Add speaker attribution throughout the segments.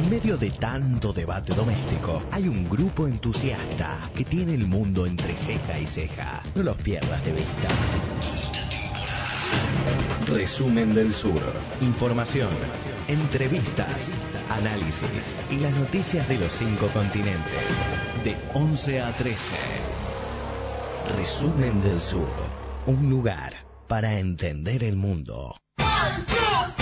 Speaker 1: En medio de tanto debate doméstico, hay un grupo entusiasta que tiene el mundo entre ceja y ceja. No los pierdas de vista. Resumen del Sur. Información, entrevistas, análisis y las noticias de los cinco continentes. De 11 a 13. Resumen del Sur. Un lugar para entender el mundo.
Speaker 2: Muy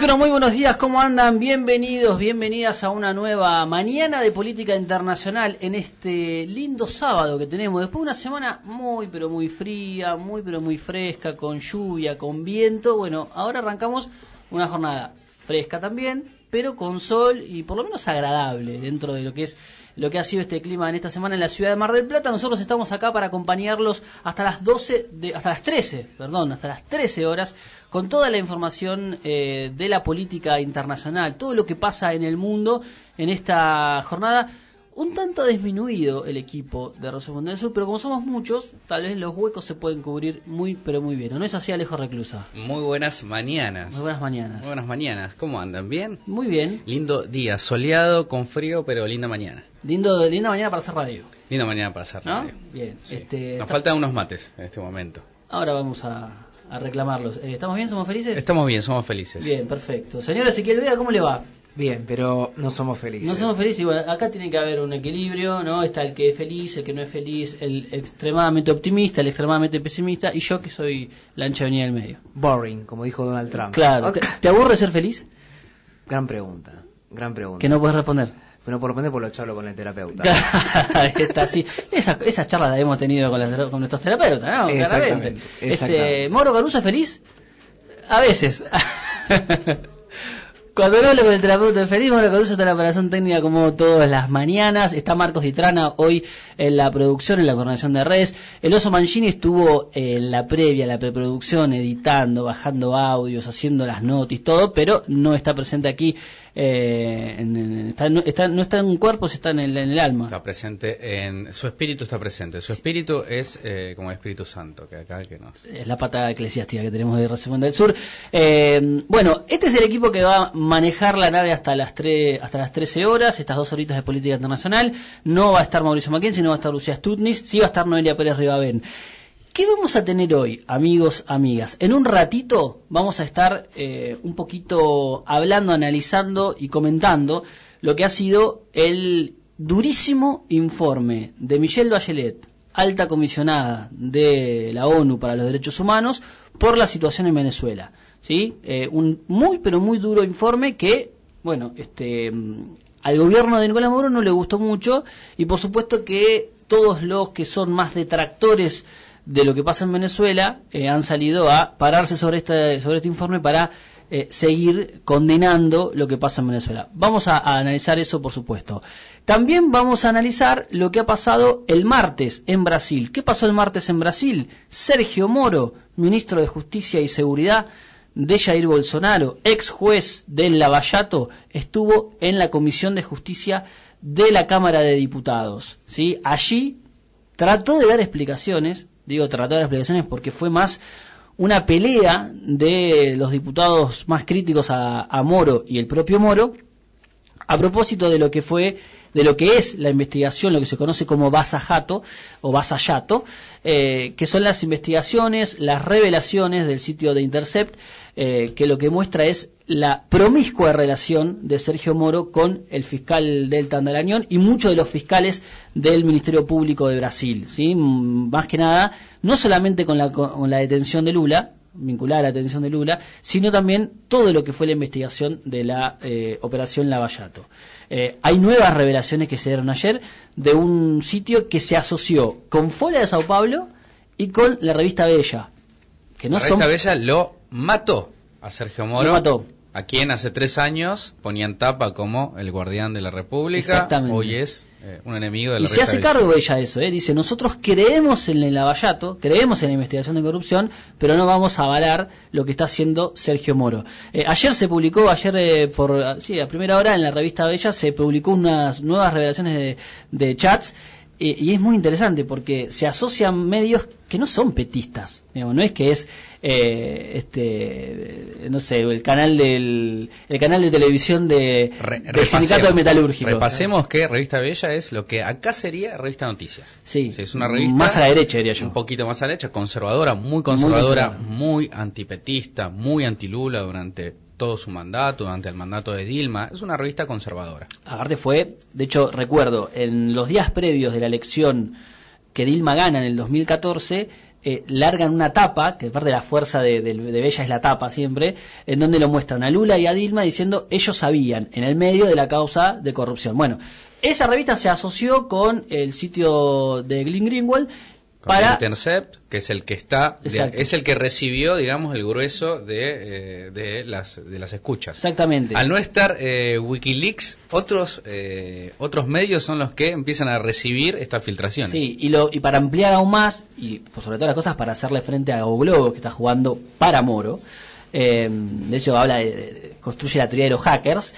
Speaker 2: pero muy buenos días, ¿cómo andan? Bienvenidos, bienvenidas a una nueva mañana de política internacional en este lindo sábado que tenemos. Después de una semana muy pero muy fría, muy pero muy fresca, con lluvia, con viento. Bueno, ahora arrancamos una jornada fresca también, pero con sol y por lo menos agradable dentro de lo que es lo que ha sido este clima en esta semana en la ciudad de Mar del Plata. Nosotros estamos acá para acompañarlos hasta las 12, de, hasta las 13, perdón, hasta las 13 horas con toda la información eh, de la política internacional, todo lo que pasa en el mundo en esta jornada. Un tanto disminuido el equipo de del Sur, pero como somos muchos, tal vez los huecos se pueden cubrir muy, pero muy bien. ¿No es así, Alejo Reclusa?
Speaker 3: Muy buenas mañanas.
Speaker 2: Muy buenas mañanas.
Speaker 3: Muy buenas mañanas. ¿Cómo andan? ¿Bien?
Speaker 2: Muy bien.
Speaker 3: Lindo día, soleado, con frío, pero linda mañana.
Speaker 2: Lindo, linda mañana para hacer radio.
Speaker 3: Linda mañana para hacer radio.
Speaker 2: ¿No? Bien.
Speaker 3: Sí.
Speaker 2: Este,
Speaker 3: Nos
Speaker 2: está-
Speaker 3: faltan unos mates en este momento.
Speaker 2: Ahora vamos a, a reclamarlos. Eh, ¿Estamos bien? ¿Somos felices?
Speaker 3: Estamos bien, somos felices.
Speaker 2: Bien, perfecto. Señor Ezequiel Vega, ¿cómo le va?
Speaker 4: Bien, pero no somos felices.
Speaker 2: No somos felices, y bueno, acá tiene que haber un equilibrio, ¿no? Está el que es feliz, el que no es feliz, el extremadamente optimista, el extremadamente pesimista, y yo que soy la ancha avenida del medio.
Speaker 4: Boring, como dijo Donald Trump.
Speaker 2: Claro. ¿Te, te aburre ser feliz?
Speaker 4: Gran pregunta, gran pregunta.
Speaker 2: Que no puedes responder.
Speaker 4: Bueno, por lo menos por lo charlo con el terapeuta.
Speaker 2: Está así. Esa, esa charla la hemos tenido con, nuestros terapeutas, ¿no?
Speaker 4: Exactamente,
Speaker 2: Claramente. Este. ¿Moro Caruso es feliz? A veces. Hablo con el terapeuta de feliz, Mauro Caruso está en la operación técnica como todas las mañanas. Está Marcos Ditrana hoy en la producción, en la coordinación de redes. El oso Mancini estuvo en la previa, la preproducción, editando, bajando audios, haciendo las notis, todo, pero no está presente aquí. Eh, en- en- está, no, está, no está en un cuerpo, está en el, en el alma.
Speaker 3: Está presente en... Su espíritu está presente. Su espíritu es eh, como el Espíritu Santo, que acá que nos...
Speaker 2: Es la pata eclesiástica que tenemos de Reserva del Sur. Eh, bueno, este es el equipo que va a manejar la nave hasta las tre- hasta las 13 horas, estas dos horitas de política internacional. No va a estar Mauricio Mackenzie, no va a estar Lucía Stutnis, sí va a estar Noelia Pérez Ribabén. ¿Qué vamos a tener hoy, amigos, amigas? En un ratito vamos a estar eh, un poquito hablando, analizando y comentando lo que ha sido el durísimo informe de Michelle Bachelet, alta comisionada de la ONU para los Derechos Humanos, por la situación en Venezuela. ¿sí? Eh, un muy, pero muy duro informe que, bueno, este, mm, al gobierno de Nicolás Maduro no le gustó mucho y por supuesto que todos los que son más detractores de lo que pasa en Venezuela eh, han salido a pararse sobre este, sobre este informe para eh, seguir condenando lo que pasa en Venezuela. Vamos a, analizar eso, por supuesto. También vamos a analizar lo que ha pasado el martes en Brasil. ¿Qué pasó el martes en Brasil? Sergio Moro, ministro de Justicia y Seguridad de Jair Bolsonaro, ex juez del Lavallato, estuvo en la Comisión de Justicia de la Cámara de Diputados. ¿sí? Allí trató de dar explicaciones, digo trató de explicaciones porque fue más una pelea de los diputados más críticos a, a Moro y el propio Moro a propósito de lo que fue de lo que es la investigación, lo que se conoce como Basajato o Basayato, eh, que son las investigaciones, las revelaciones del sitio de Intercept, eh, que lo que muestra es la promiscua relación de Sergio Moro con el fiscal Delta Andalañón y muchos de los fiscales del Ministerio Público de Brasil, ¿sí? Más que nada, no solamente con la, con la detención de Lula, vinculada a la detención de Lula, sino también todo lo que fue la investigación de la eh, operación Lavallato. Eh, hay nuevas revelaciones que se dieron ayer de un sitio que se asoció con Fola de Sao Paulo y con la revista Bella. Que no
Speaker 3: la
Speaker 2: son...
Speaker 3: revista Bella lo mató a Sergio Moro.
Speaker 2: Lo mató.
Speaker 3: a quien hace tres años ponían tapa como el guardián de la República,
Speaker 2: Exactamente.
Speaker 3: hoy es eh, un enemigo de la
Speaker 2: Y se hace cargo ella de eso, ¿eh? dice, nosotros creemos en el lavallato, creemos en la investigación de corrupción, pero no vamos a avalar lo que está haciendo Sergio Moro. Eh, ayer se publicó, ayer eh, por, sí, a primera hora en la revista Bella se publicó unas nuevas revelaciones de, de chats eh, y es muy interesante porque se asocian medios que no son petistas, digamos, no es que es eh, este no sé el canal del el canal de televisión de
Speaker 3: Re-
Speaker 2: del sindicato de metalúrgicos
Speaker 3: Repasemos que Revista Bella es lo que acá sería Revista Noticias.
Speaker 2: Sí,
Speaker 3: es una revista
Speaker 2: más a la derecha, diría yo.
Speaker 3: Un poquito más a la derecha, conservadora, muy conservadora,
Speaker 2: conservadora.
Speaker 3: muy, antipetista, muy antilula durante todo su mandato, durante el mandato de Dilma. Es una revista conservadora.
Speaker 2: Aparte fue, de hecho recuerdo, en los días previos de la elección que Dilma gana en el 2014, eh, largan una tapa, que parte de la fuerza de, Bella es la tapa siempre, en donde lo muestran a Lula y a Dilma diciendo ellos sabían, en el medio de la causa de corrupción. Bueno, esa revista se asoció con el sitio de Glenn Greenwald para...
Speaker 3: Intercept, que es el que está, de- es el que recibió, digamos, el grueso de, eh, de, las, de las escuchas.
Speaker 2: Exactamente.
Speaker 3: Al no estar eh, WikiLeaks, otros, eh, otros medios son los que empiezan a recibir estas filtraciones.
Speaker 2: Sí, y, lo, y para ampliar aún más, y por sobre todas las cosas para hacerle frente a Globo, que está jugando para Moro, eh, de hecho habla de, construye la teoría de los hackers,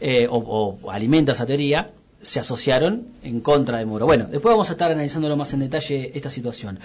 Speaker 2: eh, o, o alimenta esa teoría, se asociaron en contra de Moro. Bueno, después vamos a estar analizándolo más en detalle esta situación.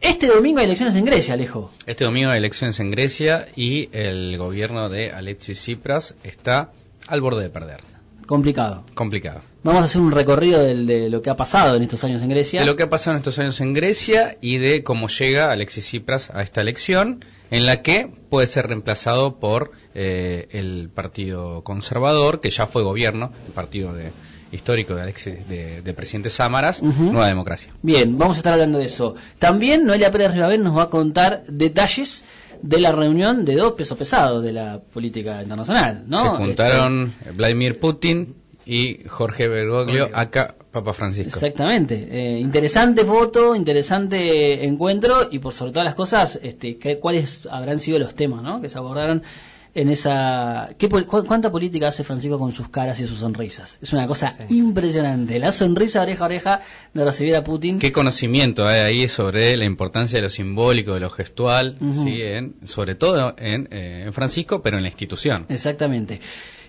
Speaker 2: Este domingo hay elecciones en Grecia, Alejo.
Speaker 3: Este domingo hay elecciones en Grecia y el gobierno de Alexis Tsipras está al borde de perder.
Speaker 2: Complicado.
Speaker 3: Complicado.
Speaker 2: Vamos a hacer un recorrido del- de lo que ha pasado en estos años en Grecia.
Speaker 3: De lo que ha pasado en estos años en Grecia y de cómo llega Alexis Tsipras a esta elección, en la que puede ser reemplazado por eh, el Partido Conservador, que ya fue gobierno, el partido de, histórico de Alexis, de, de presidente Sámaras. Nueva Democracia.
Speaker 2: Bien, vamos a estar hablando de eso. También Noelia Pérez Rivabel nos va a contar detalles de la reunión de dos pesos pesados de la política internacional, ¿no?
Speaker 3: Se juntaron Vladimir Putin y Jorge Bergoglio, acá Papa Francisco.
Speaker 2: Exactamente. Eh, interesante voto, interesante encuentro y por sobre todas las cosas, este, ¿qué- ¿cuáles habrán sido los temas ¿no? que se abordaron en esa... ¿qué, cu- ¿Cuánta política hace Francisco con sus caras y sus sonrisas? Es una cosa
Speaker 4: Sí.
Speaker 2: impresionante. La sonrisa oreja a oreja de recibir a Putin.
Speaker 3: ¿Qué conocimiento hay ahí sobre la importancia de lo simbólico, de lo gestual. ¿sí? en, sobre todo en, eh, en Francisco, pero en la institución?
Speaker 2: Exactamente.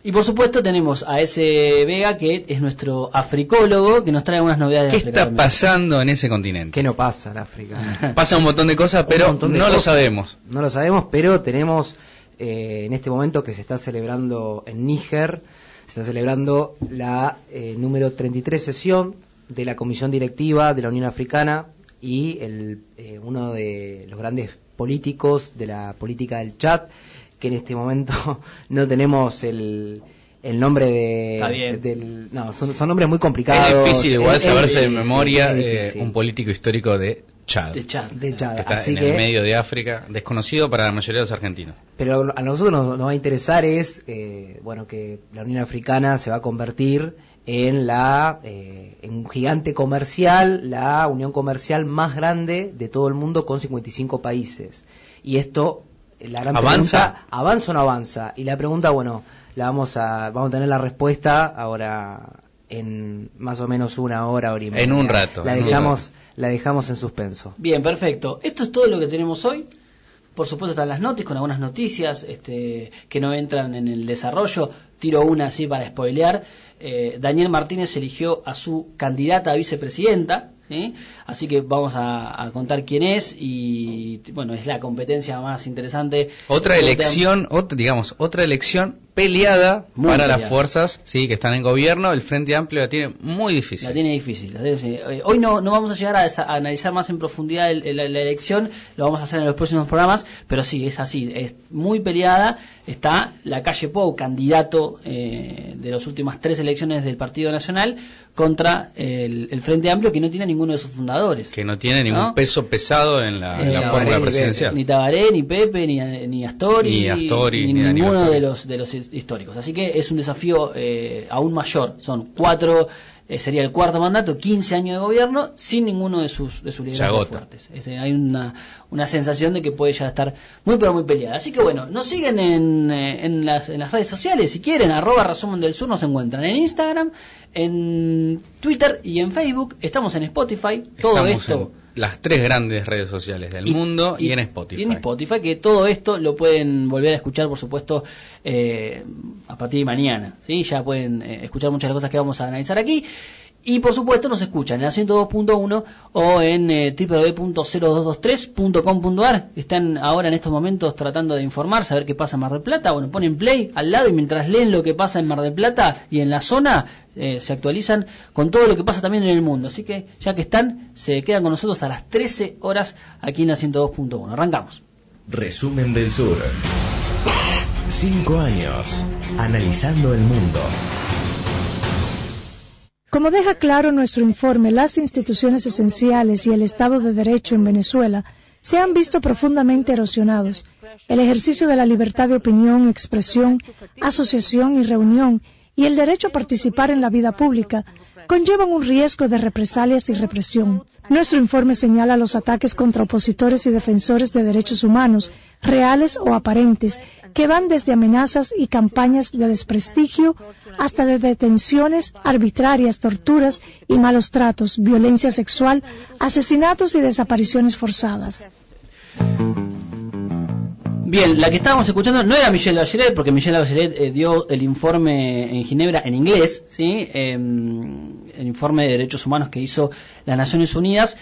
Speaker 2: Y por supuesto tenemos a ese Vega que es nuestro africólogo que nos trae unas novedades.
Speaker 3: ¿Qué
Speaker 2: de África
Speaker 3: está
Speaker 2: también.
Speaker 3: pasando en ese continente?
Speaker 4: ¿Qué no pasa en África?
Speaker 3: Pasa un montón de cosas, pero
Speaker 4: montón de
Speaker 3: no lo sabemos.
Speaker 4: No lo sabemos, pero tenemos eh, en este momento que se está celebrando en Níger, se está celebrando la eh, número 33 sesión de la Comisión Directiva de la Unión Africana y el, eh, uno de los grandes políticos de la política del Chad, que en este momento no tenemos el, el nombre de,
Speaker 2: Está bien.
Speaker 4: del... No, son, son nombres muy complicados.
Speaker 3: Es difícil igual
Speaker 4: Es- es
Speaker 3: saberse de memoria eh, un político histórico de Chad.
Speaker 2: De Chad.
Speaker 4: de Chad.
Speaker 3: que está
Speaker 4: Así
Speaker 3: en
Speaker 4: que,
Speaker 3: el medio de África, desconocido para la mayoría de los argentinos.
Speaker 4: Pero a nosotros nos, nos va a interesar es, eh, bueno, que la Unión Africana se va a convertir en la, eh, en un gigante comercial, la unión comercial más grande de todo el mundo con 55 países. Y esto, eh, la gran
Speaker 3: ¿Avanza?
Speaker 4: pregunta, ¿avanza o no avanza? Y la pregunta, bueno, la vamos a, vamos a tener la respuesta ahora en más o menos una hora, hora y media.
Speaker 3: En un rato,
Speaker 4: La dejamos,
Speaker 3: rato.
Speaker 4: la dejamos en suspenso.
Speaker 2: Bien, perfecto. Esto es todo lo que tenemos hoy. Por supuesto están las noticias con algunas noticias este, que no entran en el desarrollo. Tiro una así para spoilear. Eh, Daniel Martínez eligió a su candidata a vicepresidenta, ¿sí? así que vamos a, a contar quién es y bueno, es la competencia más interesante.
Speaker 3: Otra elección, ot- digamos, otra elección peleada
Speaker 2: Muy
Speaker 3: para
Speaker 2: peleada.
Speaker 3: las fuerzas sí que están en gobierno. El Frente Amplio la tiene muy difícil.
Speaker 2: La tiene difícil. la tiene difícil. Eh, Hoy no, no vamos a llegar a, esa- a analizar más en profundidad el- el- la, elección, lo vamos a hacer en los próximos programas, pero sí, es así, es muy peleada. Está la calle Pou, candidato eh, de las últimas tres elecciones del Partido Nacional, contra el, el Frente Amplio, que no tiene ninguno de sus fundadores.
Speaker 3: Que no tiene ningún
Speaker 2: ¿No?
Speaker 3: peso pesado en la,
Speaker 2: Eh,
Speaker 3: la fórmula
Speaker 2: ni
Speaker 3: presidencial.
Speaker 2: Ni Tabaré, ni Pepe, ni, ni Astori,
Speaker 3: Ni Astori,
Speaker 2: ni,
Speaker 3: ni Daniel
Speaker 2: ninguno
Speaker 3: Astori.
Speaker 2: de los, de los históricos. Así que es un desafío eh, aún mayor. Son cuatro eh, sería el cuarto mandato, 15 años de gobierno, sin ninguno de sus, de sus liderazgos fuertes. Este, hay una, una sensación de que puede ya estar muy pero muy peleada. Así que bueno, nos siguen en, eh, en, las, en las redes sociales, si quieren, arroba resumen del sur nos encuentran en Instagram, en Twitter y en Facebook, estamos en Spotify, todo esto
Speaker 3: las tres grandes redes sociales del mundo y, en Spotify.
Speaker 2: Y en Spotify, que todo esto lo pueden volver a escuchar, por supuesto, eh, a partir de mañana. ¿sí? Ya pueden eh, escuchar muchas de las cosas que vamos a analizar aquí. Y por supuesto nos escuchan en la 102.1 o en eh, www.0223.com.ar. Están ahora en estos momentos tratando de informar, saber qué pasa en Mar del Plata. Bueno, ponen play al lado y mientras leen lo que pasa en Mar del Plata y en la zona, eh, se actualizan con todo lo que pasa también en el mundo. Así que ya que están, se quedan con nosotros a las 13 horas aquí en la 102.1. Arrancamos.
Speaker 1: Resumen del Sur. Cinco años analizando el mundo.
Speaker 5: Como deja claro nuestro informe, las instituciones esenciales y el Estado de Derecho en Venezuela se han visto profundamente erosionados. El ejercicio de la libertad de opinión, expresión, asociación y reunión y el derecho a participar en la vida pública conllevan un riesgo de represalias y represión. Nuestro informe señala los ataques contra opositores y defensores de derechos humanos, reales o aparentes, que van desde amenazas y campañas de desprestigio hasta de detenciones arbitrarias, torturas y malos tratos, violencia sexual, asesinatos y desapariciones forzadas.
Speaker 2: Bien, la que estábamos escuchando no era Michelle Bachelet, porque Michelle Bachelet eh, dio el informe en Ginebra en inglés, ¿sí? Em, el informe de derechos humanos que hizo las Naciones Unidas.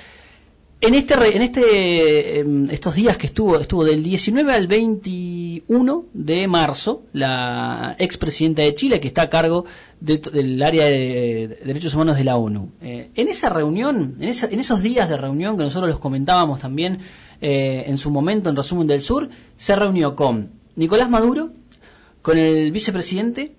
Speaker 2: En este, en este, em, estos días que estuvo, estuvo del 19 al 21 de marzo, la expresidenta de Chile, que está a cargo del área de, derechos humanos de la ONU. Eh, en esa reunión, en, en esos días de reunión que nosotros los comentábamos también, eh, en su momento en Resumen del Sur, se reunió con Nicolás Maduro, con el vicepresidente,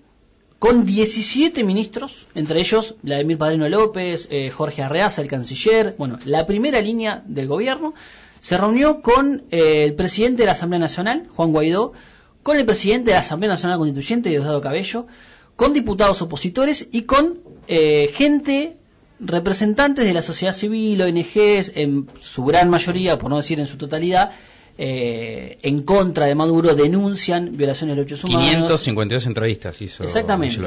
Speaker 2: con 17 ministros, entre ellos Vladimir Padrino López, eh, Jorge Arreaza, el canciller, bueno, la primera línea del gobierno, se reunió con eh, el presidente de la Asamblea Nacional, Juan Guaidó, con el presidente de la Asamblea Nacional Constituyente, Diosdado Cabello, con diputados opositores y con gente representantes de la sociedad civil, ONGs, en su gran mayoría, por no decir en su totalidad, eh, en contra de Maduro denuncian violaciones de derechos humanos.
Speaker 3: 552 entrevistas hizo
Speaker 2: Exactamente.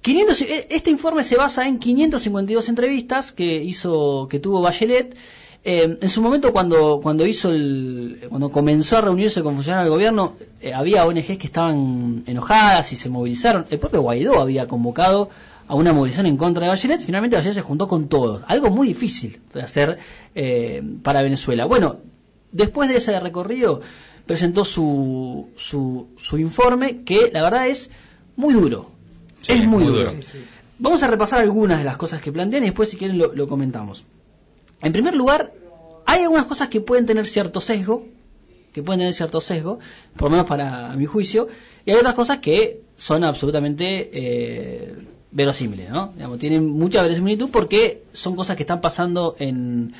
Speaker 2: 500, e, este informe se basa en 552 entrevistas que hizo, que tuvo Bachelet. Eh, en su momento, cuando, cuando hizo el, cuando comenzó a reunirse con funcionarios del gobierno, eh, había ONGs que estaban enojadas y se movilizaron. El propio Guaidó había convocado a una movilización en contra de Bachelet, finalmente Bachelet se juntó con todos. Algo muy difícil de hacer eh, para Venezuela. Bueno, después de ese recorrido presentó su, su, su informe que la verdad es muy duro. es muy, duro. Vamos a repasar algunas de las cosas que plantean y después si quieren lo, lo comentamos. En primer lugar, hay algunas cosas que pueden tener cierto sesgo, que pueden tener cierto sesgo, por lo menos para mi juicio, y hay otras cosas que son absolutamente eh, verosímiles, ¿no? Digamos, tienen mucha verosimilitud porque son cosas que están pasando en,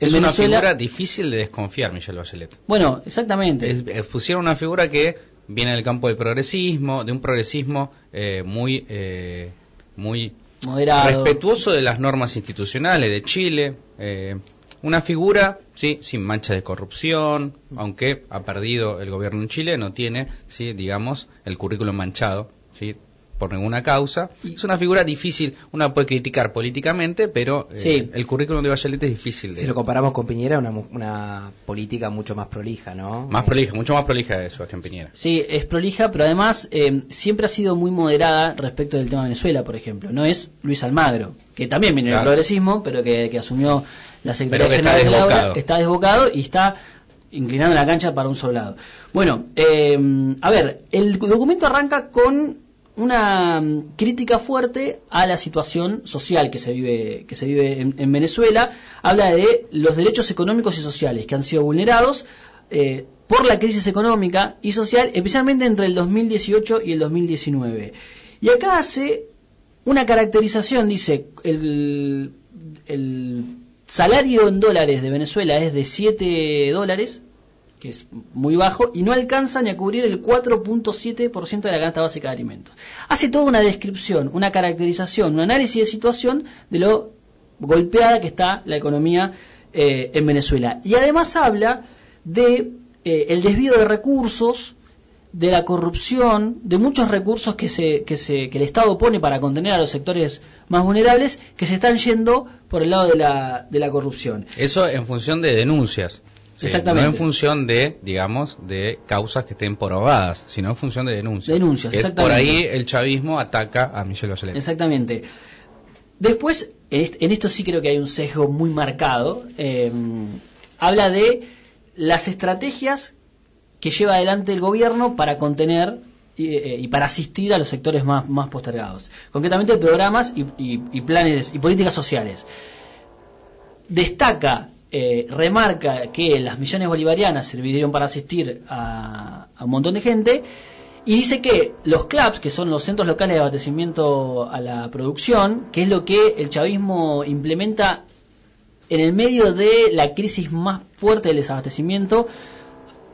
Speaker 3: es una figura difícil de desconfiar, Michelle Bachelet.
Speaker 2: Bueno, exactamente.
Speaker 3: Es, pusieron una figura que viene del campo del progresismo, de un progresismo eh, muy, eh, muy
Speaker 2: moderado,
Speaker 3: respetuoso de las normas institucionales de Chile. Eh, una figura, sí, sin mancha de corrupción, aunque ha perdido el gobierno en Chile, no tiene, sí, digamos, el currículum manchado, sí, por ninguna causa. Es una figura difícil, una puede criticar políticamente, pero eh, el currículum de Bachelet es difícil.
Speaker 4: Si lo comparamos con Piñera, una, una política mucho más prolija, ¿no?
Speaker 3: Más prolija, mucho más prolija de Sebastián Piñera.
Speaker 2: Sí, es prolija, pero además eh, siempre ha sido muy moderada respecto del tema de Venezuela, por ejemplo. No es Luis Almagro, que también viene del progresismo, pero que, asumió la Secretaría General de la está desbocado y está inclinando la cancha para un soldado. Bueno, eh, a ver, el documento arranca con una mm, crítica fuerte a la situación social que se vive, que se vive en, Venezuela. Habla de los derechos económicos y sociales que han sido vulnerados eh, por la crisis económica y social, especialmente entre el 2018 y el 2019. Y acá hace una caracterización, dice, el, el salario en dólares de Venezuela es de 7 dólares que es muy bajo, y no alcanza ni a cubrir el 4.7% de la canasta básica de alimentos. Hace toda una descripción, una caracterización, un análisis de situación de lo golpeada que está la economía eh, en Venezuela. Y además habla de eh, el desvío de recursos, de la corrupción, de muchos recursos que, se, que, se, que el Estado pone para contener a los sectores más vulnerables que se están yendo por el lado de la, de la corrupción.
Speaker 3: Eso en función de denuncias. Sí,
Speaker 2: Exactamente.
Speaker 3: No en función de, digamos, de causas que estén probadas, sino en función de denuncias.
Speaker 2: Denuncias, exactamente.
Speaker 3: por ahí el chavismo ataca a Michelle Bachelet.
Speaker 2: Exactamente. Después, en est- en esto sí creo que hay un sesgo muy marcado. eh, habla de las estrategias que lleva adelante el gobierno para contener y, eh, y para asistir a los sectores más, más postergados. Concretamente programas y, y- y planes y políticas sociales. Destaca, eh, remarca que las millones bolivarianas sirvieron para asistir a, a un montón de gente y dice que los CLAPS, que son los centros locales de abastecimiento a la producción, que es lo que el chavismo implementa en el medio de la crisis más fuerte del desabastecimiento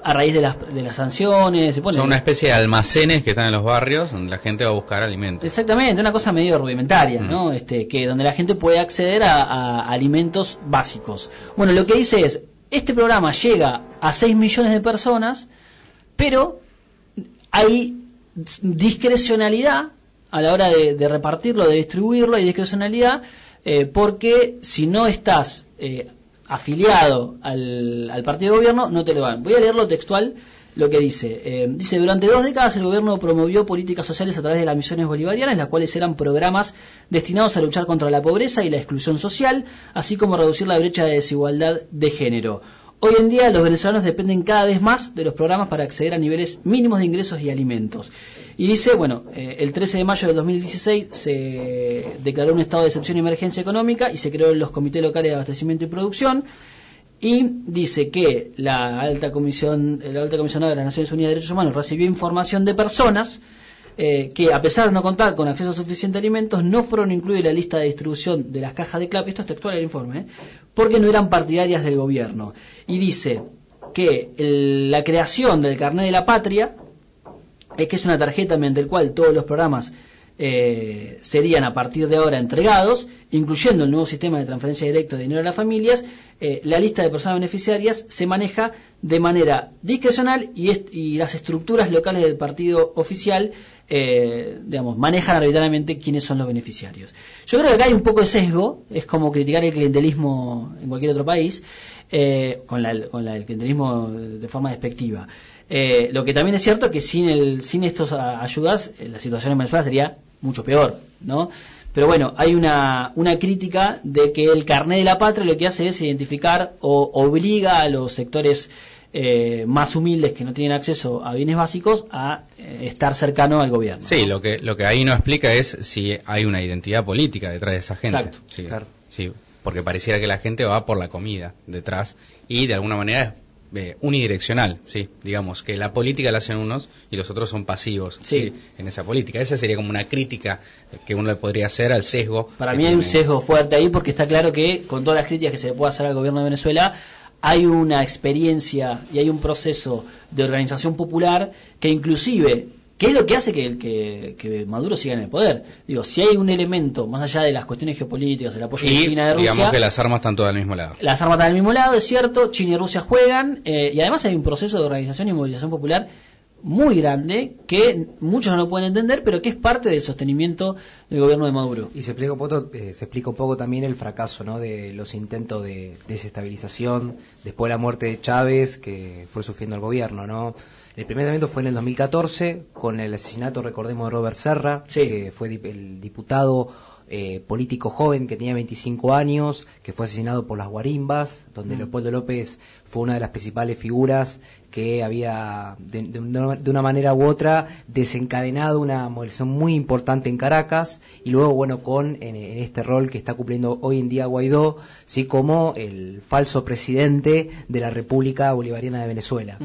Speaker 2: a raíz de las, de las sanciones. Se
Speaker 3: Son una especie de almacenes que están en los barrios donde la gente va a buscar alimentos.
Speaker 2: Exactamente, una cosa medio rudimentaria,
Speaker 3: Mm.
Speaker 2: ¿no? Este, que donde la gente puede acceder a, a alimentos básicos. Bueno, lo que dice es, este programa llega a 6 millones de personas, pero hay discrecionalidad a la hora de, de repartirlo, de distribuirlo, hay discrecionalidad, eh, porque si no estás eh, afiliado al, al partido de gobierno, no te lo dan. Voy a leerlo textual lo que dice. Eh, dice, durante dos décadas el gobierno promovió políticas sociales a través de las misiones bolivarianas, las cuales eran programas destinados a luchar contra la pobreza y la exclusión social, así como reducir la brecha de desigualdad de género. Hoy en día los venezolanos dependen cada vez más de los programas para acceder a niveles mínimos de ingresos y alimentos. Y dice, bueno, eh, el 13 de mayo del 2016 se declaró un estado de excepción y emergencia económica y se creó los comités locales de abastecimiento y producción. Y dice que la alta comisión, la alta comisionada de las Naciones Unidas de Derechos Humanos recibió información de personas eh, que a pesar de no contar con acceso suficiente a alimentos, no fueron incluidos en la lista de distribución de las cajas de CLAP, esto es textual del informe, ¿eh? porque no eran partidarias del gobierno. Y dice que el- la creación del carnet de la patria, es que es una tarjeta mediante el cual todos los programas eh, serían a partir de ahora entregados, incluyendo el nuevo sistema de transferencia directa de dinero a las familias, eh, la lista de personas beneficiarias se maneja de manera discrecional y, las estructuras locales del partido oficial, eh, digamos, manejan arbitrariamente quiénes son los beneficiarios. Yo creo que acá hay un poco de sesgo, es como criticar el clientelismo en cualquier otro país, eh, con, la, con la- el clientelismo de forma despectiva. Eh, lo que también es cierto que sin el sin estas ayudas eh, la situación en Venezuela sería mucho peor, ¿no? Pero bueno, hay una, una crítica de que el carnet de la patria lo que hace es identificar o obliga a los sectores eh, más humildes que no tienen acceso a bienes básicos a eh, estar cercano al gobierno.
Speaker 3: Sí,
Speaker 2: ¿no?
Speaker 3: lo que, lo que ahí no explica es si hay una identidad política detrás de esa gente.
Speaker 2: Exacto,
Speaker 3: Sí,
Speaker 4: claro.
Speaker 3: sí, porque pareciera que la gente va por la comida detrás y de alguna manera eh, unidireccional, sí, digamos que la política la hacen unos y los otros son pasivos,
Speaker 2: Sí.
Speaker 3: sí. en esa política. Esa sería como una crítica que uno le podría hacer al sesgo.
Speaker 2: Para mí hay un sesgo fuerte ahí porque está claro que con todas las críticas que se le puede hacer al gobierno de Venezuela, hay una experiencia y hay un proceso de organización popular que inclusive, ¿qué es lo que hace que, que, que Maduro siga en el poder? Digo, si hay un elemento, más allá de las cuestiones geopolíticas, el apoyo de
Speaker 3: Y
Speaker 2: China, de Rusia,
Speaker 3: digamos que las armas están todas al mismo lado.
Speaker 2: las armas están al mismo lado, es cierto, China y Rusia juegan, eh, y además hay un proceso de organización y movilización popular muy grande que muchos no lo pueden entender, pero que es parte del sostenimiento del gobierno de Maduro.
Speaker 4: Y se explica un poco, eh, se explica un poco también el fracaso ¿no? de los intentos de desestabilización después de la muerte de Chávez que fue sufriendo el gobierno. ¿no? El primer evento fue en el 2014 con el asesinato, recordemos, de Robert Serra,
Speaker 2: Sí.
Speaker 4: que fue dip- el diputado eh, político joven que tenía 25 años, que fue asesinado por las guarimbas, donde Leopoldo López fue una de las principales figuras que había, de, de una, de una manera u otra, desencadenado una movilización muy importante en Caracas, y luego, bueno, con en, en este rol que está cumpliendo hoy en día Guaidó, sí como el falso presidente de la República Bolivariana de Venezuela.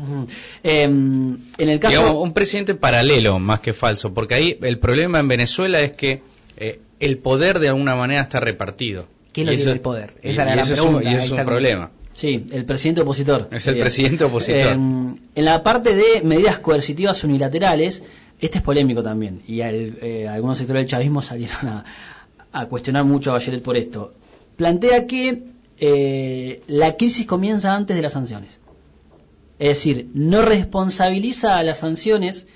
Speaker 2: Eh, en el caso...
Speaker 3: Digamos, un presidente paralelo más que falso, porque ahí el problema en Venezuela es que eh, el poder de alguna manera está repartido.
Speaker 4: ¿Quién lo
Speaker 3: Y
Speaker 4: tiene
Speaker 3: eso-
Speaker 4: el poder? Esa es la
Speaker 3: y
Speaker 4: gran
Speaker 3: eso es
Speaker 4: pregunta,
Speaker 3: un, y
Speaker 4: ahí
Speaker 3: eso es un problema.
Speaker 2: Sí, el presidente opositor.
Speaker 3: Es el presidente opositor.
Speaker 2: En, en la parte de medidas coercitivas unilaterales, este es polémico también. Y al- eh, algunos sectores del chavismo salieron a, a cuestionar mucho a Bachelet por esto. Plantea que eh, la crisis comienza antes de las sanciones. Es decir, no responsabiliza a las sanciones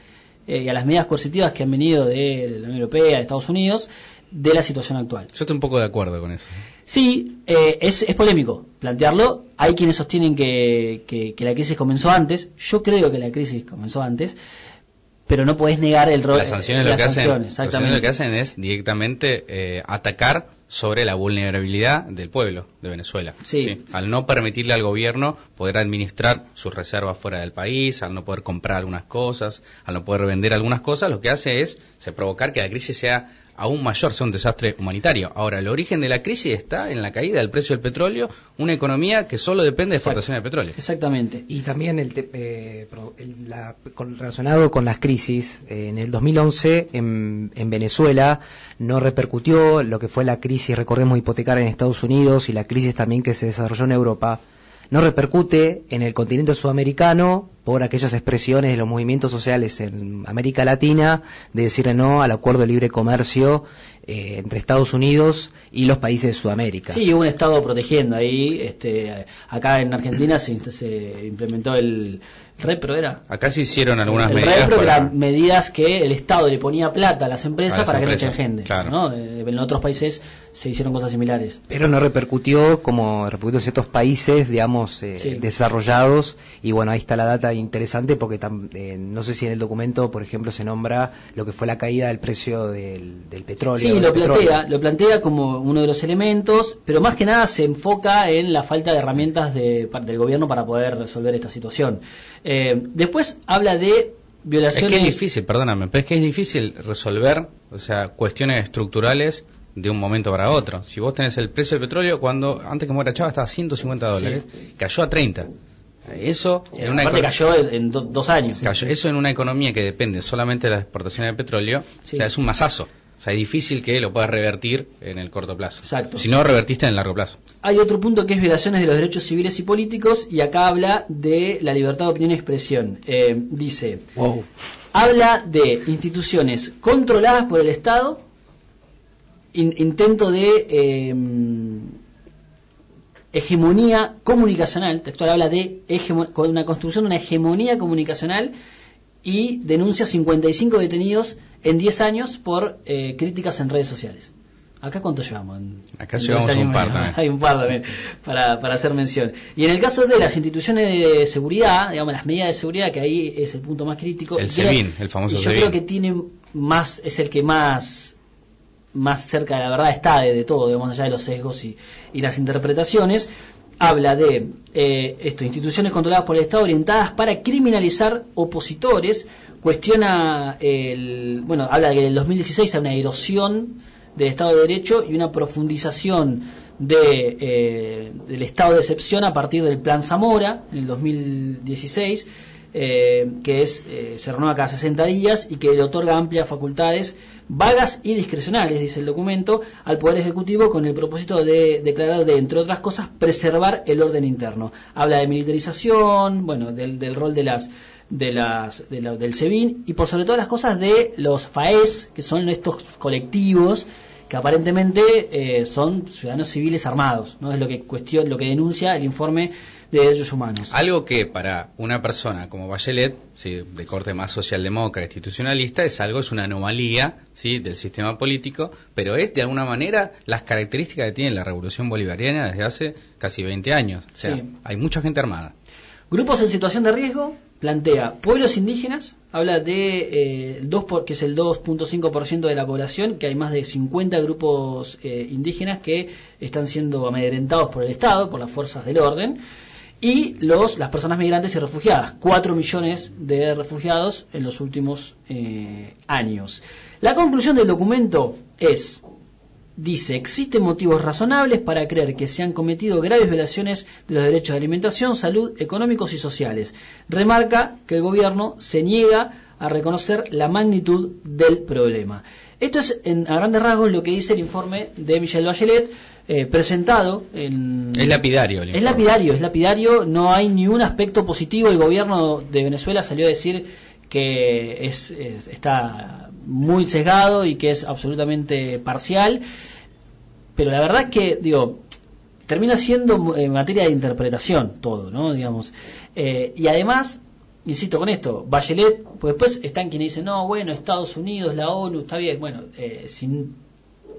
Speaker 2: eh, y a las medidas coercitivas que han venido de la Unión Europea, de Estados Unidos, de la situación actual.
Speaker 3: Yo estoy un poco de acuerdo con eso.
Speaker 2: Sí, eh, es, es polémico plantearlo. Hay quienes sostienen que, que- que la crisis comenzó antes. Yo creo que la crisis comenzó antes, pero no podés negar el rol
Speaker 3: Las sanciones,
Speaker 2: de
Speaker 3: lo, que
Speaker 2: las
Speaker 3: hacen,
Speaker 2: sanciones,
Speaker 3: las sanciones
Speaker 2: exactamente.
Speaker 3: lo que hacen es directamente eh, atacar sobre la vulnerabilidad del pueblo de Venezuela.
Speaker 2: Sí.
Speaker 3: Al no permitirle al gobierno poder administrar sus reservas fuera del país, al no poder comprar algunas cosas, al no poder vender algunas cosas, lo que hace es se provocar que la crisis sea aún mayor, sea un desastre humanitario. Ahora, el origen de la crisis está en la caída del precio del petróleo, una economía que solo depende de exportación de petróleo.
Speaker 2: Exactamente.
Speaker 4: Y también el, te- eh, el- la- con- relacionado con las crisis, eh, en el 2011 en, en Venezuela no repercutió lo que fue la crisis, recordemos, hipotecaria en Estados Unidos y la crisis también que se desarrolló en Europa, no repercute en el continente sudamericano por aquellas expresiones de los movimientos sociales en América Latina de decirle no al acuerdo de libre comercio eh, entre Estados Unidos y los países de Sudamérica.
Speaker 2: Sí, hubo un Estado protegiendo ahí. Este, acá en Argentina se, se implementó el REPRO, ¿era?
Speaker 3: Acá se hicieron algunas
Speaker 2: el
Speaker 3: medidas
Speaker 2: REPRO
Speaker 3: para-
Speaker 2: eran medidas que el Estado le ponía plata a las empresas
Speaker 3: A las
Speaker 2: para que no echen gente.
Speaker 3: claro.
Speaker 2: ¿no? En otros países se hicieron cosas similares.
Speaker 4: Pero no repercutió como repercutió en ciertos países, digamos, eh,
Speaker 2: Sí.
Speaker 4: desarrollados. Y bueno, ahí está la data interesante porque tam- eh, no sé si en el documento, por ejemplo, se nombra lo que fue la caída del precio del, del petróleo.
Speaker 2: Sí, lo
Speaker 4: petróleo.
Speaker 2: plantea, lo plantea como uno de los elementos, pero más que nada se enfoca en la falta de herramientas de, par- del gobierno para poder resolver esta situación. Eh, después habla de
Speaker 3: Es
Speaker 2: violaciones.
Speaker 3: que es difícil, perdóname, pero es que es difícil resolver, o sea, cuestiones estructurales de un momento para otro. Si vos tenés el precio del petróleo, cuando antes que muera Chávez estaba a 150 dólares, cayó a 30. Eso
Speaker 2: Eh,
Speaker 3: en una
Speaker 2: cayó en, en do- dos años.
Speaker 3: cayó- eso en una economía que depende solamente de la exportación de petróleo,
Speaker 2: Sí.
Speaker 3: o sea, es un masazo. O sea, es difícil que lo puedas revertir en el corto plazo.
Speaker 2: Exacto.
Speaker 3: Si no, revertiste en el largo plazo.
Speaker 2: Hay otro punto que es violaciones de los derechos civiles y políticos, y acá habla de la libertad de opinión y expresión. Eh, dice,
Speaker 4: Wow.
Speaker 2: habla de instituciones controladas por el Estado, in- intento de eh, hegemonía comunicacional, textual habla de una construcción de una hegemonía comunicacional y denuncia 55 detenidos en 10 años por eh, críticas en redes sociales. ¿Acá cuánto llevamos? En-
Speaker 3: Acá
Speaker 2: en
Speaker 3: llevamos un par también.
Speaker 2: Hay un par también para, para hacer mención. Y en el caso de las instituciones de seguridad, digamos, las medidas de seguridad, que ahí es el punto más crítico.
Speaker 3: El SEBIN, el famoso
Speaker 2: y yo
Speaker 3: SEBIN.
Speaker 2: creo que tiene más, es el que más más cerca de la verdad está de, de todo, digamos, allá de los sesgos y, y las interpretaciones, habla de eh, esto, instituciones controladas por el Estado orientadas para criminalizar opositores, cuestiona el, bueno, habla de que en el 2016 hay una erosión del Estado de Derecho y una profundización de, eh, del estado de excepción a partir del Plan Zamora en el 2016, eh, que es eh, se renueva cada 60 días y que le otorga amplias facultades vagas y discrecionales, dice el documento, al Poder Ejecutivo con el propósito de declarar de, entre otras cosas, preservar el orden interno. Habla de militarización, bueno, del, del rol de las de las de la- del SEBIN y por sobre todas las cosas de los FAES, que son estos colectivos que aparentemente eh, son ciudadanos civiles armados, no es lo que cuestión, lo que denuncia el informe de derechos humanos.
Speaker 3: Algo que para una persona como Bachelet, ¿sí? de corte más socialdemócrata, institucionalista, es algo, es una anomalía ¿sí? del sistema político, pero es de alguna manera las características que tiene la revolución bolivariana desde hace casi 20 años. O sea,
Speaker 2: Sí.
Speaker 3: hay mucha gente armada.
Speaker 2: Grupos en situación de riesgo plantea pueblos indígenas, habla de eh, 2 por- que es el 2.5% de la población, que hay más de 50 grupos eh, indígenas que están siendo amedrentados por el Estado, por las fuerzas del orden, y los las personas migrantes y refugiadas, 4 millones de refugiados en los últimos eh, años. La conclusión del documento es Dice, existen motivos razonables para creer que se han cometido graves violaciones de los derechos de alimentación, salud, económicos y sociales. Remarca que el gobierno se niega a reconocer la magnitud del problema. Esto es, en, a grandes rasgos, lo que dice el informe de Michelle Bachelet. Eh, presentado en...
Speaker 3: Es lapidario. el
Speaker 2: Es lapidario, es lapidario, no hay ni un aspecto positivo. El gobierno de Venezuela salió a decir que es, es- está muy sesgado y que es absolutamente parcial. Pero la verdad es que, digo, termina siendo en materia de interpretación todo, ¿no? Digamos. Eh, y además, insisto con esto, Bachelet, pues después están quienes dicen, no, bueno, Estados Unidos, la ONU, está bien. Bueno, eh, sin,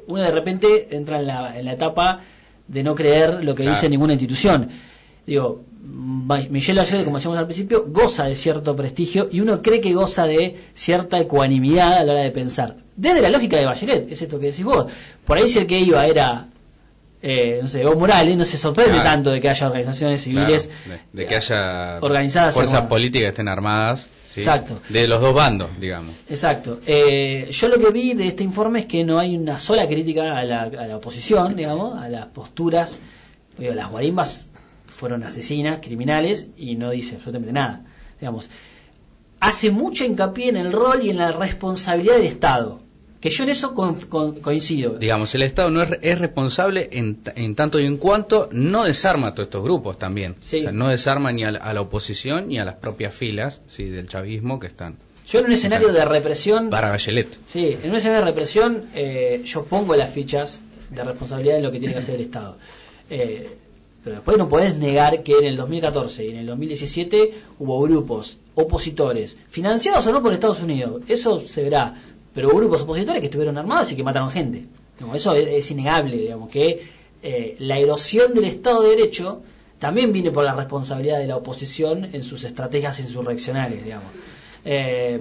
Speaker 2: uno de repente entra en la, en la etapa de no creer lo que
Speaker 3: Claro.
Speaker 2: dice ninguna institución. Digo, Michelle Bachelet, como decíamos al principio, goza de cierto prestigio y uno cree que goza de cierta ecuanimidad a la hora de pensar. Desde la lógica de Bachelet, es esto que decís vos. Por ahí si el que iba era, eh, no sé, Evo Morales, no se sorprende
Speaker 3: Claro.
Speaker 2: tanto de que haya organizaciones civiles
Speaker 3: Claro, de, de que haya
Speaker 2: organizadas
Speaker 3: fuerzas políticas que estén armadas. ¿sí?
Speaker 2: Exacto.
Speaker 3: De los dos bandos, digamos.
Speaker 2: Exacto. Eh, yo lo que vi de este informe es que no hay una sola crítica a la, a la oposición, digamos, a las posturas. Digo, las guarimbas fueron asesinas, criminales, y no dice absolutamente nada. Digamos, hace mucho hincapié en el rol y en la responsabilidad del Estado. Que yo en eso con- con- coincido.
Speaker 3: Digamos, el Estado no es, es responsable en, en tanto y en cuanto no desarma a todos estos grupos también.
Speaker 2: Sí.
Speaker 3: O sea, no desarma ni a la, a la oposición ni a las propias filas ¿sí? del chavismo que están.
Speaker 2: Yo en un escenario de represión
Speaker 3: Para Bachelet.
Speaker 2: Sí, en un escenario de represión eh, yo pongo las fichas de responsabilidad en lo que tiene que hacer el Estado. Eh, pero después no podés negar que en el 2014 y en el 2017 hubo grupos opositores, financiados o no por Estados Unidos, eso se verá, pero hubo grupos opositores que estuvieron armados y que mataron gente. Eso es, innegable, digamos, que eh, la erosión del Estado de Derecho también viene por la responsabilidad de la oposición en sus estrategias insurreccionales, digamos. Eh,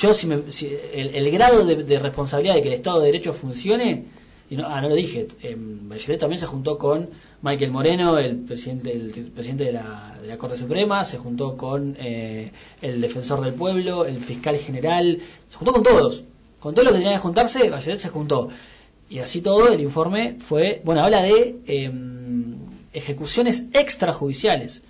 Speaker 2: yo si, me- si el, el grado de, de responsabilidad de que el Estado de Derecho funcione, y no, ah, no lo dije, eh, Bachelet también se juntó con Michael Moreno, el presidente, el presidente de la, de la Corte Suprema, se juntó con eh, el defensor del pueblo, el fiscal general, se juntó con todos, con todo lo que tenía que juntarse, Bachelet se juntó. Y así todo, el informe fue, bueno, habla de eh, ejecuciones extrajudiciales.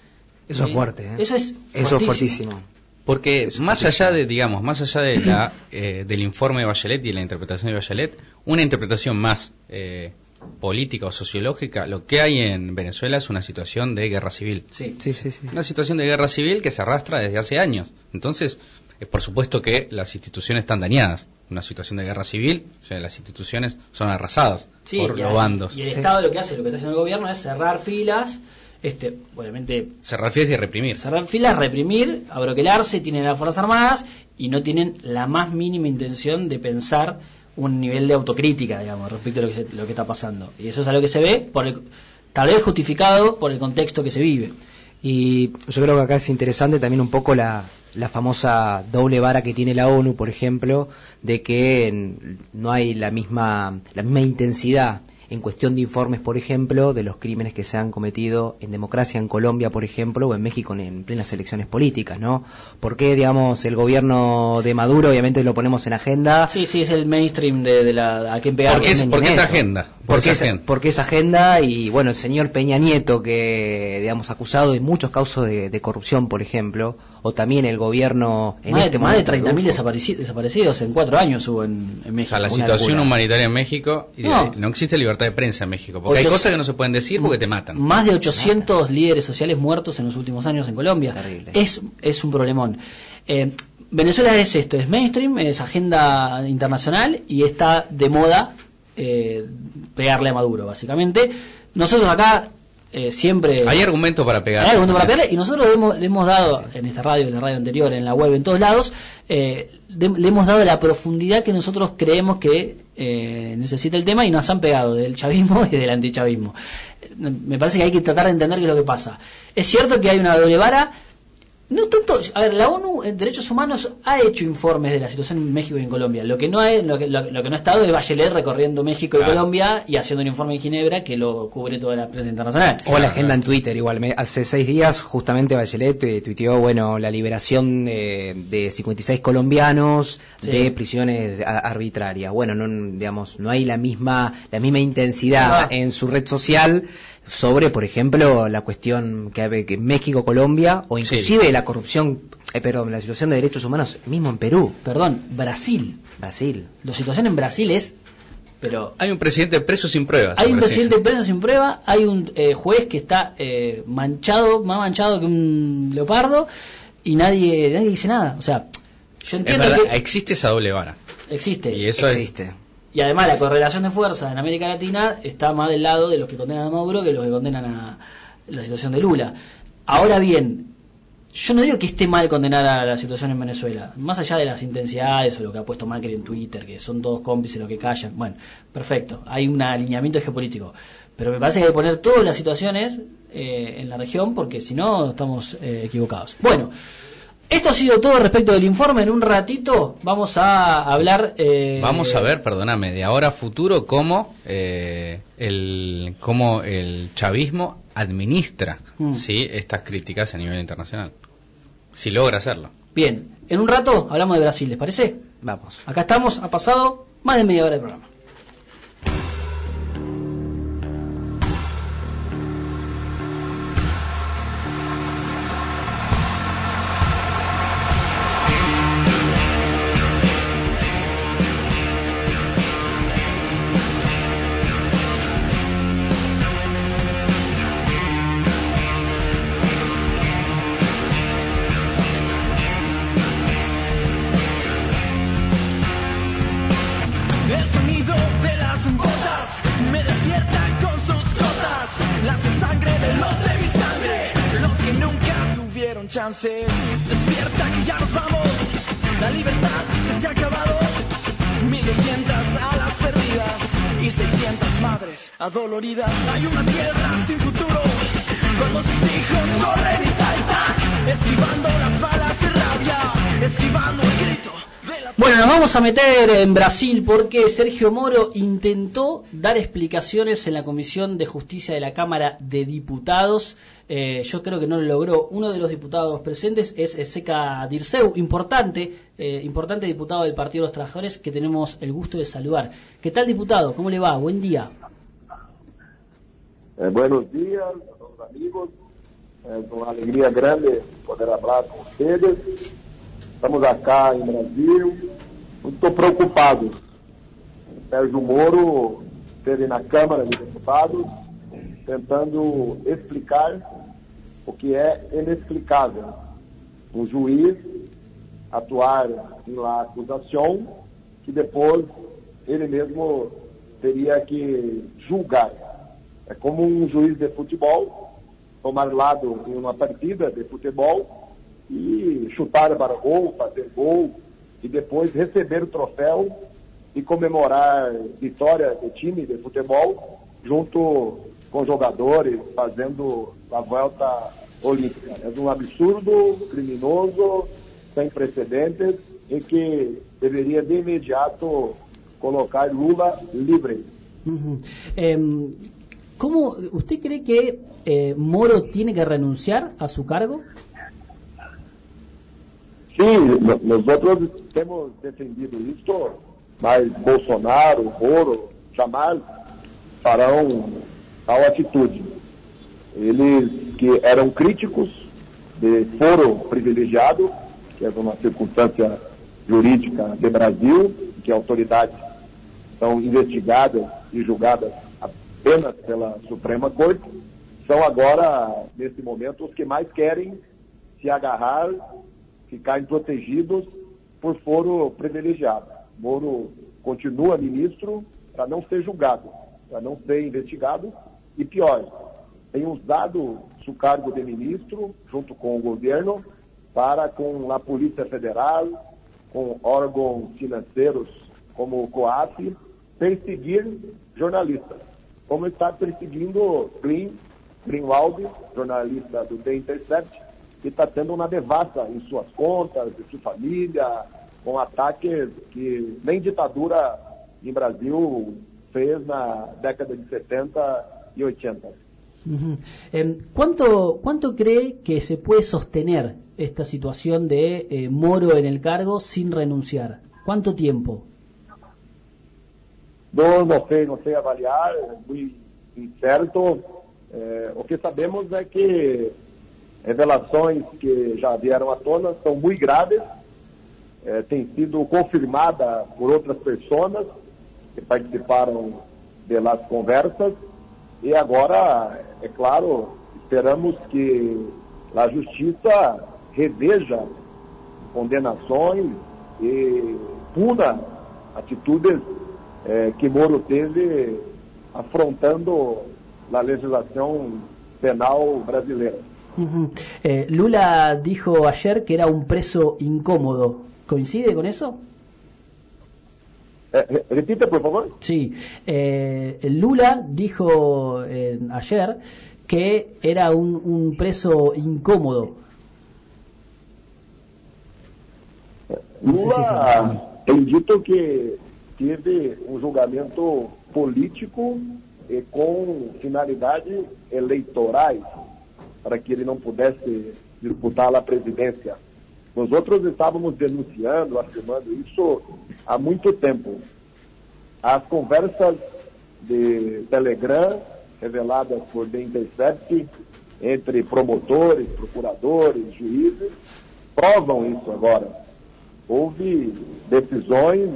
Speaker 4: Eso es fuerte, ¿eh?
Speaker 2: Eso es
Speaker 4: Eso es
Speaker 2: fuertísimo.
Speaker 4: fuertísimo.
Speaker 3: Porque
Speaker 4: Es
Speaker 3: más
Speaker 4: fuertísimo.
Speaker 3: allá de, digamos, más allá de la, eh, del informe de Bachelet y la interpretación de Bachelet, una interpretación más eh, política o sociológica, lo que hay en Venezuela es una situación de guerra civil.
Speaker 2: Sí.
Speaker 4: Sí, sí, sí.
Speaker 3: Una situación de guerra civil que se arrastra desde hace años. Entonces, es por supuesto que las instituciones están dañadas. Una situación de guerra civil, o sea, las instituciones son arrasadas
Speaker 2: Sí,
Speaker 3: por
Speaker 2: y
Speaker 3: los bandos.
Speaker 2: Y el
Speaker 4: Sí.
Speaker 2: Estado lo que hace, lo que está haciendo el gobierno es cerrar filas, este, obviamente
Speaker 3: Cerrar filas y reprimir.
Speaker 2: cerrar filas, reprimir, abroquelarse, tienen las Fuerzas Armadas y no tienen la más mínima intención de pensar un nivel de autocrítica, digamos, respecto a lo que, lo que está pasando. Y eso es algo que se ve, por el- tal vez justificado por el contexto que se vive.
Speaker 4: Y yo creo que acá es interesante también un poco la, la famosa doble vara que tiene la ONU, por ejemplo, de que no hay la misma, la misma intensidad en cuestión de informes, por ejemplo, de los crímenes que se han cometido en democracia en Colombia, por ejemplo, o en México en, en plenas elecciones políticas, ¿no? Porque, digamos, el gobierno de Maduro, obviamente lo ponemos en agenda,
Speaker 2: Sí, sí, es el mainstream de, de la a quién pegar.
Speaker 3: Porque es- porque es agenda, por
Speaker 4: Porque
Speaker 3: esa
Speaker 4: es,
Speaker 3: agenda.
Speaker 4: porque es agenda y bueno, el señor Peña Nieto que digamos acusado de muchos casos de, de corrupción, por ejemplo, o también el gobierno en
Speaker 2: más,
Speaker 4: este
Speaker 2: de, más de
Speaker 4: momento
Speaker 2: 30.000
Speaker 4: grupo.
Speaker 2: desapareci- desaparecidos en cuatro años hubo en, en
Speaker 3: O
Speaker 2: México.
Speaker 3: sea, la situación
Speaker 4: locura.
Speaker 3: humanitaria en México, y de-
Speaker 2: No.
Speaker 3: no. existe libertad de prensa en México, porque hay cosas que no se pueden decir porque te matan.
Speaker 2: Más de 800 líderes sociales muertos en los últimos años en Colombia.
Speaker 4: Terrible.
Speaker 2: Es, es un problemón. Eh, Venezuela es esto, es mainstream, es agenda internacional y está de moda eh, pegarle a Maduro, básicamente. Nosotros acá eh, siempre...
Speaker 3: Hay argumento para pegar.
Speaker 2: Hay argumento para pegarle y nosotros le hemos, le hemos dado en esta radio, en la radio anterior, en la web, en todos lados, eh, le, le hemos dado la profundidad que nosotros creemos que eh, necesita el tema y nos han pegado del chavismo y del antichavismo. Me parece que hay que tratar de entender qué es lo que pasa. Es cierto que hay una doble vara. No tanto, a ver, la ONU en Derechos Humanos ha hecho informes de la situación en México y en Colombia. Lo que no ha, lo que, lo- lo que no ha estado es Bachelet recorriendo México y
Speaker 3: Claro.
Speaker 2: Colombia y haciendo un informe en Ginebra que lo cubre toda la prensa internacional.
Speaker 4: O la agenda en Twitter, igual. Me- hace seis días, justamente Bachelet eh, tuiteó, bueno, la liberación de, de 56 colombianos
Speaker 2: Sí.
Speaker 4: de prisiones a- arbitrarias. Bueno, no, digamos, no hay la misma, la misma intensidad
Speaker 2: Ah.
Speaker 4: en su red social sobre, por ejemplo, la cuestión que hay que México, Colombia, o inclusive la corrupción, eh, perdón, la situación de derechos humanos mismo en Perú,
Speaker 2: Perdón, Brasil.
Speaker 4: Brasil.
Speaker 2: La situación en Brasil es Pero
Speaker 3: hay un presidente preso sin pruebas.
Speaker 2: Hay un presidente preso sin prueba, hay un eh, juez que está eh, manchado, más manchado que un leopardo, y nadie, nadie dice nada. O sea, yo entiendo que...
Speaker 3: Existe esa doble vara.
Speaker 2: Existe.
Speaker 3: Y eso existe.
Speaker 2: Y además la correlación de fuerza en América Latina está más del lado de los que condenan a Maduro que los que condenan a la situación de Lula. Ahora bien, yo no digo que esté mal condenar a la situación en Venezuela, más allá de las intensidades o lo que ha puesto Macri en Twitter, que son todos cómplices lo que callan. Bueno, perfecto, hay un alineamiento geopolítico. Pero me parece que hay que poner todas las situaciones eh, en la región porque si no estamos eh, equivocados. Bueno, esto ha sido todo respecto del informe. En un ratito vamos a hablar.
Speaker 3: Eh, vamos a ver, perdóname, de ahora a futuro cómo, eh, el, cómo el chavismo administra mm. ¿sí? estas críticas a nivel internacional. Si logra hacerlo.
Speaker 2: Bien, en un rato hablamos de Brasil, ¿les parece?
Speaker 4: Vamos.
Speaker 2: Acá estamos, ha pasado más de media hora del programa.
Speaker 6: Despierta que ya nos vamos. La libertad se te ha acabado. 1200 alas perdidas y 600 madres adoloridas. Hay una sin futuro. Cuando sus hijos corren y saltan, esquivando las balas de rabia, esquivando el grito.
Speaker 2: Bueno, nos vamos a meter en Brasil porque Sergio Moro intentó dar explicaciones en la Comisión de Justicia de la Cámara de Diputados. Eh, yo creo que no lo logró. Uno de los diputados presentes es Seca Dirceu, importante, eh, importante diputado del Partido de los Trabajadores que tenemos el gusto de saludar. ¿Qué tal, diputado? ¿Cómo le va? Buen día.
Speaker 7: Eh, buenos días, amigos. Es una alegría grande poder hablar con ustedes Estamos acá em Brasil, muito preocupados. Sérgio Moro esteve na Câmara de Deputados tentando explicar o que é inexplicável. Um juiz atuar na acusação que depois ele mesmo teria que julgar. É como um juiz de futebol tomar lado em uma partida de futebol e chutar para gol, fazer gol e depois receber o troféu e comemorar vitória do time de futebol junto com jogadores fazendo a volta olímpica. É um absurdo, criminoso, sem precedentes e que deveria de imediato colocar Lula livre.
Speaker 2: Uhum. Eh, ¿Cómo usted cree que eh, Moro tiene que renunciar a su cargo?
Speaker 7: Sim, nós temos defendido isso, mas Bolsonaro, Moro, jamais farão tal atitude. Eles que eram críticos de foro privilegiado, que é uma circunstância jurídica de Brasil, que autoridades são investigadas e julgadas apenas pela Suprema Corte, são agora, nesse momento, os que mais querem se agarrar ficarem protegidos por foro privilegiado. Moro continua ministro para não ser julgado, para não ser investigado e pior, tem usado seu cargo de ministro junto com o governo para com a Polícia Federal, com órgãos financeiros como o COAF, perseguir jornalistas, como está perseguindo Green, Greenwald, jornalista do The Intercept, que está tendo uma devassa em suas contas, em sua família, com ataques que nem ditadura em Brasil fez na década de 70 e 80.
Speaker 2: Eh, ¿Cuánto, ¿Cuánto cree que se puede sostener esta situación de eh, Moro en el cargo sin renunciar? ¿Cuánto tiempo?
Speaker 7: No, não sei, não sei avaliar, é muito incerto. Eh, o que sabemos é que revelações que já vieram à tona são muito graves, é, tem sido confirmada por outras pessoas que participaram das conversas e agora, é claro, esperamos que a justiça reveja condenações e puna atitudes eh, que Moro teve afrontando a legislação penal brasileira.
Speaker 2: Eh, Lula dijo ayer que era un preso incómodo. ¿Coincide con eso?
Speaker 7: Eh, re- repita, por favor.
Speaker 2: Sí. Eh, Lula dijo eh, ayer que era un, un preso incómodo. É
Speaker 7: Lula tem dito que teve um julgamento político e com finalidades eleitorais para que ele não pudesse disputar a presidência. Nós outros estávamos denunciando, afirmando isso há muito tempo. As conversas de Telegram reveladas por The Intercept entre promotores, procuradores, juízes, provam isso agora. Houve decisões,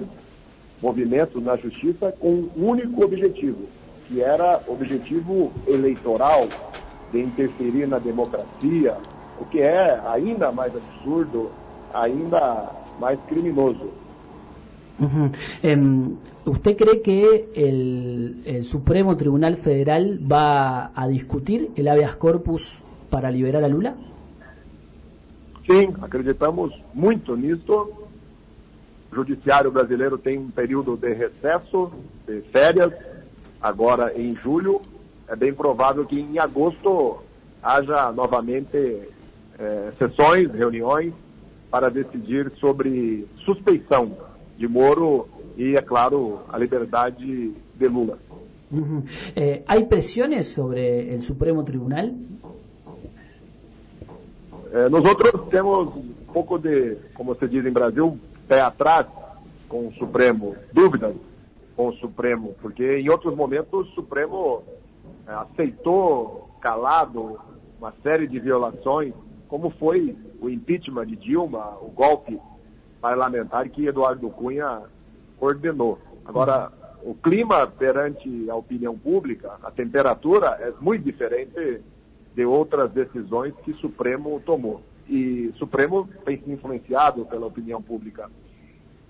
Speaker 7: movimentos na justiça com um único objetivo, que era objetivo eleitoral, de interferir na democracia, o que é ainda mais absurdo, ainda mais criminoso.
Speaker 2: Ujú. Em, ¿Usted cree que el, el Supremo Tribunal Federal va a discutir el habeas corpus para liberar a Lula?
Speaker 7: Sim, acreditamos muito nisso. O judiciário brasileiro tem um período de recesso, de férias, agora em julho. É bem provável que em agosto haja novamente eh, sessões, reuniões, para decidir sobre suspeição de Moro e, é claro, a liberdade de Lula.
Speaker 2: Ujú. Eh, ¿Hay presiones sobre el Supremo Tribunal?
Speaker 7: É, nós outros temos um pouco de, como se diz em Brasil, pé atrás com o Supremo, dúvidas com o Supremo, porque em outros momentos o Supremo é, aceitou calado uma série de violações, como foi o impeachment de Dilma, o golpe parlamentar que Eduardo Cunha ordenou. Agora, o clima perante a opinião pública, a temperatura é muito diferente de outras decisões que o Supremo tomou. E o Supremo tem se influenciado pela opinião pública.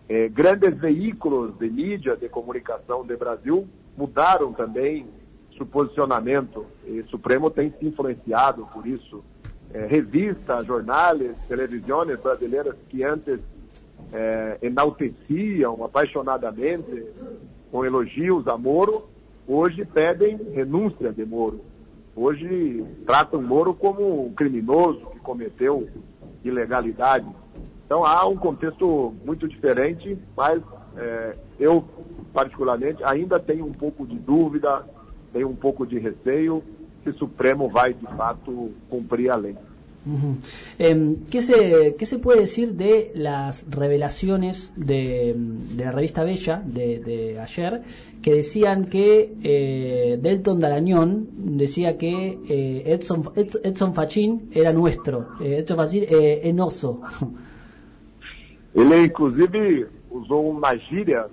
Speaker 7: Eh, grandes veículos de mídia, de comunicação do Brasil mudaram também seu posicionamento. E o Supremo tem se influenciado por isso. Eh, revistas, jornais, televisões brasileiras que antes eh, enalteciam apaixonadamente com elogios a Moro, hoje pedem renúncia de Moro. Hoje tratam Moro como um criminoso que cometeu ilegalidade. Então há um contexto muito diferente, mas eh, eu, particularmente, ainda tenho um pouco de dúvida, tenho um pouco de receio se o Supremo vai, de fato, cumprir a lei.
Speaker 2: Ujú. Em, ¿qué, se, ¿Qué se puede decir de las revelaciones de, de la revista Bella de, de ayer que decían que eh, Delton Darañón decía que eh, Edson, Ed- Edson Fachin era nuestro, eh, Edson Fachin eh, enoso?
Speaker 7: Ele, inclusive, usou uma gíria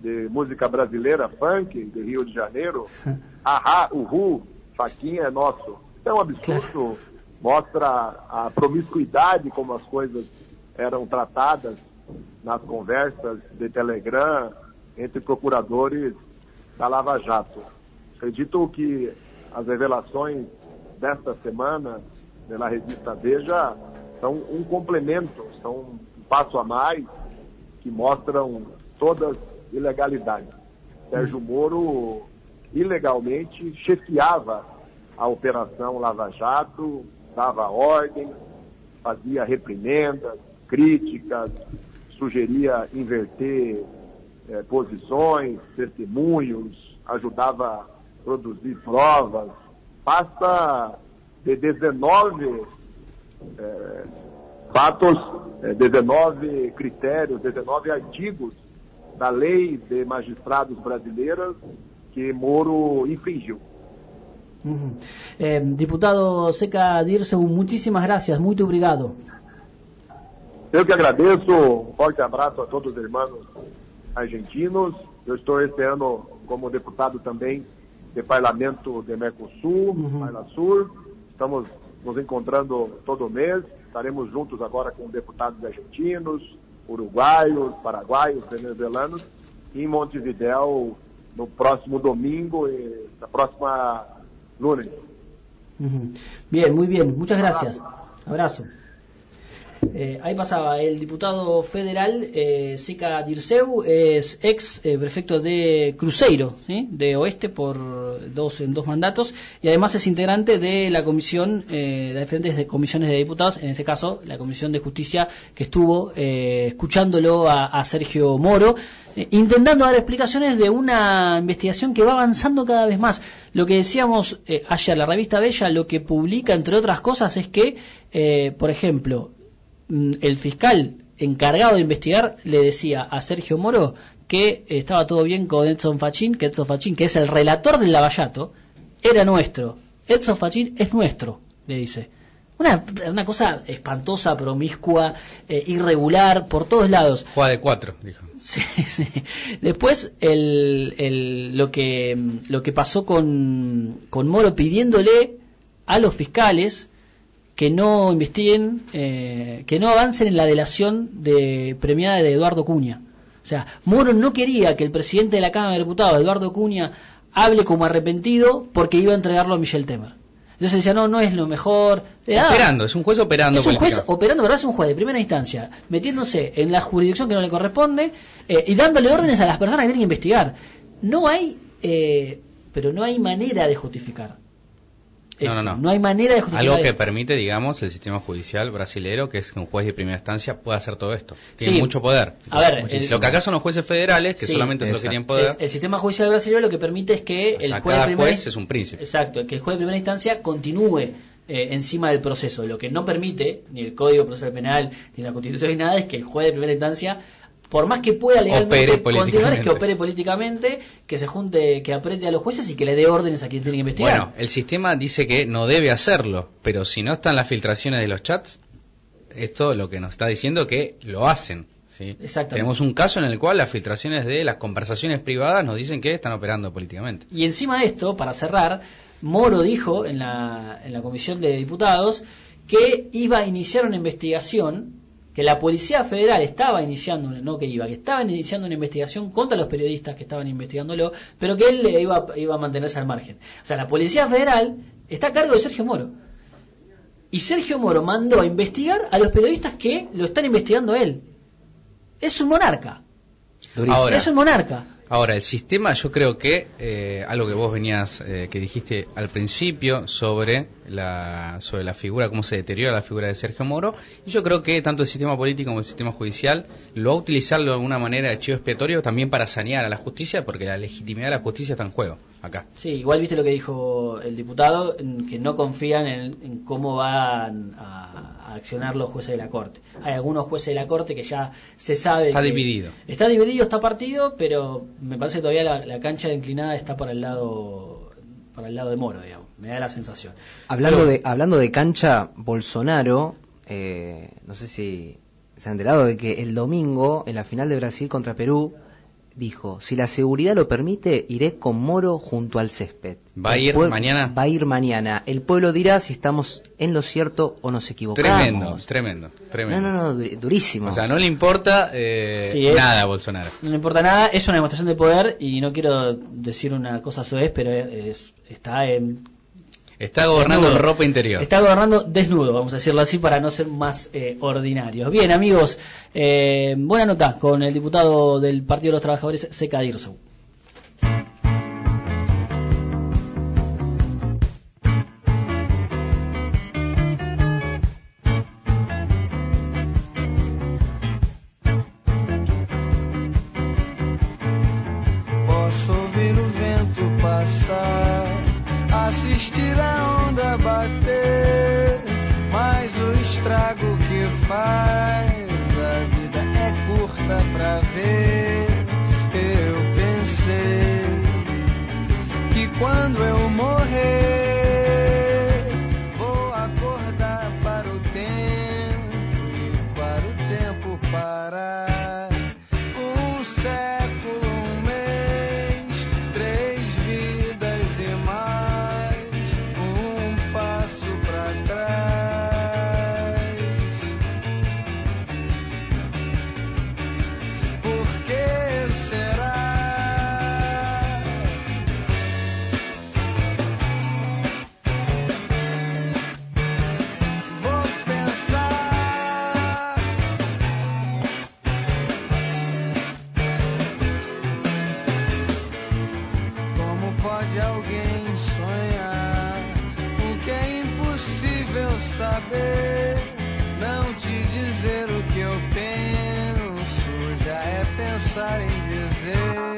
Speaker 7: de música brasileira, funk, de Rio de Janeiro. Ahá, uhu, faquinha é nosso. É um absurdo, mostra a promiscuidade como as coisas eram tratadas nas conversas de Telegram entre procuradores da Lava Jato. Acredito que as revelações desta semana pela revista Veja são um complemento, são um passo a mais que mostram todas ilegalidades. Sérgio Moro ilegalmente chefiava a operação Lava Jato, dava ordem, fazia reprimendas, críticas, sugeria inverter eh, posições, testemunhos, ajudava a produzir provas. Passa de 19 eh, fatos, eh, 19 critérios, 19 artigos da lei de magistrados brasileiras que Moro infringiu.
Speaker 2: Ujú. Eh, diputado Seca Dirceu, muchísimas gracias, muito obrigado.
Speaker 7: Eu que agradeço, um forte abraço a todos os irmãos argentinos Eu estou este ano como deputado também do Parlamento de Mercosul, uhum. Sul. Estamos nos encontrando todo mês. Estaremos juntos agora com deputados argentinos, uruguaios, paraguaios, venezuelanos, em Montevidéu no próximo domingo e na próxima lunes.
Speaker 2: Bien, muy bien. Muchas gracias. Abrazo. Eh, ahí pasaba el diputado federal eh, Dirceu, es ex eh, prefecto de Cruzeiro, de Oeste por dos en dos mandatos y además es integrante de la comisión eh, de diferentes comisiones de diputados, en este caso la comisión de justicia que estuvo eh, escuchándolo a, a, Sergio Moro. Intentando dar explicaciones de una investigación que va avanzando cada vez más. Lo que decíamos ayer, la revista Bella lo que publica, entre otras cosas, es que, por ejemplo, Mm, el fiscal encargado de investigar le decía a Sergio Moro que estaba todo bien con Edson Fachín, que Edson Fachín, que es el relator del Lavallato, era nuestro. Edson Fachín es nuestro, le dice. Una, una cosa espantosa, promiscua, eh, irregular, por todos lados.
Speaker 3: Juega de cuatro, dijo.
Speaker 2: Sí, sí. Después, el, el, lo, que, lo que pasó con, con Moro pidiéndole a los fiscales que no investiguen, eh, que no avancen en la delación de premiada de Eduardo Cuña. O sea, Moro no quería que el presidente de la Cámara de Diputados, Eduardo Cuña, hable como arrepentido porque iba a entregarlo a Michel Temer. Entonces decía, no, no es lo mejor.
Speaker 3: operando, es un juez operando.
Speaker 2: Es un juez operando, pero es un juez de primera instancia, metiéndose en la jurisdicción que no le corresponde eh, y dándole órdenes a las personas que tienen que investigar. No hay, eh, pero no hay manera de justificar.
Speaker 3: No, no, no.
Speaker 2: No hay manera de
Speaker 3: justificar. Algo que permite, digamos, el sistema judicial brasilero, que es que un juez de primera instancia pueda hacer todo esto. Tiene mucho poder.
Speaker 2: A ver,
Speaker 3: lo que acá son los jueces federales, que solamente es lo que tienen poder.
Speaker 2: el sistema judicial brasilero lo que permite es que el juez,
Speaker 3: cada
Speaker 2: de primera,
Speaker 3: juez es un príncipe.
Speaker 2: Exacto, que el juez de primera instancia continúe eh, encima del proceso. Lo que no permite ni el Código Procesal Penal ni la Constitución ni nada es que el juez de primera instancia por más que pueda legalmente continuar, es que opere políticamente, que se junte, que apriete a los jueces y que le dé órdenes a quien tiene que investigar.
Speaker 3: Bueno, el sistema dice que no debe hacerlo, pero si no están las filtraciones de los chats, esto lo que nos está diciendo que lo hacen. ¿sí? Tenemos un caso en el cual las filtraciones de las conversaciones privadas nos dicen que están operando políticamente.
Speaker 2: Y encima de esto, para cerrar, Moro dijo en la, en la comisión de diputados que iba a iniciar una investigación que la Policía Federal estaba iniciando, no que iba, que estaba iniciando una investigación contra los periodistas que estaban investigándolo, pero que él iba, iba a mantenerse al margen. O sea, la Policía Federal está a cargo de Sergio Moro. Y Sergio Moro mandó a investigar a los periodistas que lo están investigando él. Es un monarca. es un monarca.
Speaker 3: Ahora, el sistema, yo creo que eh, algo que vos venías, eh, que dijiste al principio sobre la, sobre la figura, cómo se deteriora la figura de Sergio Moro, y yo creo que tanto el sistema político como el sistema judicial lo va a utilizar de alguna manera de chivo expiatorio también para sanear a la justicia, porque la legitimidad de la justicia está en juego acá.
Speaker 2: Sí, igual viste lo que dijo el diputado, que no confían en cómo van a accionar los jueces de la Corte. Hay algunos jueces de la Corte que ya se sabe...
Speaker 3: Está dividido.
Speaker 2: Está dividido, está partido, pero me parece que todavía la, cancha inclinada está para el lado para el lado de Moro, digamos. Me da la sensación.
Speaker 4: Hablando, de, hablando de cancha, Bolsonaro, eh, no sé si se han enterado de que el domingo, en la final de Brasil contra Perú, dijo, si la seguridad lo permite, iré con Moro junto al césped.
Speaker 3: ¿Va a ir mañana?
Speaker 4: Va a ir mañana. El pueblo dirá si estamos en lo cierto o nos equivocamos.
Speaker 3: Tremendo, tremendo, tremendo.
Speaker 4: No, no, no, durísimo.
Speaker 3: O sea, no le importa eh, nada a Bolsonaro.
Speaker 2: No le importa nada, es una demostración de poder y no quiero decir una cosa vez, pero es, está en
Speaker 3: Está gobernando en ropa interior.
Speaker 2: Está gobernando desnudo, vamos a decirlo así, para no ser más eh, ordinarios. Bien, amigos, eh, buena nota con el diputado del Partido de los Trabajadores, Seca Dirso.
Speaker 8: Saber, não te dizer o que eu penso, já é pensar em dizer.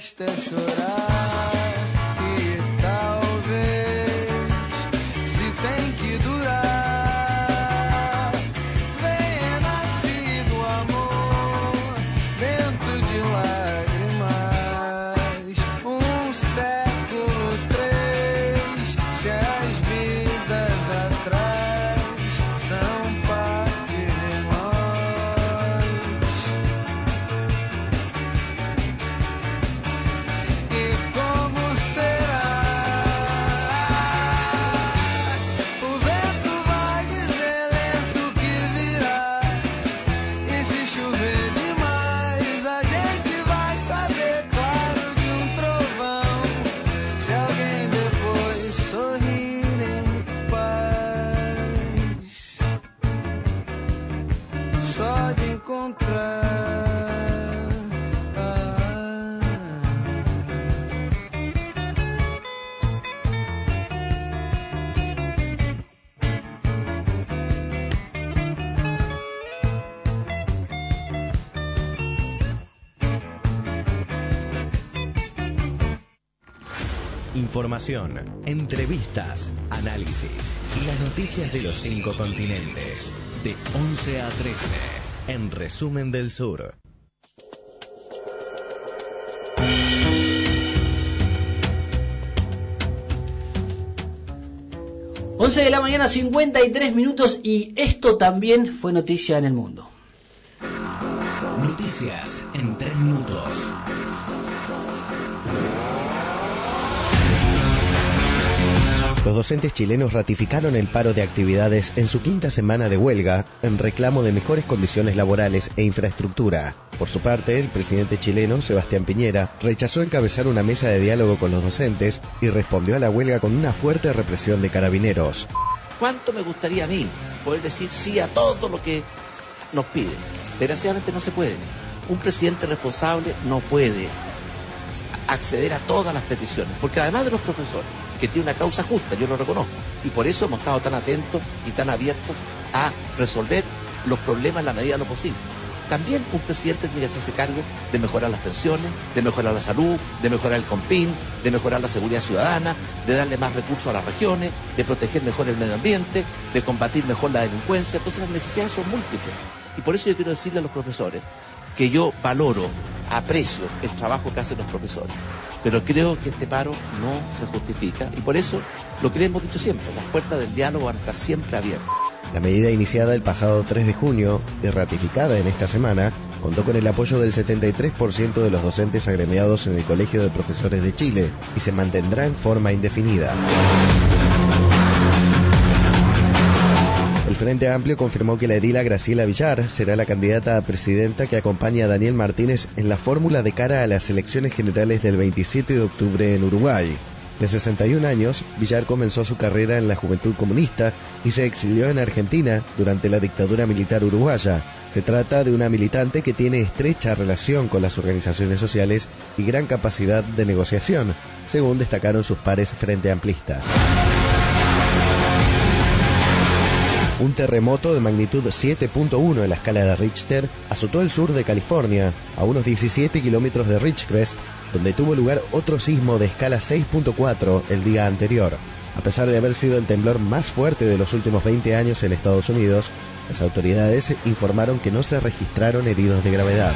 Speaker 8: O que resta é chorar.
Speaker 1: Información, entrevistas, análisis y las noticias de los cinco continentes. De 11 a 13. En Resumen del Sur.
Speaker 2: 11 de la mañana, 53 minutos y esto también fue noticia en el mundo.
Speaker 1: Noticias en 3 minutos. Los docentes chilenos ratificaron el paro de actividades en su quinta semana de huelga en reclamo de mejores condiciones laborales e infraestructura. Por su parte, el presidente chileno, Sebastián Piñera, rechazó encabezar una mesa de diálogo con los docentes y respondió a la huelga con una fuerte represión de carabineros.
Speaker 9: ¿Cuánto me gustaría a mí poder decir sí a todo lo que nos piden? Desgraciadamente no se puede. Un presidente responsable no puede acceder a todas las peticiones, porque además de los profesores, que tiene una causa justa, yo lo reconozco, y por eso hemos estado tan atentos y tan abiertos a resolver los problemas en la medida de lo posible. También un presidente tiene que hacerse cargo de mejorar las pensiones, de mejorar la salud, de mejorar el COMPIN, de mejorar la seguridad ciudadana, de darle más recursos a las regiones, de proteger mejor el medio ambiente, de combatir mejor la delincuencia. Entonces las necesidades son múltiples. Y por eso yo quiero decirle a los profesores que yo valoro, aprecio el trabajo que hacen los profesores, pero creo que este paro no se justifica y por eso lo que le hemos dicho siempre, las puertas del diálogo van a estar siempre abiertas.
Speaker 1: La medida iniciada el pasado 3 de junio y ratificada en esta semana contó con el apoyo del 73% de los docentes agremiados en el Colegio de Profesores de Chile y se mantendrá en forma indefinida. Frente Amplio confirmó que la edila Graciela Villar será la candidata a presidenta que acompaña a Daniel Martínez en la fórmula de cara a las elecciones generales del 27 de octubre en Uruguay. De 61 años, Villar comenzó su carrera en la Juventud Comunista y se exilió en Argentina durante la dictadura militar uruguaya. Se trata de una militante que tiene estrecha relación con las organizaciones sociales y gran capacidad de negociación, según destacaron sus pares frente amplistas. Un terremoto de magnitud 7.1 en la escala de Richter azotó el sur de California, a unos 17 kilómetros de Ridgecrest, donde tuvo lugar otro sismo de escala 6.4 el día anterior. A pesar de haber sido el temblor más fuerte de los últimos 20 años en Estados Unidos, las autoridades informaron que no se registraron heridos de gravedad.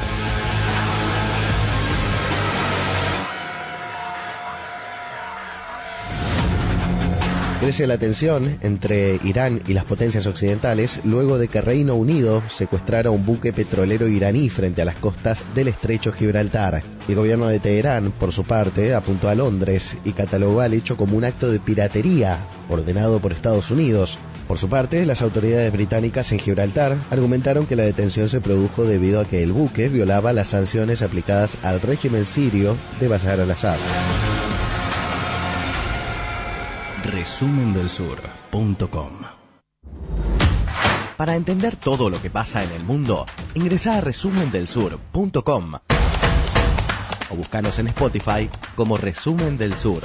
Speaker 1: Crece la tensión entre Irán y las potencias occidentales luego de que Reino Unido secuestrara un buque petrolero iraní frente a las costas del estrecho Gibraltar. El gobierno de Teherán, por su parte, apuntó a Londres y catalogó al hecho como un acto de piratería ordenado por Estados Unidos. Por su parte, las autoridades británicas en Gibraltar argumentaron que la detención se produjo debido a que el buque violaba las sanciones aplicadas al régimen sirio de Bashar al-Assad.
Speaker 10: resumendelsur.com Para entender todo lo que pasa en el mundo, ingresa a resumendelsur.com o búscanos en Spotify como Resumen del Sur.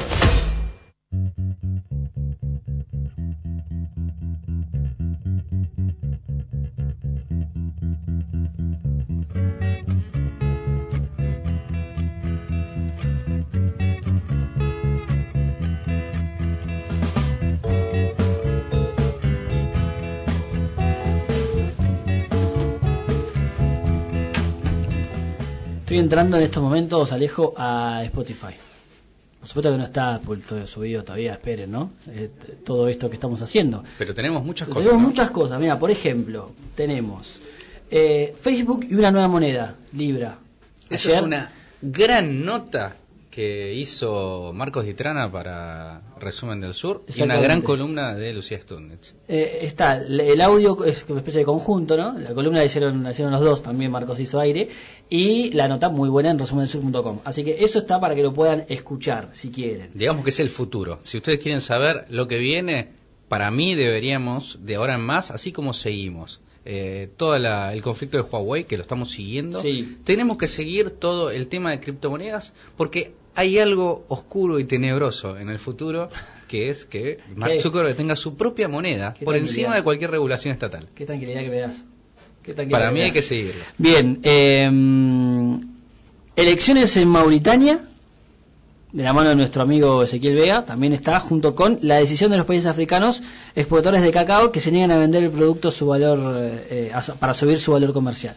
Speaker 2: Estoy entrando en estos momentos, Alejo, a Spotify. Por supuesto que no está todo subido todavía, esperen, ¿no? Eh, todo esto que estamos haciendo.
Speaker 3: Pero tenemos muchas cosas.
Speaker 2: tenemos
Speaker 3: ¿no?
Speaker 2: muchas cosas. Mira, por ejemplo, tenemos eh, Facebook y una nueva moneda, Libra.
Speaker 3: Esa es una gran nota que hizo Marcos Ditrana para Resumen del Sur y una gran columna de Lucía Stunditz.
Speaker 2: Eh, está, el audio es una especie de conjunto, ¿no? La columna la hicieron, la hicieron los dos, también Marcos hizo aire, y la nota muy buena en resumensur.com. Así que eso está para que lo puedan escuchar, si quieren.
Speaker 3: Digamos que es el futuro. Si ustedes quieren saber lo que viene, para mí deberíamos, de ahora en más, así como seguimos, eh, todo la- el conflicto de Huawei, que lo estamos siguiendo,
Speaker 2: Sí.
Speaker 3: tenemos que seguir todo el tema de criptomonedas, porque hay algo oscuro y tenebroso en el futuro, que es que Mark. Zuckerberg tenga su propia moneda por encima de cualquier regulación estatal.
Speaker 2: Qué tranquilidad que me das. Qué tranquilidad
Speaker 3: Para mí hay que seguirlo.
Speaker 2: Bien, eh, elecciones en Mauritania, de la mano de nuestro amigo Ezequiel Vega, también está junto con la decisión de los países africanos exportadores de cacao que se niegan a vender el producto a su valor eh, eh, a para subir su valor comercial.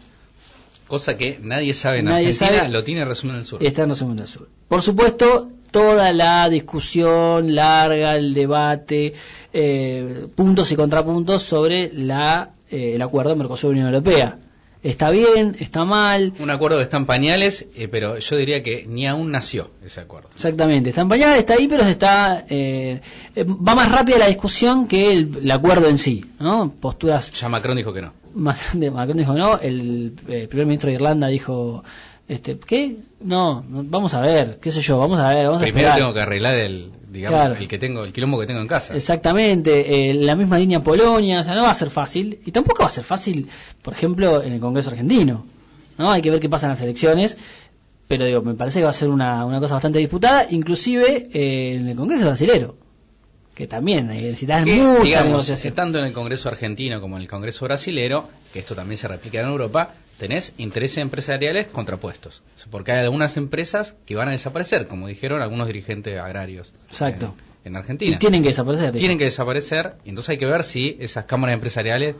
Speaker 3: Cosa que nadie sabe en
Speaker 2: Nadie
Speaker 3: Argentina,
Speaker 2: sabe.
Speaker 3: lo tiene resumen del sur.
Speaker 2: Está en Resumen del Sur. Por supuesto, toda la discusión larga, el debate, eh, puntos y contrapuntos sobre la, eh, el acuerdo Mercosur-Unión Europea. ¿Está bien? ¿Está mal?
Speaker 3: Un acuerdo que está en pañales, eh, pero yo diría que ni aún nació ese acuerdo.
Speaker 2: Exactamente, está en pañales, está ahí, pero se está eh, eh, va más rápida la discusión que el, el acuerdo en sí, ¿no? Posturas
Speaker 3: Ya Macron dijo que no.
Speaker 2: Macron dijo no, el eh, primer ministro de Irlanda dijo este ¿qué? No, vamos a ver, qué sé yo, vamos a ver, vamos a
Speaker 3: Primero
Speaker 2: esperar.
Speaker 3: tengo que arreglar el, digamos,
Speaker 2: Claro.
Speaker 3: el que tengo, el quilombo que tengo en casa.
Speaker 2: Exactamente, eh, la misma línea Polonia, o sea, no va a ser fácil, y tampoco va a ser fácil, por ejemplo, en el Congreso argentino, ¿no? Hay que ver qué pasa en las elecciones, pero digo, me parece que va a ser una, una cosa bastante disputada, inclusive eh, en el Congreso brasilero, que también Que, mucha
Speaker 3: digamos,
Speaker 2: negociación.
Speaker 3: tanto en el Congreso argentino como en el Congreso brasilero, que esto también se replica en Europa, tenés intereses empresariales contrapuestos. Porque hay algunas empresas que van a desaparecer, como dijeron algunos dirigentes agrarios
Speaker 2: Exacto.
Speaker 3: en, en Argentina.
Speaker 2: Y tienen que desaparecer. digo.
Speaker 3: Tienen que desaparecer, y entonces hay que ver si esas cámaras empresariales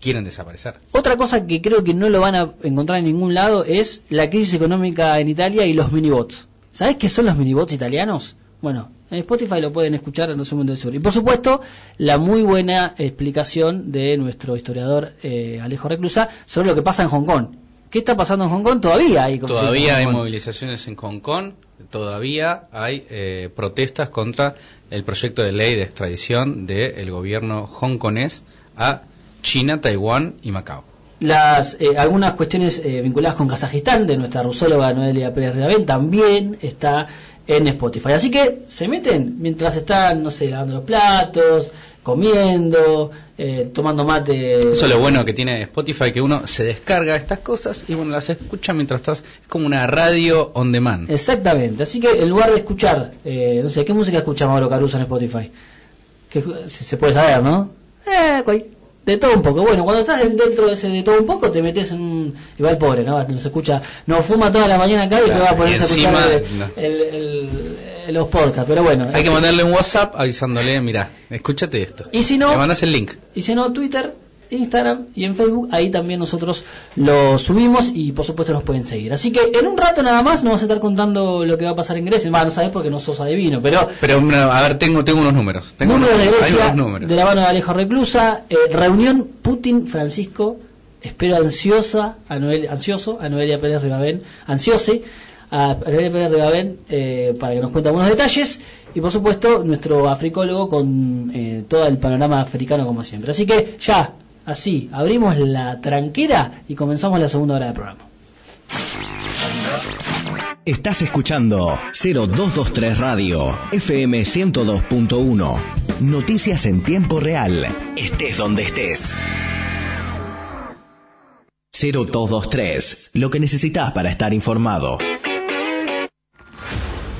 Speaker 3: quieren desaparecer.
Speaker 2: Otra cosa que creo que no lo van a encontrar en ningún lado es la crisis económica en Italia y los minibots. ¿Sabes qué son los minibots italianos? Bueno, en Spotify lo pueden escuchar en Resumen del Sur. Y por supuesto, la muy buena explicación de nuestro historiador eh, Alejo Reclusa sobre lo que pasa en Hong Kong. ¿Qué está pasando en Hong Kong? Todavía hay
Speaker 3: Todavía hay movilizaciones en Hong Kong, todavía hay eh, protestas contra el proyecto de ley de extradición del gobierno hongkonés a China, Taiwán y Macao.
Speaker 2: Las, eh, algunas cuestiones eh, vinculadas con Kazajistán de nuestra rusóloga Noelia Pérez Ravén también está en Spotify. Así que se meten mientras están, no sé, lavando los platos, comiendo, eh, tomando mate.
Speaker 3: Eso es lo bueno que tiene Spotify, que uno se descarga estas cosas y bueno, las escucha mientras estás, es como una radio on demand.
Speaker 2: Exactamente. Así que en lugar de escuchar, eh, no sé, ¿qué música escucha Mauro Caruso en Spotify? Que, se, se puede saber, ¿no? Eh, cual- de todo un poco. Bueno, cuando estás dentro de ese de todo un poco, te metes en un. Igual pobre, ¿no? Nos escucha, nos fuma toda la mañana acá y
Speaker 3: Claro,
Speaker 2: me va a ponerse a escuchar
Speaker 3: encima,
Speaker 2: el-
Speaker 3: no.
Speaker 2: el- el- el- los podcasts. Pero bueno.
Speaker 3: Hay que mandarle un WhatsApp avisándole, mira, escúchate esto.
Speaker 2: Y si no-
Speaker 3: Le mandas el link.
Speaker 2: Y si no, Twitter, Instagram y en Facebook. Ahí también nosotros lo subimos y por supuesto nos pueden seguir. Así que en un rato nada más nos vamos a estar contando lo que va a pasar en Grecia. Va, no sabes porque no sos adivino, pero
Speaker 3: Pero a ver, tengo, tengo unos números. Tengo
Speaker 2: número
Speaker 3: unos-
Speaker 2: de
Speaker 3: hay
Speaker 2: Grecia
Speaker 3: unos números.
Speaker 2: de la mano de Alejo Reclusa, eh, reunión Putin-Francisco, espero ansiosa, a Noel, ansioso, a Noelia Pérez Ribabén, ansiose, a Noelia Pérez Ribabén eh, para que nos cuente algunos detalles y por supuesto nuestro africólogo con eh, todo el panorama africano como siempre. Así que ya, así, abrimos la tranquera y comenzamos la segunda hora del programa.
Speaker 10: Estás escuchando 0223 Radio, FM 102.1. Noticias en tiempo real, estés donde estés. 0223, lo que necesitas para estar informado.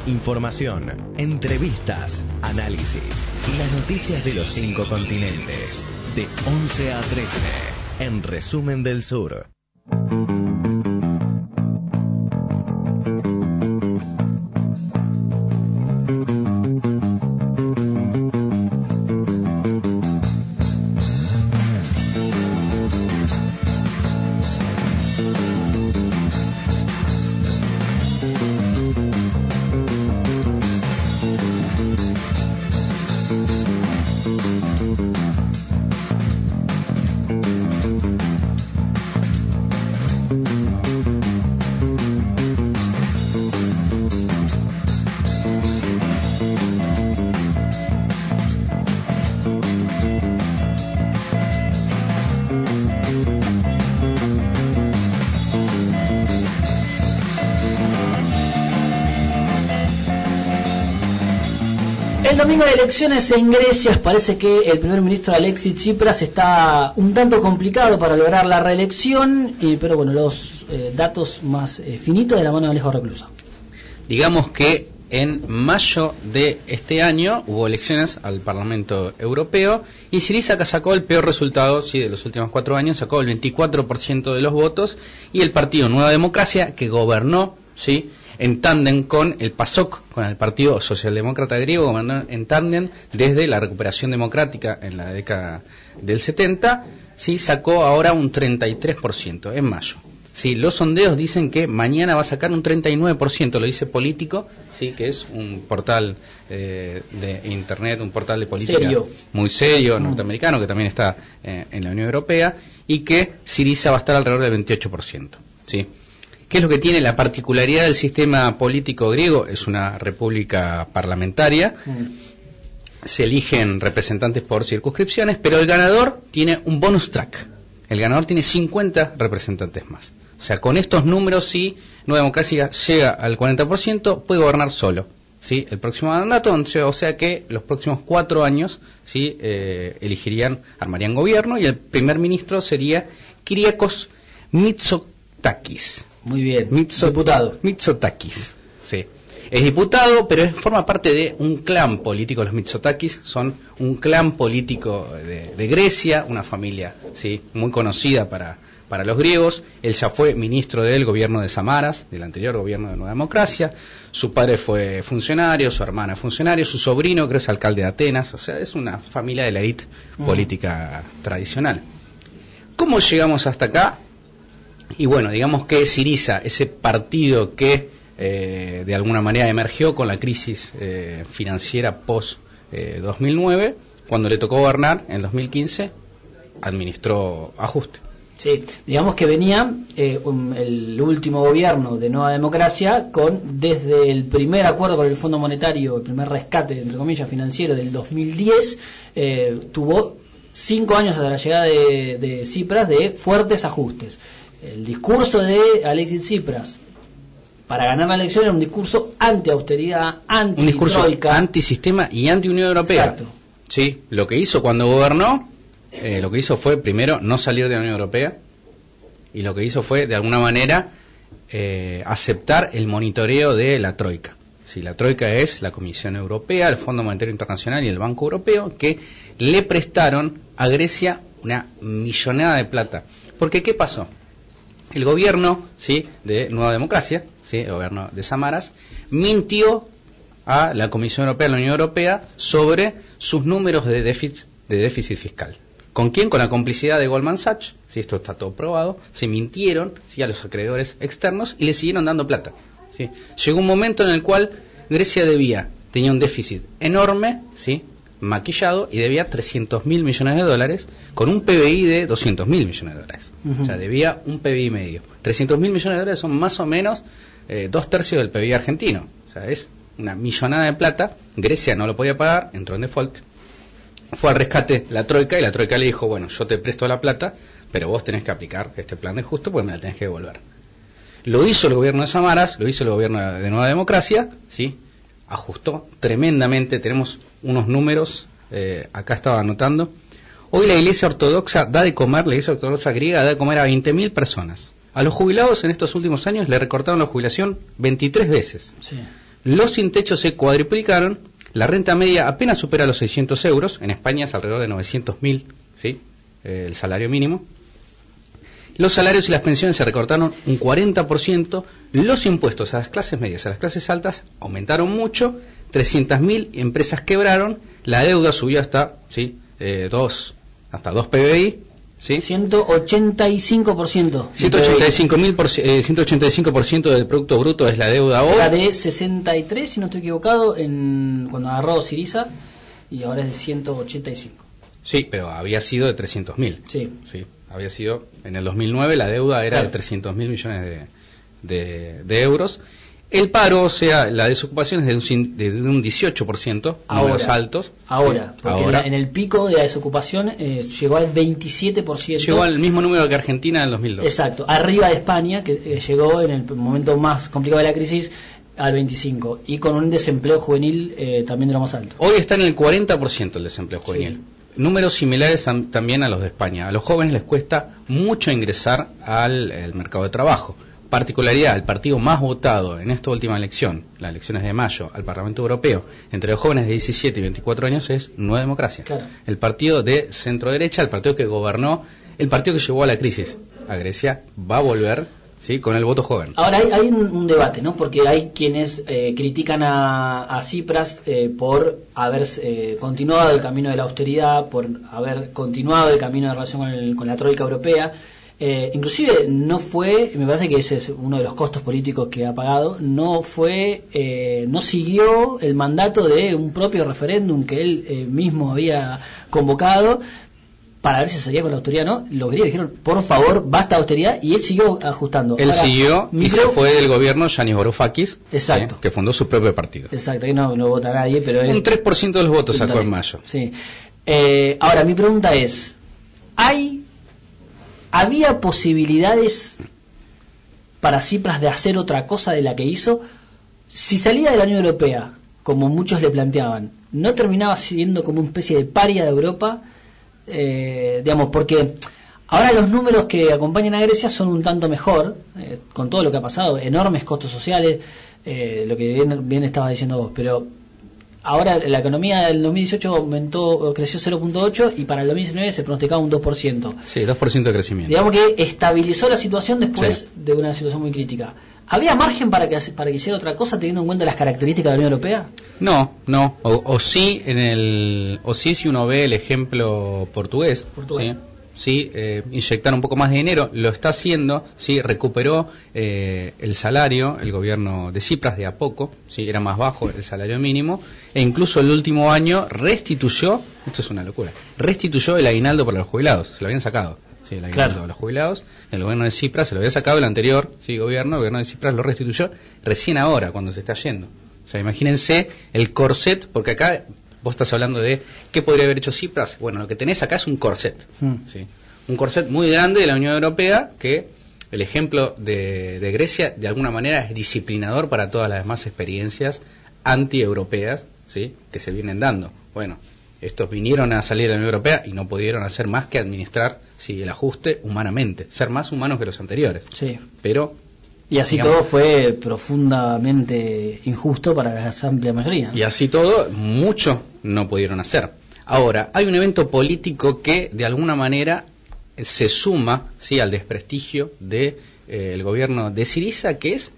Speaker 10: Información, entrevistas, análisis y las noticias de los cinco continentes. De 11 a 13, en Resumen del Sur.
Speaker 2: Domingo de elecciones en Grecia parece que el primer ministro Alexis Tsipras está un tanto complicado para lograr la reelección, y- pero bueno, los eh, datos más eh, finitos de la mano de Alejo Reclusa.
Speaker 3: Digamos que en mayo de este año hubo elecciones al Parlamento Europeo y Siriza sacó el peor resultado sí, de los últimos cuatro años, sacó el 24% de los votos y el partido Nueva Democracia, que gobernó sí, en tándem con el PASOK, con el Partido Socialdemócrata Griego, en tándem desde la recuperación democrática en la década del 70, sí, sacó ahora un 33% en mayo. Sí, los sondeos dicen que mañana va a sacar un 39%, lo dice Político, sí, que es un portal eh, de internet, un portal de política
Speaker 2: Serio.
Speaker 3: muy serio, norteamericano, que también está eh, en la Unión Europea, y que Siriza va a estar alrededor del 28%. ¿sí? ¿Qué es lo que tiene la particularidad del sistema político griego? Es una república parlamentaria, se eligen representantes por circunscripciones, pero el ganador tiene un bonus track. El ganador tiene 50 representantes más. O sea, con estos números, si Nueva Democracia llega al 40%, puede gobernar solo. ¿sí? El próximo mandato, o sea que los próximos cuatro años ¿sí? eh, elegirían, armarían gobierno y el primer ministro sería Kyriakos Mitsotakis.
Speaker 2: Muy bien,
Speaker 3: Mitso-
Speaker 2: diputado.
Speaker 3: Mitsotakis, sí. Es diputado, pero es- forma parte de un clan político. Los Mitsotakis son un clan político de, de Grecia, una familia sí, muy conocida para, para los griegos. Él ya fue ministro del gobierno de Samaras, del anterior gobierno de Nueva Democracia. Su padre fue funcionario, su hermana funcionario, su sobrino creo es alcalde de Atenas. O sea, es una familia de la élite
Speaker 2: Mm.
Speaker 3: política tradicional. ¿Cómo llegamos hasta acá? Y bueno, digamos que Siriza, ese partido que eh, de alguna manera emergió con la crisis eh, financiera post eh, 2009, cuando le tocó gobernar en 2015, administró ajuste.
Speaker 2: Sí, digamos que venía eh, un- el último gobierno de Nueva Democracia con desde el primer acuerdo con el Fondo Monetario, el primer rescate, entre comillas, financiero del 2010, eh, tuvo cinco años a la llegada de, de Tsipras de fuertes ajustes. El discurso de Alexis Tsipras para ganar la elección era un discurso anti-austeridad,
Speaker 3: Un discurso antisistema y anti-Unión Europea.
Speaker 2: Exacto.
Speaker 3: Sí, lo que hizo cuando gobernó, eh, lo que hizo fue primero no salir de la Unión Europea y lo que hizo fue de alguna manera eh, aceptar el monitoreo de la Troika. Si la Troika es la Comisión Europea, el Fondo Monetario Internacional y el Banco Europeo que le prestaron a Grecia una millonada de plata. Porque ¿qué pasó? El gobierno ¿sí? de Nueva Democracia, ¿sí? el gobierno de Samaras, mintió a la Comisión Europea, a la Unión Europea, sobre sus números de déficit, de déficit fiscal. ¿Con quién? Con la complicidad de Goldman Sachs, si esto está todo probado, se mintieron ¿sí? a los acreedores externos y le siguieron dando plata. ¿sí? Llegó un momento en el cual Grecia debía, tenía un déficit enorme, ¿sí? Maquillado, y debía 300 mil millones de dólares con un PBI de 200 mil millones de dólares. O sea, debía un PBI medio. 300 mil millones de dólares son más o menos eh, dos tercios del PBI argentino. O sea, es una millonada de plata. Grecia no lo podía pagar, entró en default. Fue al rescate la Troika y la Troika le dijo, bueno, yo te presto la plata, pero vos tenés que aplicar este plan de justo porque me la tenés que devolver. Lo hizo el gobierno de Samaras, lo hizo el gobierno de Nueva Democracia, ¿sí? Ajustó tremendamente, tenemos unos números, eh, acá estaba anotando. Hoy la Iglesia Ortodoxa da de comer, la Iglesia Ortodoxa griega da de comer a 20.000 personas. A los jubilados en estos últimos años le recortaron la jubilación 23 veces.
Speaker 2: Sí.
Speaker 3: Los sin techo se cuadriplicaron, la renta media apenas supera los 600 euros, en España es alrededor de 900.000, ¿sí? Eh, el salario mínimo. Los salarios y las pensiones se recortaron un 40%, los impuestos a las clases medias, a las clases altas, aumentaron mucho, 300.000 empresas quebraron, la deuda subió hasta, ¿sí? Eh, dos, hasta 2 PBI, ¿sí?
Speaker 2: 185%.
Speaker 3: 185.000 por, eh, 185% del Producto Bruto es la deuda
Speaker 2: Era
Speaker 3: ahora.
Speaker 2: de 63, si no estoy equivocado, en, cuando agarró Siriza, y ahora es de 185.
Speaker 3: Sí, pero había sido de 300.000.
Speaker 2: Sí.
Speaker 3: Sí, había sido en el 2009 la deuda era
Speaker 2: Claro.
Speaker 3: de 300 mil millones de, de- de euros. El paro, o sea, la desocupación es de un, de un 18%,
Speaker 2: Ahora.
Speaker 3: altos.
Speaker 2: Ahora, porque
Speaker 3: ahora.
Speaker 2: En el pico de la desocupación eh, llegó al 27%.
Speaker 3: Llegó al mismo número que Argentina en el 2002.
Speaker 2: Exacto, arriba de España, que eh, llegó en el momento más complicado de la crisis al 25%, y con un desempleo juvenil eh, también de lo más alto.
Speaker 3: Hoy está en el 40% el desempleo juvenil. Números similares tam- también a los de España. A los jóvenes les cuesta mucho ingresar al el mercado de trabajo. Particularidad, el partido más votado en esta última elección, las elecciones de mayo al Parlamento Europeo, entre los jóvenes de 17 y 24 años es Nueva Democracia.
Speaker 2: Claro.
Speaker 3: El partido de centro derecha, el partido que gobernó, el partido que llevó a la crisis a Grecia, va a volver ¿sí? con el voto joven.
Speaker 2: Ahora hay, un, debate, ¿no? Porque hay quienes eh, critican a, a Tsipras eh, por haber eh, continuado el camino de la austeridad, por haber continuado el camino de relación con, el- con la troika europea. Eh, inclusive no fue, me parece que ese es uno de los costos políticos que ha pagado, no fue, eh, no siguió el mandato de un propio referéndum que él mismo había convocado para ver si salía con la austeridad no. Los griegos dijeron, por favor, basta de austeridad, y él siguió ajustando.
Speaker 3: Él
Speaker 2: Ahora,
Speaker 3: siguió y se fue del gobierno Yanis Varoufakis,
Speaker 2: Exacto.
Speaker 3: que fundó su propio partido.
Speaker 2: Exacto, que no, no vota nadie, pero él...
Speaker 3: Un 3% de los votos sacó en mayo.
Speaker 2: Sí. Eh, ahora, mi pregunta es, ¿hay, ¿había posibilidades para Cipras de hacer otra cosa de la que hizo? Si salía de la Unión Europea, como muchos le planteaban, ¿no terminaba siendo como una especie de paria de Europa? Eh, digamos, porque ahora los números que acompañan a Grecia son un tanto mejor, eh, con todo lo que ha pasado, enormes costos sociales, eh, lo que bien, bien estaba diciendo vos, pero ahora la economía del 2018 aumentó, creció 0.8 y para el 2019 se pronosticaba un 2%.
Speaker 3: Sí, 2% de crecimiento.
Speaker 2: Digamos que estabilizó la situación después
Speaker 3: Sí.
Speaker 2: de una situación muy crítica. ¿Había margen para que, para que hiciera otra cosa teniendo en cuenta las características de la Unión Europea?
Speaker 3: No, no. O, o sí en el, o sí si uno ve el ejemplo portugués,
Speaker 2: Portugal.
Speaker 3: sí, sí eh, inyectar un poco más de dinero, lo está haciendo, sí, recuperó eh, el salario, el gobierno de Cipras de a poco, sí, era más bajo el salario mínimo, e incluso el último año restituyó, esto es una locura, restituyó el aguinaldo para los jubilados, se lo habían sacado. Sí, el aguinaldo
Speaker 2: Claro.
Speaker 3: a los jubilados, el gobierno de Cipras se lo había sacado el anterior, sí, gobierno, el gobierno de Cipras lo restituyó recién ahora, cuando se está yendo. O sea, imagínense el corset, porque acá vos estás hablando de qué podría haber hecho Cipras. Bueno, lo que tenés acá es un corset.
Speaker 2: Hmm.
Speaker 3: ¿sí? Un corset muy grande de la Unión Europea que el ejemplo de, de Grecia de alguna manera es disciplinador para todas las demás experiencias anti-europeas ¿sí? que se vienen dando. Bueno, estos vinieron a salir de la Unión Europea y no pudieron hacer más que administrar sí, el ajuste humanamente, ser más humanos que los anteriores.
Speaker 2: Sí.
Speaker 3: Pero
Speaker 2: Y así
Speaker 3: Digamos-
Speaker 2: todo fue profundamente injusto para la amplia mayoría.
Speaker 3: Y así todo, mucho no pudieron hacer. Ahora, hay un evento político que de alguna manera se suma sí al desprestigio del de, eh, gobierno de Siriza, que es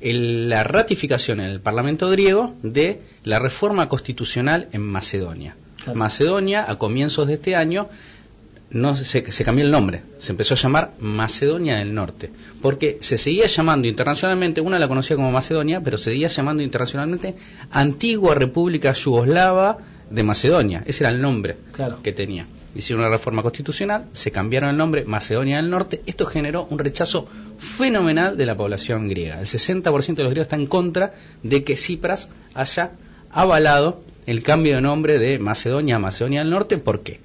Speaker 3: el- la ratificación en el Parlamento griego de la reforma constitucional en Macedonia.
Speaker 2: Claro.
Speaker 3: Macedonia, a comienzos de este año, no se, se cambió el nombre, se empezó a llamar Macedonia del Norte, porque se seguía llamando internacionalmente, una la conocía como Macedonia, pero se seguía llamando internacionalmente Antigua República Yugoslava de Macedonia, ese era el nombre
Speaker 2: Claro.
Speaker 3: que tenía. Hicieron una reforma constitucional, se cambiaron el nombre Macedonia del Norte, esto generó un rechazo fenomenal de la población griega. El 60% de los griegos está en contra de que Cipras haya avalado el cambio de nombre de Macedonia a Macedonia del Norte, ¿por qué?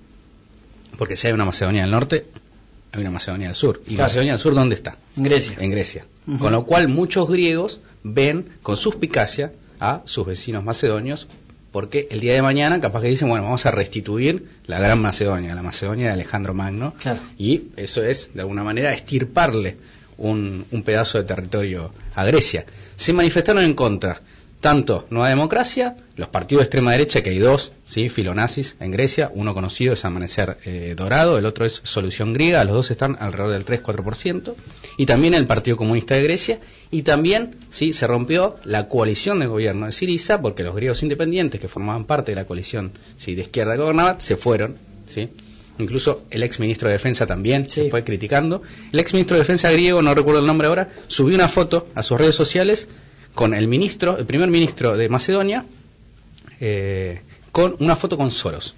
Speaker 3: Porque si hay una Macedonia del Norte, hay una Macedonia del Sur. ¿Y
Speaker 2: Claro.
Speaker 3: Macedonia del Sur dónde está?
Speaker 2: En Grecia.
Speaker 3: En Grecia. Con lo cual muchos griegos ven con suspicacia a sus vecinos macedonios porque el día de mañana capaz que dicen, bueno, vamos a restituir la gran Macedonia, la Macedonia de Alejandro Magno.
Speaker 2: Claro.
Speaker 3: Y eso es, de alguna manera, estirparle un, un pedazo de territorio a Grecia. Se manifestaron en contra tanto Nueva Democracia, los partidos de extrema derecha, que hay dos, ¿sí? filonazis en Grecia, uno conocido es Amanecer eh, Dorado, el otro es Solución Griega, los dos están alrededor del 3-4%, y también el Partido Comunista de Grecia, y también sí se rompió la coalición de gobierno de Siriza, porque los griegos independientes que formaban parte de la coalición sí, de izquierda que gobernaba, se fueron, ¿sí? Incluso el ex ministro de Defensa también se fue criticando. El ex ministro de Defensa griego, no recuerdo el nombre ahora, subió una foto a sus redes sociales con el ministro, el primer ministro de Macedonia, eh, con una foto con Soros.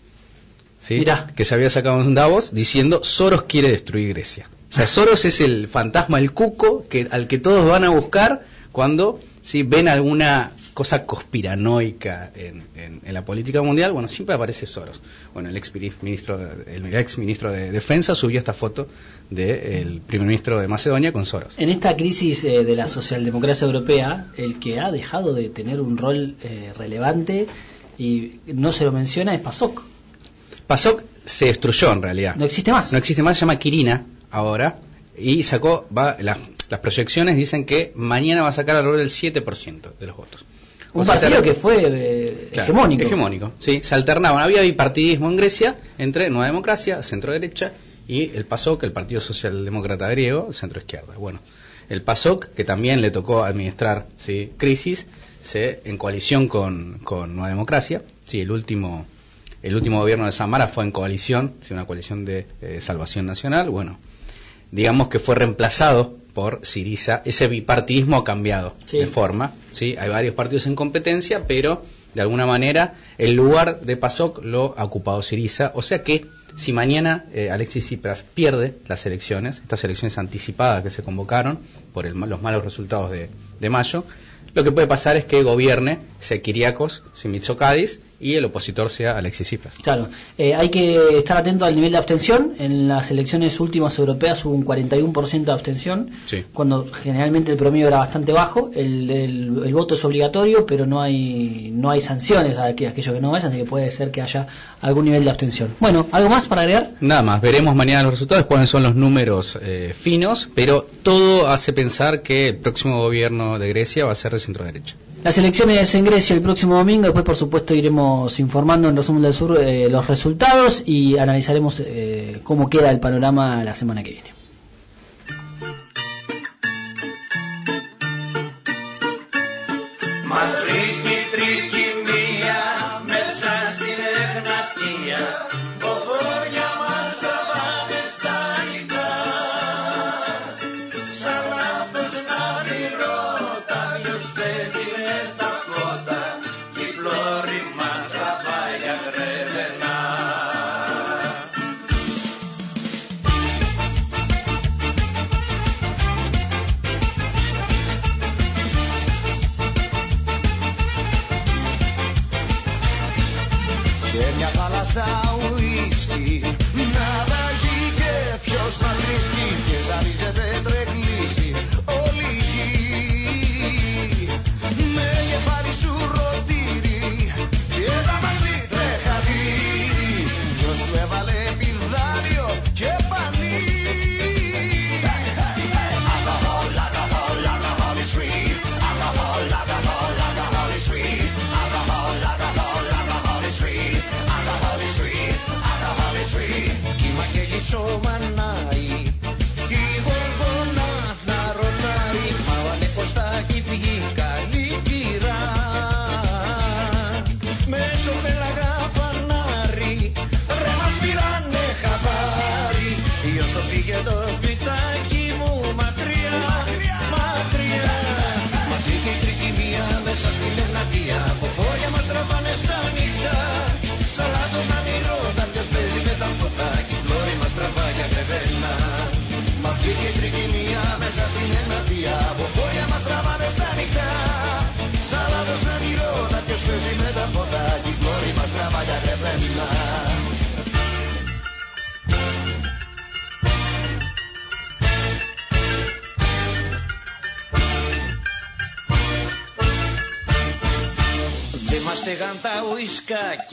Speaker 3: ¿sí? Que se había sacado en Davos diciendo Soros quiere destruir Grecia. O sea, Soros es el fantasma, el cuco que, al que todos van a buscar cuando ¿sí? ven alguna cosa conspiranoica en, en- en la política mundial. Bueno, siempre aparece Soros. Bueno, el ex ministro, el ex ministro de Defensa subió esta foto del primer ministro de Macedonia con Soros.
Speaker 2: En esta crisis eh, de la socialdemocracia europea, el que ha dejado de tener un rol eh, relevante y no se lo menciona es PASOK.
Speaker 3: PASOK se destruyó en realidad.
Speaker 2: No existe más.
Speaker 3: No existe más, se llama Kirina ahora. Y sacó, va, la- las proyecciones dicen que mañana va a sacar alrededor del 7% de los votos.
Speaker 2: Un
Speaker 3: sea,
Speaker 2: partido que fue eh,
Speaker 3: Claro,
Speaker 2: hegemónico.
Speaker 3: Hegemónico, sí. Se alternaban. Había bipartidismo en Grecia entre Nueva Democracia, centro-derecha, y el PASOK, el Partido Socialdemócrata Griego, centro-izquierda. Bueno, el PASOK, que también le tocó administrar ¿sí? crisis, se, en coalición con, con Nueva Democracia, sí, el último, el último gobierno de Samara fue en coalición, sí, una coalición de eh, salvación nacional, bueno, digamos que fue reemplazado por Siriza, ese bipartidismo ha cambiado
Speaker 2: Sí.
Speaker 3: de forma, ¿sí? hay varios partidos en competencia, pero de alguna manera el lugar de PASOK lo ha ocupado Siriza, o sea que si mañana eh, Alexis Tsipras pierde las elecciones, estas elecciones anticipadas que se convocaron por el los malos resultados de, de mayo, lo que puede pasar es que gobierne Sekiriakos, Simitsokáis y el opositor sea Alexis Tsipras.
Speaker 2: Claro, eh, hay que estar atento al nivel de abstención. En las elecciones últimas europeas hubo un 41% de abstención,
Speaker 3: Sí.
Speaker 2: cuando generalmente el promedio era bastante bajo. El, el- el voto es obligatorio, pero no hay no hay sanciones a aqu- aquellos que no vayan, así que puede ser que haya algún nivel de abstención. Bueno, ¿algo más para agregar?
Speaker 3: Nada más, veremos mañana los resultados, cuáles son los números eh, finos, pero todo hace pensar que el próximo gobierno de Grecia va a ser de centro derecha.
Speaker 2: Las elecciones en Grecia el próximo domingo, después por supuesto iremos informando en Resumen del Sur eh, los resultados y analizaremos eh, cómo queda el panorama la semana que viene.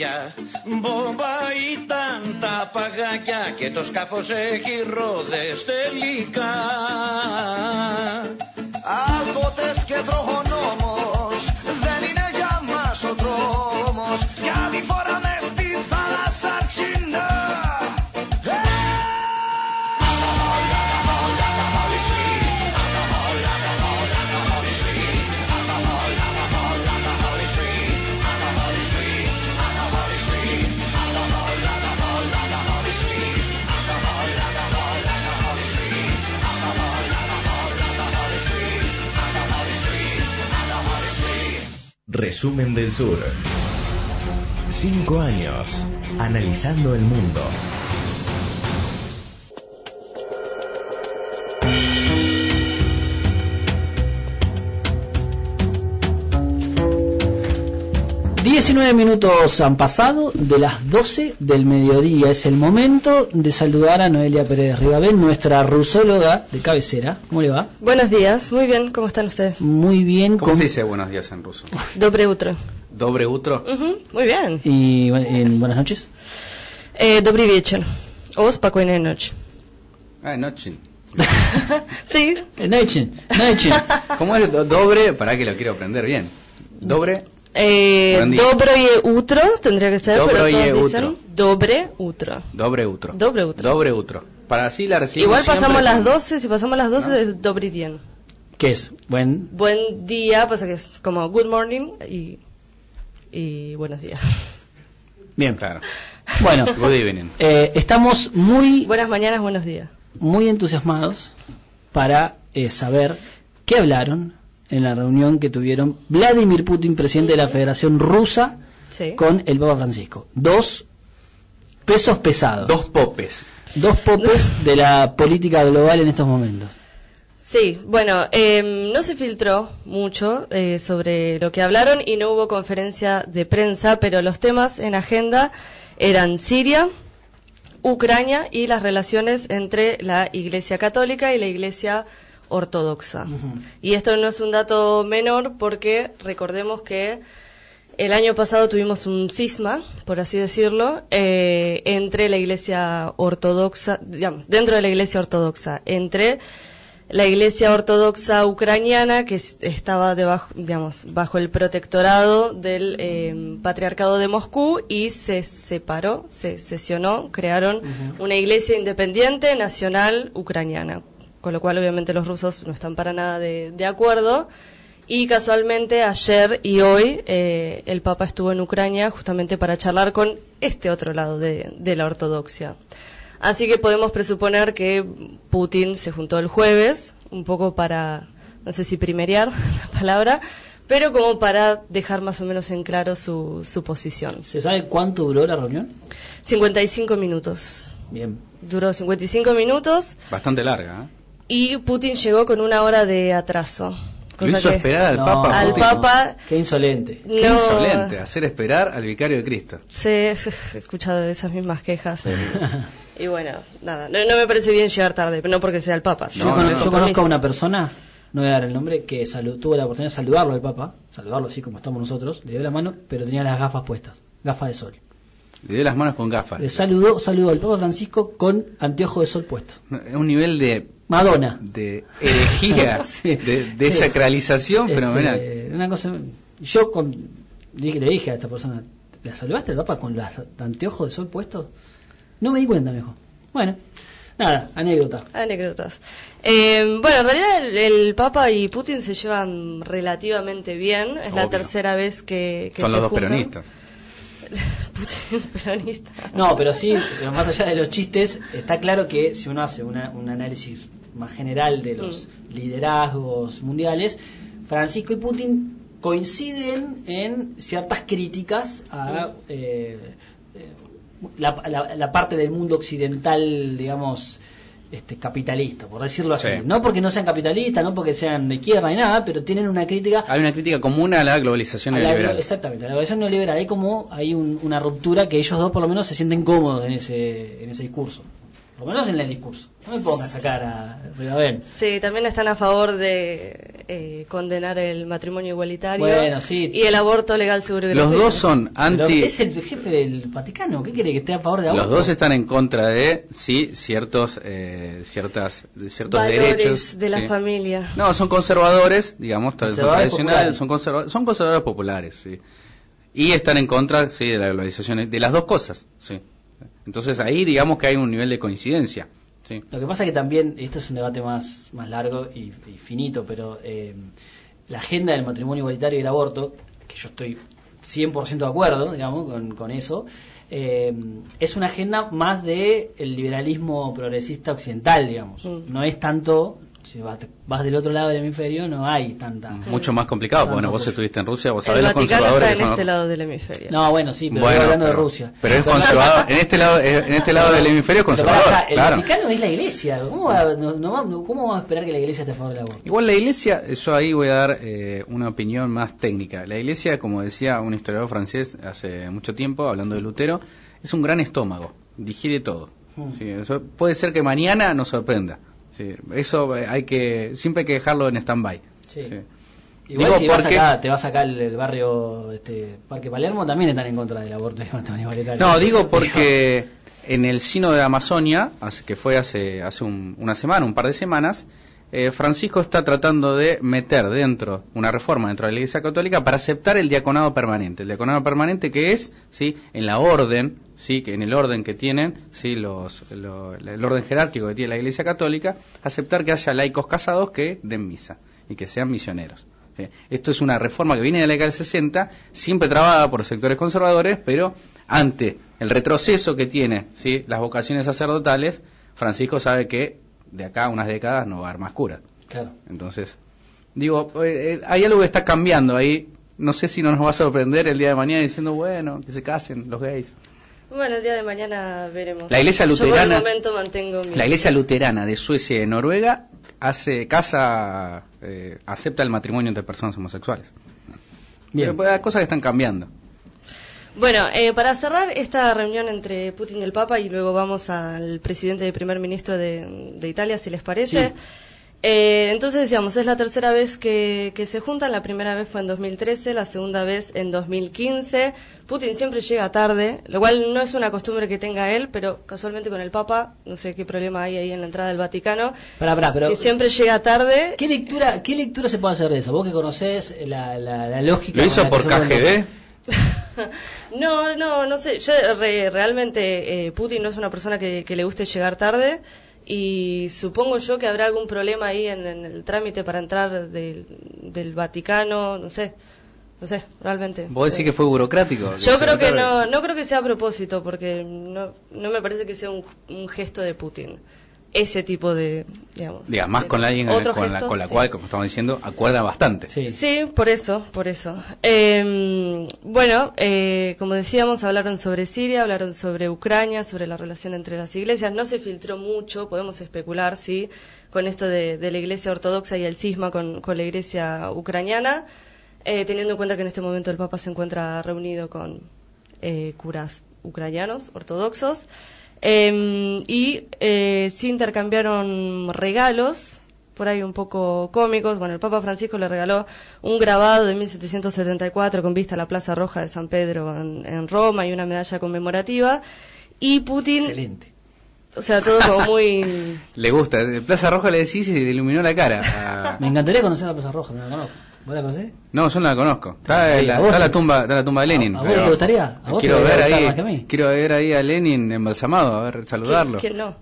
Speaker 11: Ουισκάκια Μπόμπα ήταν τα παγάκια Και το σκάφος έχει ρόδες τελικά.
Speaker 6: Άλποτες και τροχονόμος
Speaker 10: Resumen del Sur. Cinco años analizando el mundo.
Speaker 2: Diecinueve minutos han pasado de las 12 del mediodía. Es el momento de saludar a Noelia Pérez Ribabén, nuestra rusóloga de cabecera. ¿Cómo le va?
Speaker 12: Buenos días, muy bien, ¿cómo están ustedes?
Speaker 2: Muy bien.
Speaker 3: ¿Cómo
Speaker 2: con-
Speaker 3: se dice buenos días en ruso?
Speaker 12: Dobre utro.
Speaker 3: Dobre utro.
Speaker 12: Ujú, muy bien.
Speaker 2: Y bu- en buenas noches.
Speaker 12: Eh, добрый вечер. O спокойной ночи.
Speaker 3: Ah, noche.
Speaker 12: Sí.
Speaker 2: Noche. Noche.
Speaker 3: ¿Cómo es do- dobre? Para que lo quiero aprender bien. Dobre.
Speaker 12: Eh, Dobroje utro tendría que ser,
Speaker 3: Dobroje
Speaker 12: pero todos dicen
Speaker 3: utro.
Speaker 12: Dobre utro.
Speaker 3: Dobre utro.
Speaker 12: Dobre utro.
Speaker 3: Dobre utro. Para así la recibimos
Speaker 12: Igual pasamos las 12, si pasamos las 12 ¿no? es Dobritien.
Speaker 2: ¿Qué es? Buen...
Speaker 12: Buen día, pasa que es como good morning y, y buenos días.
Speaker 2: Bien.
Speaker 3: Claro.
Speaker 2: Bueno,
Speaker 3: good evening.
Speaker 2: Eh, estamos muy...
Speaker 12: Buenas mañanas, buenos días.
Speaker 2: Muy entusiasmados para eh, saber qué hablaron, en la reunión que tuvieron Vladimir Putin, presidente de la Federación Rusa,
Speaker 12: Sí.
Speaker 2: con el Papa Francisco. Dos pesos pesados.
Speaker 3: Dos popes.
Speaker 2: Dos popes de la política global en estos momentos.
Speaker 12: Sí, bueno, eh, no se filtró mucho eh, sobre lo que hablaron y no hubo conferencia de prensa, pero los temas en agenda eran Siria, Ucrania y las relaciones entre la Iglesia Católica y la Iglesia Ortodoxa. Y esto no es un dato menor porque recordemos que el año pasado tuvimos un cisma, por así decirlo, eh, entre la Iglesia Ortodoxa, digamos, dentro de la Iglesia Ortodoxa, entre la Iglesia Ortodoxa ucraniana, que es- estaba debajo, digamos, bajo el protectorado del eh, Patriarcado de Moscú, y se separó, se sesionó, crearon una iglesia independiente nacional ucraniana, con lo cual obviamente los rusos no están para nada de, de acuerdo. Y casualmente ayer y hoy eh, el Papa estuvo en Ucrania justamente para charlar con este otro lado de, de la ortodoxia. Así que podemos presuponer que Putin se juntó el jueves, un poco para, no sé si primerear la palabra, pero como para dejar más o menos en claro su, su posición.
Speaker 2: ¿Se sabe cuánto duró la reunión?
Speaker 12: 55 minutos.
Speaker 2: Bien.
Speaker 12: Duró 55 minutos
Speaker 3: Bastante larga. ¿eh?
Speaker 12: Y Putin llegó con una hora de atraso.
Speaker 3: Lo hizo
Speaker 12: que-
Speaker 3: esperar al
Speaker 2: No,
Speaker 3: Papa.
Speaker 12: al
Speaker 3: Putin.
Speaker 12: Papa
Speaker 2: Qué insolente.
Speaker 3: Qué
Speaker 12: no-
Speaker 3: insolente, hacer esperar al vicario de Cristo.
Speaker 12: Sí, he escuchado esas mismas quejas. Y bueno, nada, no, no me parece bien llegar tarde, pero no porque sea el Papa.
Speaker 2: Yo,
Speaker 12: por
Speaker 2: yo conozco a una persona, no voy a dar el nombre, que salu- tuvo la oportunidad de saludarlo al Papa, saludarlo así como estamos nosotros, le dio la mano, pero tenía las gafas puestas, gafas de sol.
Speaker 3: Le dio las manos con gafas.
Speaker 2: Le saludó, saludó al Papa Francisco con anteojo de sol puesto.
Speaker 3: Es un nivel de,
Speaker 2: Madonna.
Speaker 3: de herejía,
Speaker 2: Sí.
Speaker 3: de desacralización
Speaker 2: Este,
Speaker 3: fenomenal.
Speaker 2: Una cosa, yo con, le dije, le dije a esta persona, ¿la saludaste al Papa con los anteojos de sol puestos? No me di cuenta, me dijo. Bueno, nada, anécdota.
Speaker 12: Anécdotas. Eh, bueno, en realidad el, el Papa y Putin se llevan relativamente bien. Es la
Speaker 3: Obvio.
Speaker 12: tercera vez que, que
Speaker 3: Son
Speaker 12: se
Speaker 3: los dos
Speaker 12: juntan.
Speaker 3: peronistas.
Speaker 12: Putin peronista.
Speaker 2: No, pero sí, pero más allá de los chistes, está claro que si uno hace una- un análisis más general de los liderazgos mundiales, Francisco y Putin coinciden en ciertas críticas a eh, eh, la, la- la parte del mundo occidental, digamos, este capitalista, por decirlo así.
Speaker 3: Sí.
Speaker 2: No porque no sean capitalistas, no porque sean de izquierda ni nada, pero tienen una crítica
Speaker 3: Hay una crítica común a la globalización
Speaker 2: a la-
Speaker 3: neoliberal.
Speaker 2: exactamente, a la globalización neoliberal. Hay como hay un- una ruptura que ellos dos por lo menos se sienten cómodos en ese, en ese discurso. Por lo menos en el discurso. No me pongas a sacar a Rivadavia.
Speaker 12: Sí, también están a favor de eh, condenar el matrimonio igualitario
Speaker 2: Bueno, sí.
Speaker 12: y el aborto legal seguro y
Speaker 3: Los
Speaker 12: gratuito.
Speaker 3: dos son
Speaker 2: Pero
Speaker 3: anti.
Speaker 2: es el jefe del Vaticano. ¿Qué quiere que esté a favor de la
Speaker 3: Los dos están en contra de sí ciertos eh, ciertas de ciertos
Speaker 12: Valores
Speaker 3: derechos
Speaker 12: de la
Speaker 3: sí.
Speaker 12: familia.
Speaker 3: No, son conservadores, digamos, son
Speaker 2: Conservadores
Speaker 3: tradicionales, son conservadores, son conservadores populares, sí. Y están en contra, sí, de la globalización, de las dos cosas, sí. Entonces ahí digamos que hay un nivel de coincidencia, sí.
Speaker 2: Lo que pasa que también, esto es un debate más, más largo y, y finito, pero eh, la agenda del matrimonio igualitario y el aborto, que yo estoy 100% de acuerdo, digamos, con, con eso, eh, es una agenda más de el liberalismo progresista occidental, digamos.
Speaker 12: Mm.
Speaker 2: No es tanto, si vas, vas del otro lado del hemisferio, no hay tanta...
Speaker 3: Mucho más complicado, porque bueno, vos estuviste en Rusia, vos sabés
Speaker 12: El
Speaker 3: los
Speaker 12: Vaticano
Speaker 3: conservadores
Speaker 12: está en
Speaker 3: son-
Speaker 12: este lado del hemisferio.
Speaker 2: No, bueno, sí, pero
Speaker 3: Bueno,
Speaker 2: estoy hablando de Rusia.
Speaker 3: Pero es conservador, en este lado, en este lado del hemisferio es
Speaker 2: Pero
Speaker 3: conservador,
Speaker 2: el
Speaker 3: claro.
Speaker 2: Vaticano es la iglesia. ¿Cómo, va, no- no ¿Cómo vamos a esperar que la iglesia esté a favor del aborto?
Speaker 3: Igual la iglesia, yo ahí voy a dar eh, una opinión más técnica. La iglesia, como decía un historiador francés hace mucho tiempo, hablando de Lutero, es un gran estómago, digiere todo.
Speaker 2: Hmm.
Speaker 3: Sí, eso puede ser que mañana nos sorprenda. Sí, eso eh, hay que, siempre hay que dejarlo en stand-by.
Speaker 2: Sí.
Speaker 3: Sí.
Speaker 2: Igual
Speaker 3: Digo
Speaker 2: si vas
Speaker 3: porque-
Speaker 2: acá, te vas acá al el barrio este, Parque Palermo, también están en contra del aborto.
Speaker 3: No, digo porque en el Sino de Amazonia, que fue hace, hace un- una semana, un par de semanas, eh, Francisco está tratando de meter dentro una reforma dentro de la Iglesia Católica para aceptar el diaconado permanente. El diaconado permanente que es, sí, en la orden, sí, que en el orden que tienen, sí, los, lo- el orden jerárquico que tiene la Iglesia Católica, aceptar que haya laicos casados que den misa y que sean misioneros. ¿sí? Esto es una reforma que viene de la década del 60, siempre trabada por sectores conservadores, pero ante el retroceso que tiene ¿sí? las vocaciones sacerdotales, Francisco sabe que de acá a unas décadas no va a haber más curas.
Speaker 2: Claro.
Speaker 3: Entonces, digo, eh, eh, hay algo que está cambiando ahí. No sé si no nos va a sorprender el día de mañana diciendo, bueno, que se casen los gays.
Speaker 12: Bueno, el día de mañana veremos.
Speaker 3: La iglesia
Speaker 12: Yo por el
Speaker 3: luterana-
Speaker 12: momento mantengo mi...
Speaker 3: La iglesia luterana de Suecia y de Noruega hace casa, eh, acepta el matrimonio entre personas homosexuales.
Speaker 2: Bien.
Speaker 3: Pero pues, hay cosas que están cambiando.
Speaker 12: Bueno, eh, para cerrar esta reunión entre Putin y el Papa y luego vamos al presidente y primer ministro de, de Italia, si les parece.
Speaker 2: Sí.
Speaker 12: Eh, entonces decíamos, es la tercera vez que, que se juntan, la primera vez fue en 2013, la segunda vez en 2015. Putin siempre llega tarde, lo cual no es una costumbre que tenga él, pero casualmente con el Papa, no sé qué problema hay ahí en la entrada del Vaticano,
Speaker 2: Pará, pará, pero
Speaker 12: que siempre llega tarde.
Speaker 2: ¿qué lectura, ¿qué lectura se puede hacer de eso? Vos que conocés la, la, la lógica.
Speaker 3: ¿Lo hizo por KGB?
Speaker 12: No, no, no sé. Yo re- realmente eh, Putin no es una persona que, que le guste llegar tarde y supongo yo que habrá algún problema ahí en, en el trámite para entrar del, del Vaticano, no sé, no sé, realmente.
Speaker 3: ¿Vos decís que fue burocrático?
Speaker 12: Yo creo que no, no creo que sea a propósito porque no, no me parece que sea un, un gesto de Putin. Ese tipo de, digamos.
Speaker 3: Diga, más
Speaker 12: de-
Speaker 3: con alguien
Speaker 12: otros
Speaker 3: con la, con la
Speaker 12: sí.
Speaker 3: cual, como estamos diciendo, acuerda bastante.
Speaker 2: Sí.
Speaker 12: Sí, por eso, por eso. Eh, bueno, eh, como decíamos, hablaron sobre Siria, hablaron sobre Ucrania, sobre la relación entre las iglesias. No se filtró mucho, podemos especular, sí, con esto de, de la iglesia ortodoxa y el cisma con, con la iglesia ucraniana, eh, teniendo en cuenta que en este momento el Papa se encuentra reunido con eh, curas ucranianos, ortodoxos. Eh, y eh, sí intercambiaron regalos, por ahí un poco cómicos. Bueno, el Papa Francisco le regaló un grabado de 1774 con vista a la Plaza Roja de San Pedro en, en Roma y una medalla conmemorativa. Y Putin,
Speaker 2: Excelente.
Speaker 12: o sea, todo como muy...
Speaker 3: Le gusta. Plaza Roja le decís y se le iluminó la cara.
Speaker 2: Me encantaría conocer la Plaza Roja, no la conozco. ¿Vos la conocés?
Speaker 3: No, yo no la conozco. Está, en la, tumba, está la tumba de Lenin.
Speaker 2: ¿A vos te gustaría? ¿A vos
Speaker 3: quiero
Speaker 2: te
Speaker 3: ver ahí,
Speaker 2: más que a mí?
Speaker 3: quiero ver ahí a Lenin embalsamado, a ver, saludarlo.
Speaker 12: ¿Quién, quién no?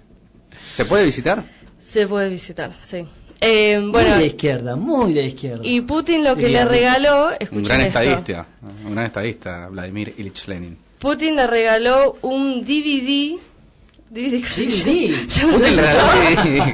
Speaker 3: ¿Se puede visitar?
Speaker 12: Se puede visitar, sí. Eh, bueno,
Speaker 2: muy de izquierda, muy de izquierda.
Speaker 12: y Putin lo que le regaló,
Speaker 3: Un gran
Speaker 12: esto.
Speaker 3: estadista, un gran estadista, Vladimir Ilich Lenin.
Speaker 12: Putin le regaló un DVD. DVD.
Speaker 2: DVD.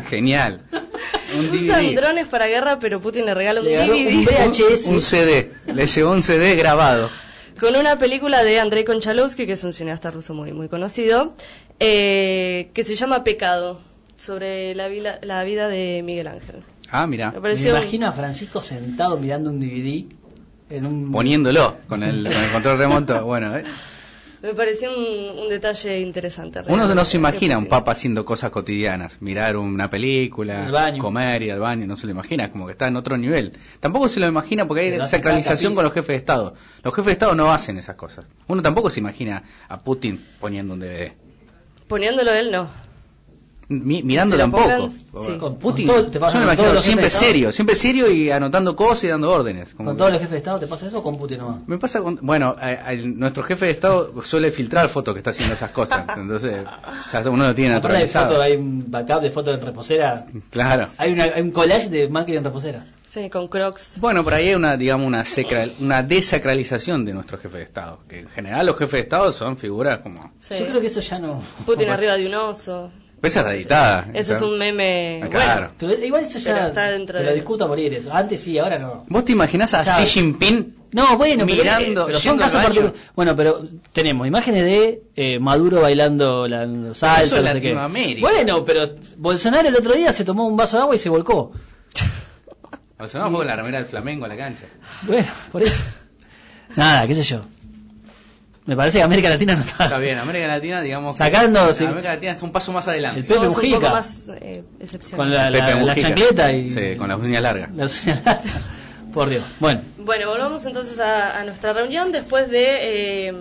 Speaker 3: Genial. Un
Speaker 12: Usan drones para guerra, pero Putin le regala un
Speaker 2: Le
Speaker 12: DVD
Speaker 2: un VHS.
Speaker 3: Un CD. Le llevó un CD grabado.
Speaker 12: con una película de Andrei Konchalovsky, que es un cineasta ruso muy muy conocido, eh, que se llama Pecado, sobre la, vida la vida de Miguel Ángel.
Speaker 3: Ah, mira.
Speaker 12: Me
Speaker 2: Me imagino a Francisco sentado mirando un DVD en un...
Speaker 3: Poniéndolo con el, con el control remoto. Bueno, eh.
Speaker 12: Me pareció un, un detalle interesante.
Speaker 3: Uno no se imagina a un papa haciendo cosas cotidianas, mirar una película,
Speaker 2: baño.
Speaker 3: comer, ir al baño, no se lo imagina, como que está en otro nivel. Tampoco se lo imagina porque hay sacralización con los jefes de Estado. Los jefes de Estado no hacen esas cosas. Uno tampoco se imagina a Putin poniendo un DVD.
Speaker 12: Poniéndolo él, no.
Speaker 3: Mi- mirando tampoco.
Speaker 12: sí.
Speaker 2: Con-
Speaker 3: Putin,
Speaker 2: con todo- te
Speaker 3: yo
Speaker 2: pasa
Speaker 3: me
Speaker 2: con
Speaker 3: imagino
Speaker 2: todos los
Speaker 3: siempre
Speaker 2: jefes de Estado.
Speaker 3: serio, siempre serio y anotando cosas y dando órdenes. como
Speaker 2: ¿Con
Speaker 3: que-
Speaker 2: todos los jefes de Estado te pasa eso o con Putin nomás?
Speaker 3: Me pasa con, bueno, a- a- nuestro jefe de Estado suele filtrar fotos que está haciendo esas cosas, entonces ya uno lo tiene
Speaker 2: Aparte hay, foto,
Speaker 3: naturalizado.
Speaker 2: hay un backup de fotos en reposera.
Speaker 3: Claro.
Speaker 2: Hay, una- hay un collage de máquina en reposera.
Speaker 12: Sí, con Crocs.
Speaker 3: Bueno, por ahí hay una, digamos, una, sacral- una desacralización de nuestro jefe de Estado. Que en general los jefes de Estado son figuras como...
Speaker 12: Sí.
Speaker 2: Yo creo que eso ya no.
Speaker 12: Putin arriba de un oso.
Speaker 3: Esa es la editada.
Speaker 12: Eso es un meme.
Speaker 3: Ah, claro.
Speaker 12: Bueno,
Speaker 2: Pero igual eso
Speaker 12: Pero
Speaker 2: ya.
Speaker 12: está dentro
Speaker 2: te
Speaker 12: de-
Speaker 2: lo discuto a morir eso. Antes sí, ahora no.
Speaker 3: ¿Vos te imaginás a
Speaker 2: O sea,
Speaker 3: Xi Jinping
Speaker 2: No, bueno, pero,
Speaker 3: mirando,
Speaker 2: eh, pero son casos particulares. Bueno, pero tenemos imágenes de eh, Maduro bailando la salsa,
Speaker 3: eso es
Speaker 2: no sé qué.
Speaker 3: Latinoamérica.
Speaker 2: Bueno, pero Bolsonaro el otro día se tomó un vaso de agua y se volcó.
Speaker 3: O sea, no fue con la remera del Flamengo a la cancha.
Speaker 2: Bueno, por eso. Nada, qué sé yo. Me parece que América Latina no está.
Speaker 3: Está bien, América Latina, digamos... que-
Speaker 2: Sacando, sí.
Speaker 3: América Latina está un paso más adelante.
Speaker 2: El Pepe
Speaker 12: somos un
Speaker 2: Mujica.
Speaker 12: poco más eh.
Speaker 2: Con la,
Speaker 3: Pepe
Speaker 2: la- la
Speaker 3: Mujica.
Speaker 2: chancleta y.
Speaker 3: Sí, con las uñas largas.
Speaker 2: la- Por Dios. Bueno,
Speaker 12: Bueno, volvamos entonces a, a nuestra reunión. Después de, eh,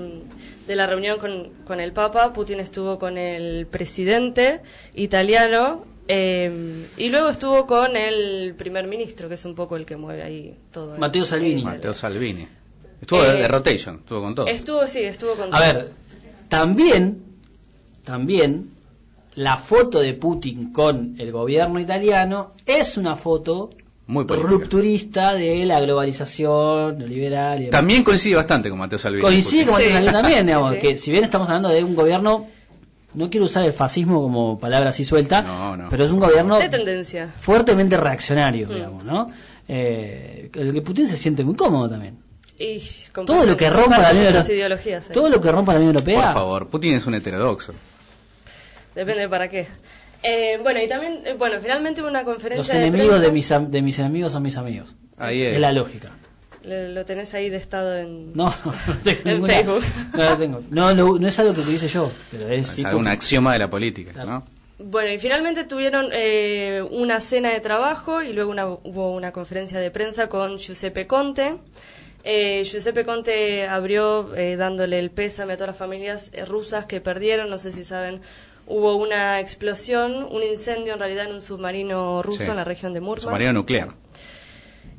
Speaker 12: de la reunión con, con el Papa, Putin estuvo con el presidente italiano eh, y luego estuvo con el primer ministro, que es un poco el que mueve ahí todo.
Speaker 2: Matteo Salvini.
Speaker 3: Mateo Salvini. Estuvo de,
Speaker 12: Eh,
Speaker 3: de rotation, estuvo con todo.
Speaker 12: Estuvo, sí, estuvo con
Speaker 2: a ver, también, también, la foto de Putin con el gobierno italiano es una foto
Speaker 3: Muy política.
Speaker 2: rupturista de la globalización neoliberal y demás.
Speaker 3: También coincide bastante con Mateo Salvini.
Speaker 2: Coincide con. Matteo Salvini también, digamos,
Speaker 12: Sí, sí.
Speaker 2: que si bien estamos hablando de un gobierno, no quiero usar el fascismo como palabra así suelta,
Speaker 3: No, no.
Speaker 2: pero es un gobierno
Speaker 12: de tendencia.
Speaker 2: fuertemente reaccionario,
Speaker 12: Mm.
Speaker 2: digamos, ¿no? Eh, el que Putin se siente muy cómodo también.
Speaker 12: Y
Speaker 2: Todo lo que rompa la Unión Europea,
Speaker 12: ideologías. ahí.
Speaker 2: todo lo que rompa la Unión Europea,
Speaker 3: Por favor, Putin es un heterodoxo.
Speaker 12: Depende para qué. Eh, bueno, y también, eh, bueno, finalmente hubo una conferencia
Speaker 2: los
Speaker 12: de
Speaker 2: enemigos
Speaker 12: prensa.
Speaker 2: de mis, am- de mis enemigos son mis amigos.
Speaker 3: Ahí
Speaker 2: Es
Speaker 3: es.
Speaker 2: la lógica.
Speaker 12: Le- lo tenés ahí de estado en...
Speaker 2: No, no, no tengo
Speaker 12: En
Speaker 2: ninguna-
Speaker 12: Facebook.
Speaker 2: No, lo tengo. No, no, no es algo que utilice yo, pero es,
Speaker 3: Es
Speaker 2: sí,
Speaker 3: algún axioma de la política,
Speaker 2: Claro.
Speaker 3: ¿no?
Speaker 12: Bueno, y finalmente tuvieron eh, una cena de trabajo y luego una- hubo una conferencia de prensa con Giuseppe Conte. Eh, Giuseppe Conte abrió eh, dándole el pésame a todas las familias eh, rusas que perdieron, no sé si saben, hubo una explosión, un incendio en realidad en un submarino ruso
Speaker 3: Sí.
Speaker 12: en la región de Murmansk.
Speaker 3: Submarino nuclear.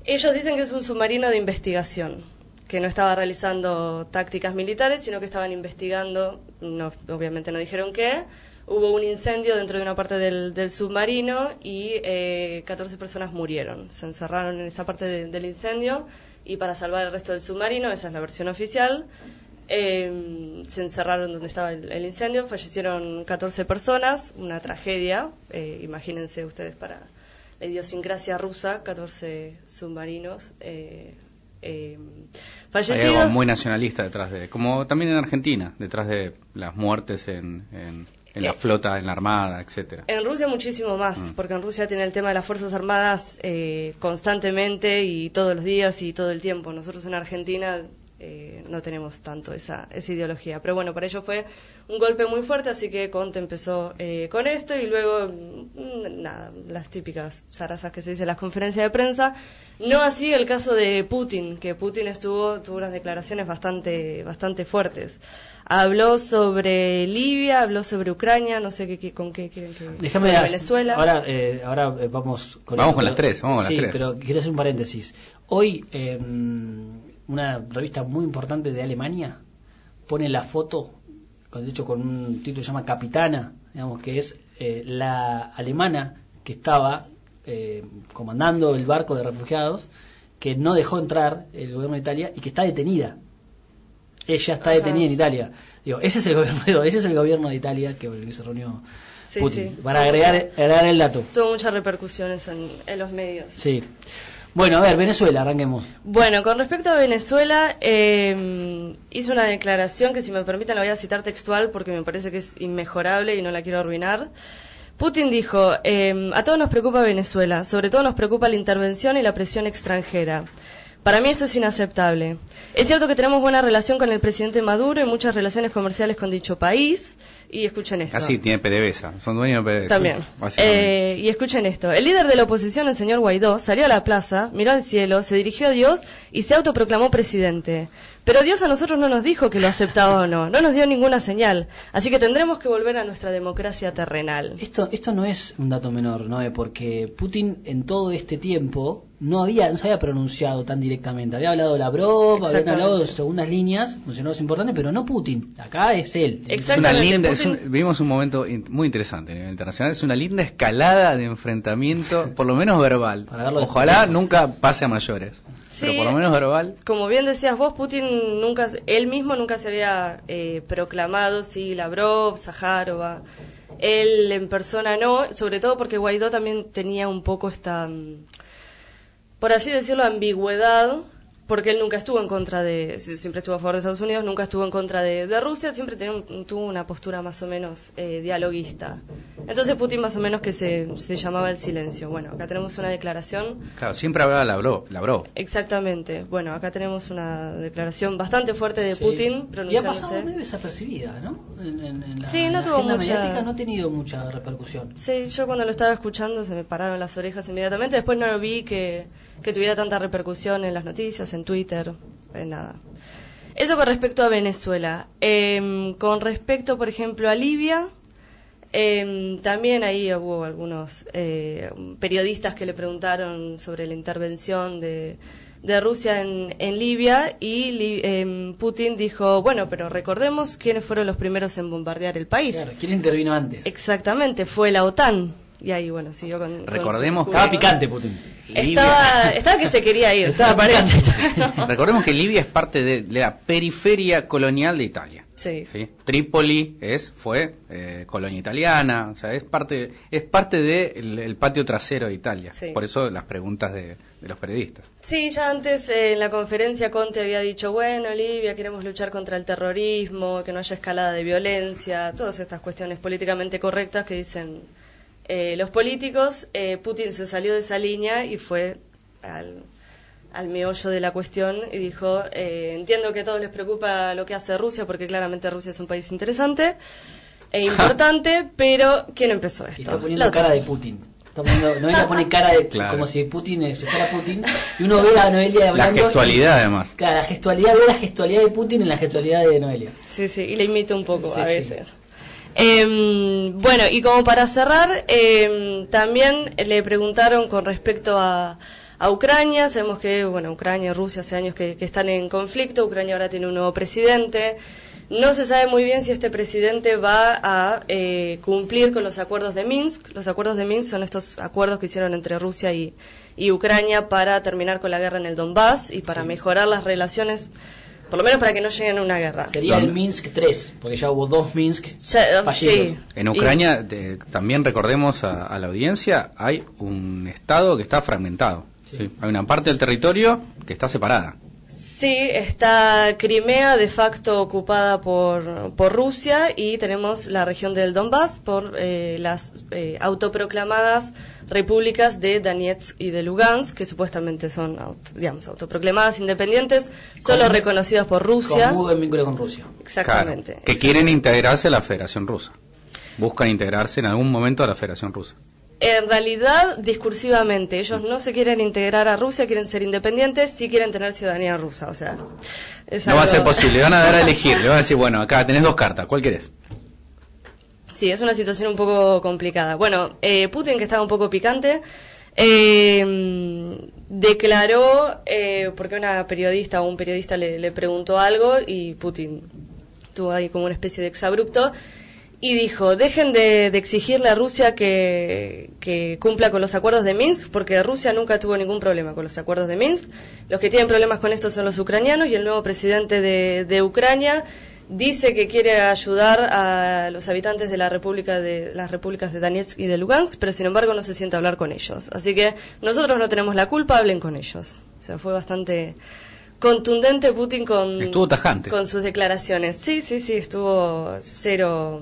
Speaker 12: Ellos dicen que es un submarino de investigación, que no estaba realizando tácticas militares, sino que estaban investigando, no, obviamente no dijeron qué. Hubo un incendio dentro de una parte del, del submarino y eh, 14 personas murieron. Se encerraron en esa parte de- del incendio y para salvar el resto del submarino, esa es la versión oficial, eh, se encerraron donde estaba el, el incendio, fallecieron 14 personas, una tragedia, eh, imagínense ustedes para la idiosincrasia rusa, 14 submarinos eh, eh,
Speaker 3: Hay
Speaker 12: fallecidos.
Speaker 3: algo muy nacionalista detrás de, como también en Argentina, detrás de las muertes en, en, en la
Speaker 12: Eh,
Speaker 3: flota, en la armada, etcétera.
Speaker 12: En Rusia muchísimo más,
Speaker 3: Mm.
Speaker 12: porque en Rusia tiene el tema de las Fuerzas Armadas eh, constantemente y todos los días y todo el tiempo. Nosotros en Argentina eh, no tenemos tanto esa, esa ideología. Pero bueno, para ellos fue un golpe muy fuerte, así que Conte empezó eh, con esto y luego, mm, nada, las típicas zarazas que se dice en las conferencias de prensa. No así el caso de Putin, que Putin estuvo, tuvo unas declaraciones bastante, bastante fuertes. Habló sobre Libia, habló sobre Ucrania, no sé qué, qué- con qué quieren que...
Speaker 2: Déjame
Speaker 12: sobre Venezuela.
Speaker 2: Ahora, eh, ahora eh, vamos con
Speaker 3: Vamos
Speaker 2: eso,
Speaker 3: con las tres, vamos con las
Speaker 2: sí,
Speaker 3: tres.
Speaker 2: pero quiero hacer un paréntesis. Hoy, eh, una revista muy importante de Alemania pone la foto, con- de hecho con un título que se llama Capitana, digamos que es eh, la alemana que estaba eh, comandando el barco de refugiados, que no dejó entrar el gobierno de Italia y que está detenida. Ella está
Speaker 12: Ajá.
Speaker 2: detenida en Italia. Digo, ese es el gobierno, ese es el gobierno de Italia que, que se reunió
Speaker 12: Sí,
Speaker 2: Putin.
Speaker 12: sí.
Speaker 2: Para agregar, agregar el dato.
Speaker 12: Tuvo muchas repercusiones en, en los medios.
Speaker 2: Sí. Bueno, a ver, Venezuela, arranquemos.
Speaker 12: Bueno, con respecto a Venezuela, eh, hizo una declaración que si me permiten la voy a citar textual porque me parece que es inmejorable y no la quiero arruinar. Putin dijo, eh, a todos nos preocupa Venezuela, sobre todo nos preocupa la intervención y la presión extranjera. Para mí esto es inaceptable. Es cierto que tenemos buena relación con el presidente Maduro y muchas relaciones comerciales con dicho país. Y escuchen esto.
Speaker 3: Así tiene PDVSA, son dueños de PDVSA.
Speaker 12: También. Eh, y escuchen esto. El líder de la oposición, el señor Guaidó, salió a la plaza, miró al cielo, se dirigió a Dios y se autoproclamó presidente. Pero Dios a nosotros no nos dijo que lo aceptaba o no. No nos dio ninguna señal. Así que tendremos que volver a nuestra democracia terrenal.
Speaker 2: Esto, esto no es un dato menor, ¿no? Porque Putin en todo este tiempo no había, no se había pronunciado tan directamente. Había hablado Lavrov, había
Speaker 12: Exactamente.
Speaker 2: hablado de segundas líneas, funcionarios importantes, pero no Putin. Acá es él.
Speaker 3: Es una linda, es un- vivimos un momento in- muy interesante a nivel internacional. Es una linda escalada de enfrentamiento, por lo menos verbal.
Speaker 2: verlo de
Speaker 3: Ojalá nunca pase a mayores.
Speaker 12: Sí.
Speaker 3: Pero por lo menos verbal.
Speaker 12: Como bien decías vos, Putin nunca, él mismo nunca se había eh, proclamado, sí, Lavrov, Zaharova. Él en persona no, sobre todo porque Guaidó también tenía un poco esta, mm, por así decirlo, ambigüedad, porque él nunca estuvo en contra de, si- siempre estuvo a favor de Estados Unidos, nunca estuvo en contra de, de Rusia, siempre tenía un- tuvo una postura más o menos eh, dialoguista. Entonces Putin más o menos que se, se llamaba el silencio. Bueno, acá tenemos una declaración
Speaker 3: Claro, siempre hablaba Lavrov. Lavrov.
Speaker 12: Exactamente. Bueno, acá tenemos una declaración bastante fuerte de
Speaker 2: Sí.
Speaker 12: Putin
Speaker 2: Y ha
Speaker 12: pronunciándose.
Speaker 2: pasado medio desapercibida, ¿no? En, en- en la,
Speaker 12: Sí, no
Speaker 2: en la
Speaker 12: tuvo mucha-
Speaker 2: mediática no ha tenido mucha repercusión.
Speaker 12: Sí, yo cuando lo estaba escuchando se me pararon las orejas inmediatamente. Después no lo vi que, que tuviera tanta repercusión en las noticias, en Twitter, en nada. Eso con respecto a Venezuela. Em, con respecto, por ejemplo, a Libia, em, también ahí hubo algunos eh, periodistas que le preguntaron sobre la intervención de, de Rusia en, en Libia y Li- em, Putin dijo, bueno, pero recordemos quiénes fueron los primeros en bombardear el país.
Speaker 2: Claro, ¿quién intervino antes?
Speaker 12: Exactamente, fue la OTAN. Y ahí, bueno, siguió con. con
Speaker 3: Recordemos que-
Speaker 2: Estaba picante Putin.
Speaker 12: Estaba, estaba que se quería ir.
Speaker 2: Estaba
Speaker 12: parece.
Speaker 3: Recordemos que Libia es parte de, de la periferia colonial de Italia.
Speaker 12: Sí.
Speaker 3: ¿sí? Trípoli es fue eh, colonia italiana, o sea, es parte es parte del el patio trasero de Italia.
Speaker 12: Sí.
Speaker 3: Por eso las preguntas de, de los periodistas.
Speaker 12: Sí, ya antes eh, en la conferencia Conte había dicho, bueno, Libia, queremos luchar contra el terrorismo, que no haya escalada de violencia, todas estas cuestiones políticamente correctas que dicen eh, los políticos. Eh, Putin se salió de esa línea y fue al, al meollo de la cuestión y dijo, eh, entiendo que a todos les preocupa lo que hace Rusia, porque claramente Rusia es un país interesante e importante, pero ¿quién empezó esto?
Speaker 2: Y está poniendo
Speaker 12: La
Speaker 2: cara de Putin. Está poniendo, Noelia pone cara de
Speaker 3: Claro.
Speaker 2: como si Putin eh, si fuera Putin y uno ve a Noelia
Speaker 3: La
Speaker 2: hablando
Speaker 3: gestualidad
Speaker 2: y-
Speaker 3: además.
Speaker 2: claro, la gestualidad ve la gestualidad de Putin en la gestualidad de Noelia.
Speaker 12: Sí, sí, y le imito un poco
Speaker 2: Sí,
Speaker 12: a
Speaker 2: sí.
Speaker 12: Em, bueno, y como para cerrar, em, también le preguntaron con respecto a, a Ucrania. Sabemos que, bueno, Ucrania y Rusia hace años que, que están en conflicto. Ucrania ahora tiene un nuevo presidente. No se sabe muy bien si este presidente va a eh, cumplir con los acuerdos de Minsk. Los acuerdos de Minsk son estos acuerdos que hicieron entre Rusia y, y Ucrania para terminar con la guerra en el Donbass y para mejorar las relaciones, por lo menos para que no lleguen a una guerra.
Speaker 2: Sería el Minsk 3, porque ya hubo dos Minsk fallidos.
Speaker 12: sí.
Speaker 3: En Ucrania, de- también recordemos a, a la audiencia, hay un estado que está fragmentado. ¿sí? Hay una parte del territorio que está separada.
Speaker 12: Sí, está Crimea de facto ocupada por, por Rusia y tenemos la región del Donbass por eh, las eh, autoproclamadas repúblicas de Donetsk y de Lugansk, que supuestamente son, aut- digamos, autoproclamadas independientes, solo
Speaker 2: Con-
Speaker 12: reconocidas por Rusia.
Speaker 2: Con buen vínculo con Rusia.
Speaker 12: Exactamente.
Speaker 3: Claro, que quieren integrarse a la Federación Rusa. Buscan integrarse en algún momento a la Federación Rusa.
Speaker 12: En realidad, discursivamente, ellos no se quieren integrar a Rusia, quieren ser independientes, sí quieren tener ciudadanía rusa. O sea, es
Speaker 3: No va a ser posible, le van a dar a elegir, le van a decir, bueno, acá tenés dos cartas, ¿cuál querés?
Speaker 12: Sí, es una situación un poco complicada. Bueno, eh, Putin, que estaba un poco picante, eh, declaró, eh, porque una periodista o un periodista le, le preguntó algo y Putin tuvo ahí como una especie de exabrupto y dijo, dejen de, de exigirle a Rusia que, cumpla con los acuerdos de Minsk, porque Rusia nunca tuvo ningún problema con los acuerdos de Minsk. Los que tienen problemas con esto son los ucranianos y el nuevo presidente de, Ucrania dice que quiere ayudar a los habitantes de la República de las repúblicas de Donetsk y de Lugansk, pero sin embargo no se siente a hablar con ellos. Así que nosotros no tenemos la culpa, hablen con ellos. O sea, fue bastante contundente Putin con
Speaker 3: Estuvo tajante.
Speaker 12: con sus declaraciones. Sí, sí, sí, estuvo cero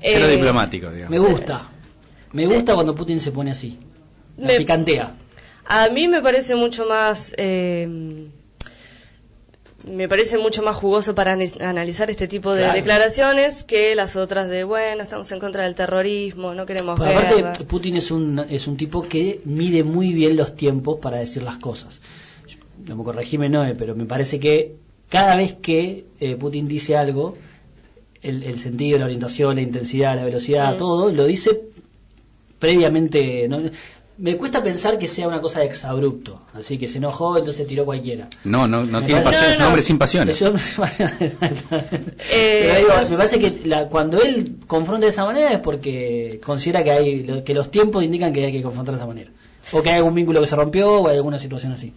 Speaker 3: Cero
Speaker 12: eh,
Speaker 3: diplomático, digamos.
Speaker 2: Me gusta. Me gusta cuando Putin se pone así. La
Speaker 12: Me-
Speaker 2: picantea.
Speaker 12: A mí me parece mucho más... eh, me parece mucho más jugoso para analizar este tipo de
Speaker 2: Claro.
Speaker 12: declaraciones que las otras de, bueno, estamos en contra del terrorismo, no queremos
Speaker 2: Pero
Speaker 12: guerra.
Speaker 2: aparte, Putin es un, es un tipo que mide muy bien los tiempos para decir las cosas. No me corregime, Noé, pero me parece que cada vez que eh, Putin dice algo, el, el sentido, la orientación, la intensidad, la velocidad, todo, lo dice previamente. ¿no? Me cuesta pensar que sea una cosa de exabrupto, así que se enojó, entonces tiró cualquiera.
Speaker 3: No, no, no
Speaker 2: Me
Speaker 3: tiene
Speaker 2: parece-
Speaker 3: pasiones, es un hombre sin pasiones.
Speaker 2: Es un hombre sin pasiones, exactamente.
Speaker 12: Eh,
Speaker 2: Pero digo, me parece que la- cuando él confronta de esa manera es porque considera que hay lo- que los tiempos indican que hay que confrontar de esa manera. O que hay algún vínculo que se rompió o hay alguna situación así.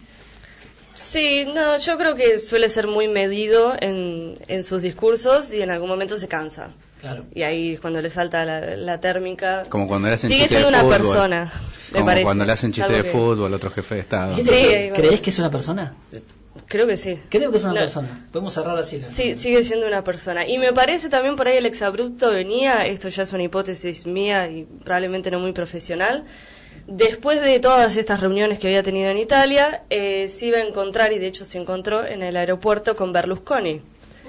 Speaker 12: Sí, no, yo creo que suele ser muy medido en, en sus discursos y en algún momento se cansa.
Speaker 2: Claro.
Speaker 12: Y ahí es cuando le salta la, la térmica.
Speaker 3: Como cuando le hacen
Speaker 12: Sigue
Speaker 3: chiste de
Speaker 12: siendo una
Speaker 3: fútbol.
Speaker 12: persona, me
Speaker 3: Como
Speaker 12: parece.
Speaker 3: cuando le hacen chiste de
Speaker 12: que-
Speaker 3: fútbol, otro jefe de Estado.
Speaker 2: ¿Qué
Speaker 12: Sí, bueno.
Speaker 2: ¿Crees que es una persona?
Speaker 12: Creo que sí.
Speaker 2: Creo que es una
Speaker 12: No.
Speaker 2: persona. Podemos cerrar así. ¿no?
Speaker 12: Sí, sigue siendo una persona. Y me parece también por ahí el exabrupto venía, esto ya es una hipótesis mía y probablemente no muy profesional, después de todas estas reuniones que había tenido en Italia, eh, se iba a encontrar, y de hecho se encontró en el aeropuerto con Berlusconi,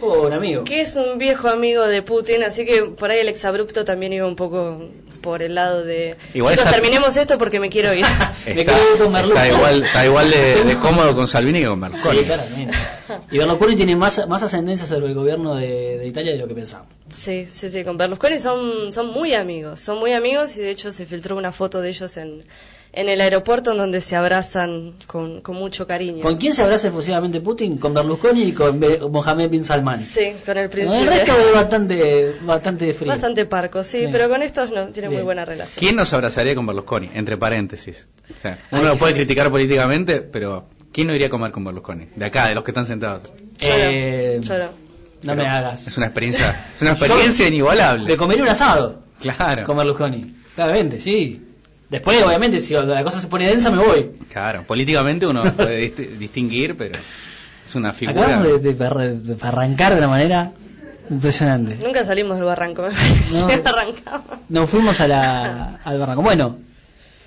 Speaker 2: Oh, un amigo.
Speaker 12: que es un viejo amigo de Putin, así que por ahí el exabrupto también iba un poco por el lado de...
Speaker 3: Igual
Speaker 12: Chicos,
Speaker 3: está-
Speaker 12: terminemos esto porque me quiero ir.
Speaker 2: Me
Speaker 3: Está,
Speaker 2: con
Speaker 3: está igual, está igual de, de cómodo con Salvini que con Berlusconi.
Speaker 2: Sí, claramente. Y Berlusconi tiene más, más ascendencia sobre el gobierno de, de Italia de lo que pensamos.
Speaker 12: Sí, sí, sí, con Berlusconi son, son muy amigos, son muy amigos y de hecho se filtró una foto de ellos en, en el aeropuerto en donde se abrazan con, con mucho cariño.
Speaker 2: ¿Con quién se abraza efusivamente Putin? Con Berlusconi y con Be- Mohamed bin Salman.
Speaker 12: Sí, con el príncipe.
Speaker 2: el resto es bastante, bastante frío.
Speaker 12: Bastante parco, sí,
Speaker 2: Bien.
Speaker 12: pero con estos no, tiene muy
Speaker 2: Bien.
Speaker 12: buena relación.
Speaker 3: ¿Quién nos abrazaría con Berlusconi? Entre paréntesis. O sea, uno lo puede criticar políticamente, pero ¿quién no iría a comer con Berlusconi? De acá, de los que están sentados.
Speaker 12: Yo no,
Speaker 2: Eh,
Speaker 12: yo no.
Speaker 2: No me hagas.
Speaker 3: Es una experiencia, es una experiencia inigualable.
Speaker 2: De comer un asado
Speaker 3: Claro.
Speaker 2: con Berlusconi. Claramente, sí. Después, obviamente, si la cosa se pone densa, me voy.
Speaker 3: Claro, políticamente uno puede dist- distinguir, pero es una figura.
Speaker 2: Acabamos de, de perra- de arrancar de una manera impresionante.
Speaker 12: Nunca salimos del barranco, me parece.
Speaker 2: No.
Speaker 12: Arrancamos.
Speaker 2: Nos fuimos a la, al barranco. Bueno,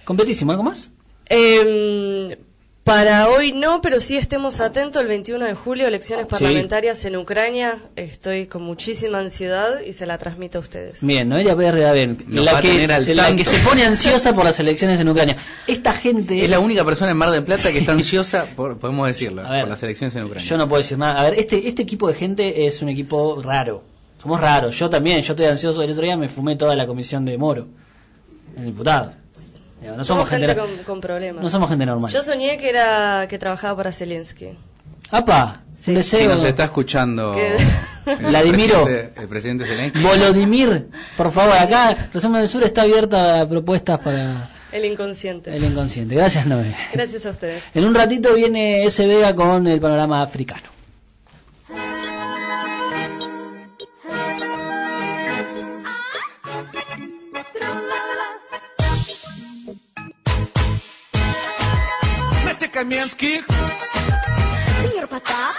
Speaker 2: completísimo, ¿algo más?
Speaker 12: Eh, para hoy no, pero sí estemos atentos. El 21 de julio, elecciones
Speaker 2: Sí.
Speaker 12: parlamentarias en Ucrania. Estoy con muchísima ansiedad y se la transmito a ustedes.
Speaker 2: Bien, Noelia Pérez Redaven,
Speaker 3: Nos va
Speaker 2: la,
Speaker 3: a
Speaker 2: que, la que se pone ansiosa por las elecciones en Ucrania. Esta gente...
Speaker 3: Es la única persona en Mar del Plata que está ansiosa, por, podemos decirlo,
Speaker 2: A ver,
Speaker 3: por las elecciones en Ucrania.
Speaker 2: Yo no puedo decir nada. A ver, este, este equipo de gente es un equipo raro. Somos raros. Yo también, yo estoy ansioso. El otro día me fumé toda la comisión de Moro, el diputado. No somos, gente,
Speaker 12: con, con problemas.
Speaker 2: no somos gente normal.
Speaker 12: Yo soñé que era que trabajaba para Zelensky.
Speaker 2: ¡Apa!
Speaker 12: Sí.
Speaker 2: Un
Speaker 3: Si nos está escuchando
Speaker 2: Vladimiro.
Speaker 3: presidente, el presidente Zelensky.
Speaker 2: Volodimir, por favor, acá Resumen del Sur está abierta a propuestas para
Speaker 12: El inconsciente.
Speaker 2: el inconsciente. Gracias, Noé.
Speaker 12: Gracias a ustedes.
Speaker 2: En un ratito viene S. Vega con el panorama africano.
Speaker 6: Каменских.
Speaker 13: Сеньор Потап,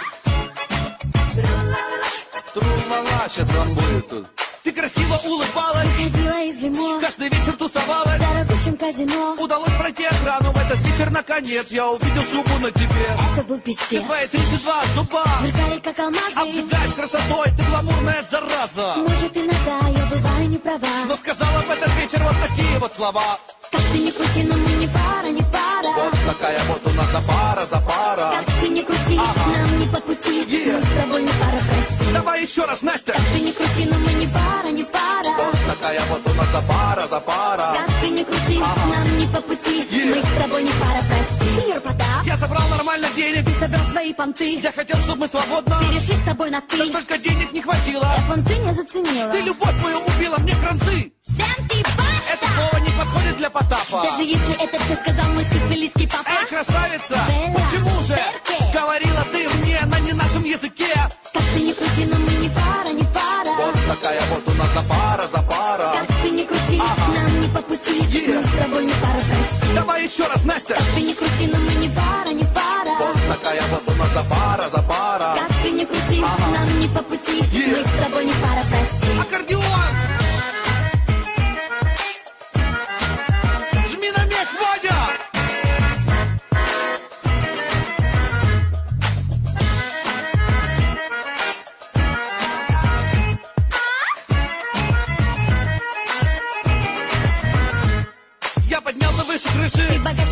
Speaker 6: Тру-ла-ла, сейчас вам будет тут. Ты красиво улыбалась,
Speaker 13: ходила из лимо,
Speaker 6: каждый вечер тусовалась.
Speaker 13: в дорогущем казино.
Speaker 6: Удалось пройти охрану в этот вечер наконец. Я увидел шубу на тебе.
Speaker 13: Это был пиздец.
Speaker 6: Твои 32 зуба.
Speaker 13: Зеркали как алмазы.
Speaker 6: Обжигаешь красотой, ты гламурная зараза.
Speaker 13: Может, иногда я бываю не права.
Speaker 6: Но сказала в этот вечер вот такие вот слова.
Speaker 13: Как ты не крути, но мы не пара, не пара.
Speaker 6: Такая вот у нас за пара, за пара.
Speaker 13: Как ты не крути, нам не по пути. Мы с тобой не пара, прости.
Speaker 6: Давай еще раз, Настя.
Speaker 13: Как ты не крути, но мы не пара, не пара.
Speaker 6: Вот такая вот у нас за пара, за пара.
Speaker 13: Как ты не крути, нам не по пути. Мы с тобой не пара, прости. Сеньор Потап,
Speaker 6: Я собрал нормально денег.
Speaker 13: ты собрал свои понты.
Speaker 6: Я хотел, чтобы мы свободно.
Speaker 13: Перешли с тобой на ты.
Speaker 6: Но только денег не хватило.
Speaker 13: Я понты не заценила.
Speaker 6: Ты любовь мою убила, мне кранты. Это слово не подходит для Потапа.
Speaker 13: Даже если это все сказал мой сицилийский папа.
Speaker 6: Эй, красавица,
Speaker 13: Белла,
Speaker 6: почему же
Speaker 13: перке.
Speaker 6: говорила ты мне на не нашем языке?
Speaker 13: Как ты не крути, но мы не пара, не пара.
Speaker 6: Вот такая вот у нас за пара, за пара.
Speaker 13: Как ты не крути, нам не по пути. Мы с тобой не пара, прости.
Speaker 6: Давай еще раз, Настя.
Speaker 13: Как ты не крути, но мы не пара, не пара.
Speaker 6: Вот такая вот у нас за пара, за пара.
Speaker 13: Как ты не крути, нам не по пути. Мы с тобой не пара, прости.
Speaker 6: Аккордеон!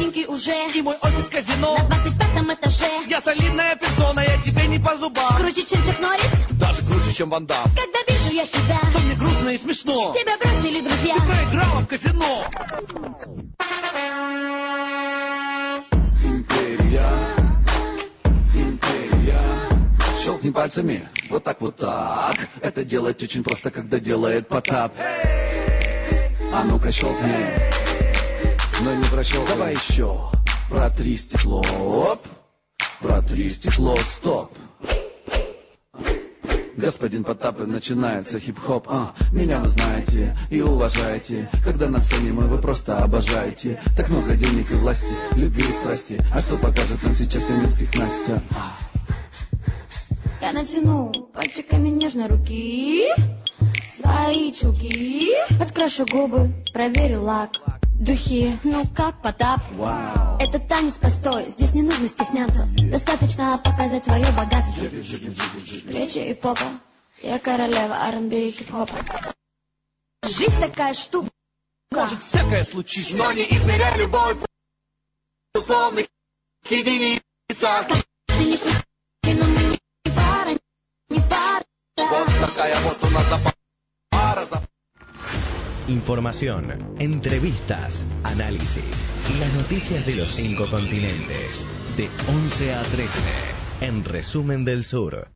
Speaker 13: Новенький уже.
Speaker 6: И мой офис казино.
Speaker 13: На 25 этаже.
Speaker 6: Я солидная персона, я тебе не по зубам.
Speaker 13: Круче, чем Чак Норрис.
Speaker 6: Даже круче, чем Ван Дам.
Speaker 13: Когда вижу я тебя
Speaker 6: То мне грустно и смешно.
Speaker 13: Тебя бросили друзья.
Speaker 6: Ты проиграла в казино.
Speaker 14: Империя, империя. Щелкни пальцами, вот так вот так. Это делать очень просто, когда делает Потап. А ну-ка щелкни. Но не прощелкай. Давай еще. Протри стекло. Оп. Протри стекло. Стоп. Господин Потап, и начинается хип-хоп а, Меня вы знаете и уважаете Когда на сцене мы вы просто обожаете Так много денег и власти, любви и страсти А что покажет нам сейчас немецких Настя?
Speaker 13: Я натяну пальчиками нежно руки Свои чулки Подкрашу губы, проверю лак Духи, ну как Потап?
Speaker 14: Вау.
Speaker 13: Это танец простой, здесь не нужно стесняться. Достаточно показать свое богатство. Плечи и попа. Я королева R&B и хип-хопа Жизнь такая штука.
Speaker 6: Может всякое случиться Но не измеряй любовь условных единицах.
Speaker 13: Ты не
Speaker 10: Información, entrevistas, análisis y las noticias de los cinco continentes. De 11 a 13. En Resumen del Sur.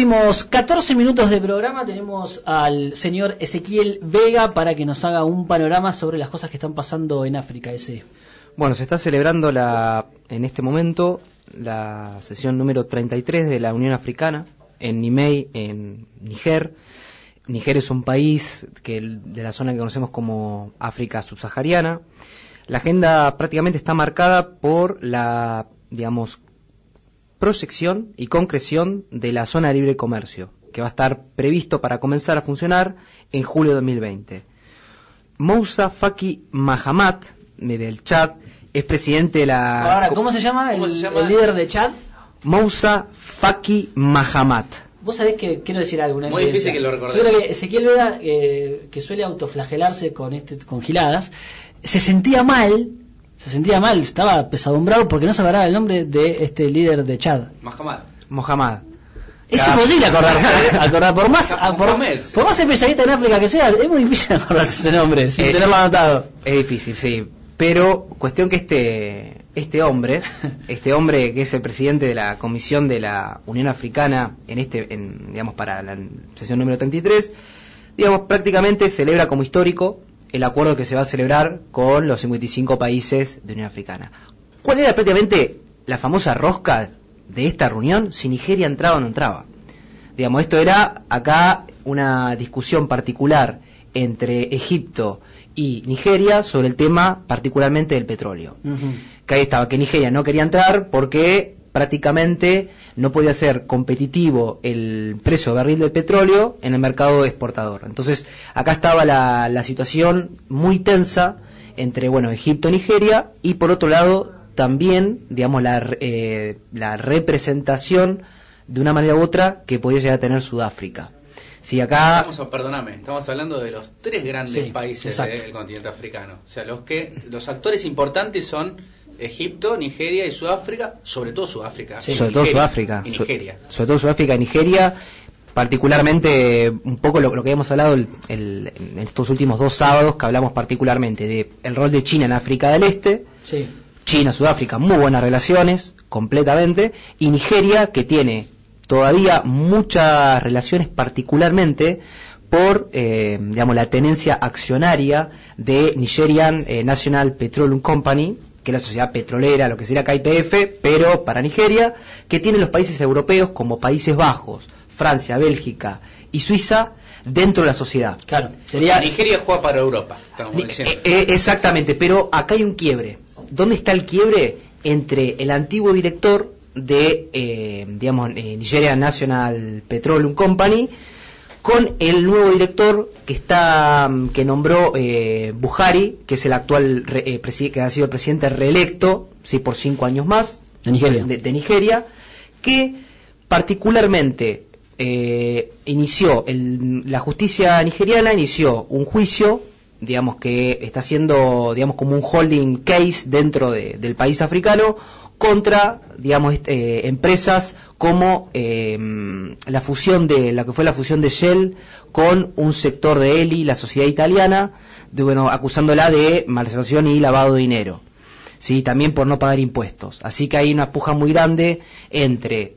Speaker 2: Últimos 14 minutos de programa tenemos al señor Ezequiel Vega para que nos haga un panorama sobre las cosas que están pasando en África. Ese.
Speaker 4: Bueno, se está celebrando la, en este momento la sesión número 33 de la Unión Africana en Niamey, en Níger. Níger es un país que de la zona que conocemos como África subsahariana. La agenda prácticamente está marcada por la, digamos, proyección y concreción de la zona de libre comercio, que va a estar previsto para comenzar a funcionar en julio de 2020. Moussa Faki Mahamat, del Chad, es presidente de la...
Speaker 2: Ahora, ¿cómo se llama, el, el líder de Chad?
Speaker 4: Moussa Faki Mahamat.
Speaker 2: Vos sabés que quiero decir algo. Una
Speaker 3: Muy
Speaker 2: evidencia.
Speaker 3: difícil que lo recordemos.
Speaker 2: Yo creo que Ezequiel Vega, eh, que suele autoflagelarse con, este, con giladas, se sentía mal, se sentía mal, estaba pesadumbrado porque no se acordaba el nombre de este líder de Chad.
Speaker 3: Mahamad.
Speaker 4: Mohamed.
Speaker 2: Es
Speaker 4: Claro.
Speaker 2: imposible acordarse, acordar, por más, a- por,
Speaker 3: Mohamed.
Speaker 2: por más especialista en África que sea, es muy difícil acordarse ese nombre, sin
Speaker 4: Eh,
Speaker 2: tenerlo anotado.
Speaker 4: Es difícil, sí. Pero cuestión que este, este hombre, este hombre que es el presidente de la Comisión de la Unión Africana en este, en, digamos, para la sesión número 33, digamos, prácticamente celebra como histórico el acuerdo que se va a celebrar con los 55 países de Unión Africana. ¿Cuál era prácticamente la famosa rosca de esta reunión? Si Nigeria entraba o no entraba. Digamos, esto era acá una discusión particular entre Egipto y Nigeria sobre el tema particularmente del petróleo. Que ahí estaba, que Nigeria no quería entrar porque prácticamente no podía ser competitivo el precio de barril del petróleo en el mercado exportador. Entonces, acá estaba la, la situación muy tensa entre, bueno, Egipto y Nigeria y por otro lado también, digamos, la, eh, la representación de una manera u otra que podía llegar a tener Sudáfrica. Si acá
Speaker 3: Estamos, perdóname, estamos hablando de los tres grandes
Speaker 2: Sí,
Speaker 3: países
Speaker 2: exacto.
Speaker 3: del continente africano. O sea, los que los actores importantes son Egipto, Nigeria y Sudáfrica, sobre todo Sudáfrica.
Speaker 4: sobre todo Sudáfrica,
Speaker 3: Y Nigeria.
Speaker 4: sobre todo Sudáfrica y Nigeria, particularmente un poco lo, lo que hemos hablado el- el- en estos últimos dos sábados, que hablamos particularmente de el rol de China en África del Este,
Speaker 2: Sí.
Speaker 4: China, Sudáfrica, muy buenas relaciones, completamente, y Nigeria, que tiene todavía muchas relaciones, particularmente por, eh, digamos, la tenencia accionaria de Nigerian eh, National Petroleum Company, que es la sociedad petrolera, lo que sería KIPF, pero para Nigeria, que tiene los países europeos como Países Bajos, Francia, Bélgica y Suiza dentro de la sociedad.
Speaker 2: Claro,
Speaker 3: Sería Nigeria juega para Europa, estamos diciendo.
Speaker 4: eh, eh, exactamente, pero acá hay un quiebre. ¿Dónde está el quiebre entre el antiguo director de, eh, digamos, eh, Nigeria National Petroleum Company con el nuevo director que está mm, que nombró eh, Buhari, que es el actual eh, que ha sido el presidente reelecto, sí, por cinco años más,
Speaker 2: De Nigeria.
Speaker 4: de- de Nigeria, que particularmente eh, inició, el- la justicia nigeriana inició un juicio, digamos que está haciendo, digamos, como un holding case dentro de- del país africano contra, digamos, est- eh, empresas como eh, la fusión de, la que fue la fusión de Shell con un sector de Eni, la sociedad italiana, bueno, acusándola de malversación y lavado de dinero. ¿sí? también por no pagar impuestos. Así que hay una puja muy grande entre,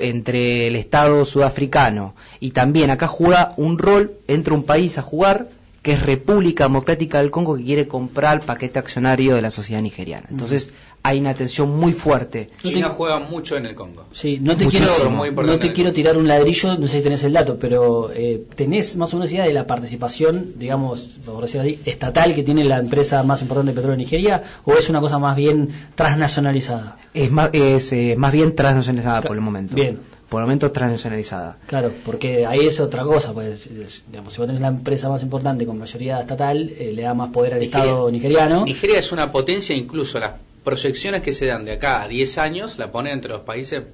Speaker 4: entre el Estado sudafricano y también acá juega un rol, entra un país a jugar que es República Democrática del Congo que quiere comprar el paquete accionario de la sociedad nigeriana. Entonces hay una tensión muy fuerte.
Speaker 3: China juega mucho en el Congo.
Speaker 2: Sí, no te
Speaker 3: Muchísimo.
Speaker 2: quiero,
Speaker 3: Muy importante
Speaker 2: no te quiero tirar un ladrillo, no sé si tenés el dato, pero eh, tenés más o menos idea de la participación, digamos, por decirlo así, estatal que tiene la empresa más importante de petróleo de Nigeria, o es una cosa más bien transnacionalizada.
Speaker 4: Es más, es, eh, más bien transnacionalizada por el momento.
Speaker 2: Bien.
Speaker 4: Por el momento transnacionalizada.
Speaker 2: Claro, porque ahí es otra cosa, pues, es- digamos, si vos tenés la empresa más importante con mayoría estatal, eh, le da más poder al
Speaker 3: Nigeria-
Speaker 2: Estado nigeriano.
Speaker 3: Nigeria es una potencia, incluso las proyecciones que se dan de acá a 10 años la ponen entre los países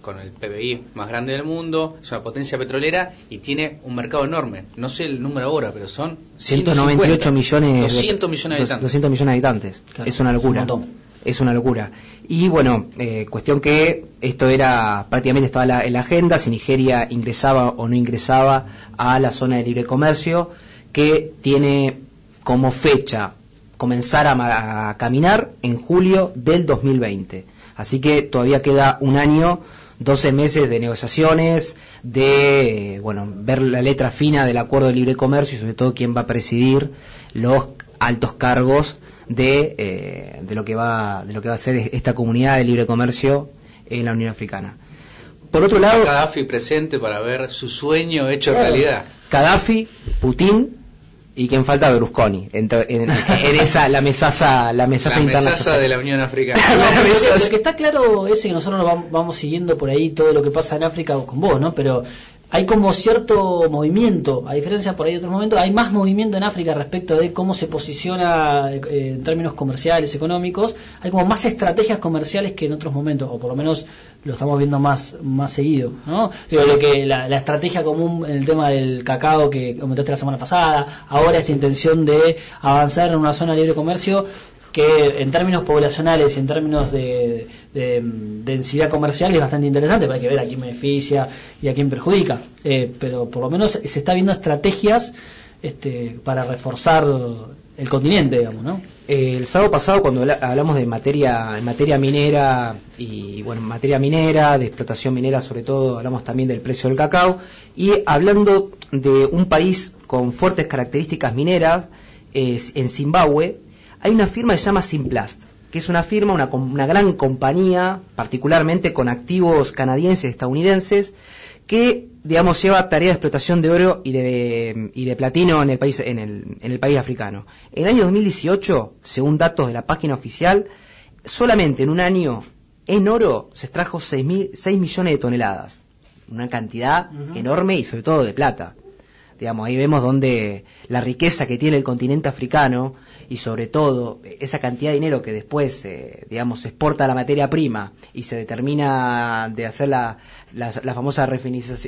Speaker 3: con el PBI más grande del mundo, es una potencia petrolera y tiene un mercado enorme. No sé el número ahora, pero son
Speaker 4: 198
Speaker 3: 150,
Speaker 4: millones de-
Speaker 3: 200 millones de habitantes.
Speaker 4: 200 millones de habitantes.
Speaker 3: Claro,
Speaker 4: es una locura.
Speaker 3: es un montón.
Speaker 4: Es una locura. Y bueno, eh, cuestión que esto era prácticamente estaba la- en la agenda, si Nigeria ingresaba o no ingresaba a la zona de libre comercio, que tiene como fecha comenzar a, a caminar en julio del 2020. Así que todavía queda un año, 12 meses de negociaciones, de bueno ver la letra fina del acuerdo de libre comercio y sobre todo quién va a presidir los altos cargos de, eh, de lo que va de lo que va a ser esta comunidad de libre comercio en la Unión Africana. Por otro lado,
Speaker 3: Gaddafi presente para ver su sueño hecho
Speaker 4: Claro.
Speaker 3: realidad.
Speaker 4: Gaddafi, Putin y quien falta Berlusconi en, to- en- en esa la mesaza la mesaza
Speaker 3: La
Speaker 4: interna
Speaker 3: mesaza de la Unión Africana.
Speaker 2: No, lo, lo que está claro es que nosotros vamos, vamos siguiendo por ahí todo lo que pasa en África con vos, ¿no? Pero hay como cierto movimiento, a diferencia por ahí de otros momentos, hay más movimiento en África respecto de cómo se posiciona eh, en términos comerciales, económicos, hay como más estrategias comerciales que en otros momentos, o por lo menos lo estamos viendo más más seguido, ¿no? Digo, lo que la, la estrategia común en el tema del cacao que comentaste la semana pasada, ahora esta intención de avanzar en una zona de libre comercio que en términos poblacionales y en términos de, mm, densidad comercial es bastante interesante, hay que ver a quién beneficia y a quién perjudica. Eh, pero por lo menos se está viendo estrategias este, para reforzar el continente, digamos, ¿no?
Speaker 4: Eh, el sábado pasado cuando habla- hablamos de materia en materia minera y bueno en materia minera de explotación minera sobre todo hablamos también del precio del cacao y hablando de un país con fuertes características mineras es en Zimbabue hay una firma que se llama Simplast que es una firma una, una gran compañía particularmente con activos canadienses estadounidenses que digamos lleva tarea de explotación de oro y de, y de platino en el país en el, en el país africano. En el año 2018, según datos de la página oficial, solamente en un año en oro se extrajo 6, mil- 6 millones de toneladas, una cantidad enorme y sobre todo de plata. Digamos, ahí vemos donde la riqueza que tiene el continente africano y sobre todo esa cantidad de dinero que después, eh, digamos, se exporta a la materia prima y se determina de hacer la, la, la famosa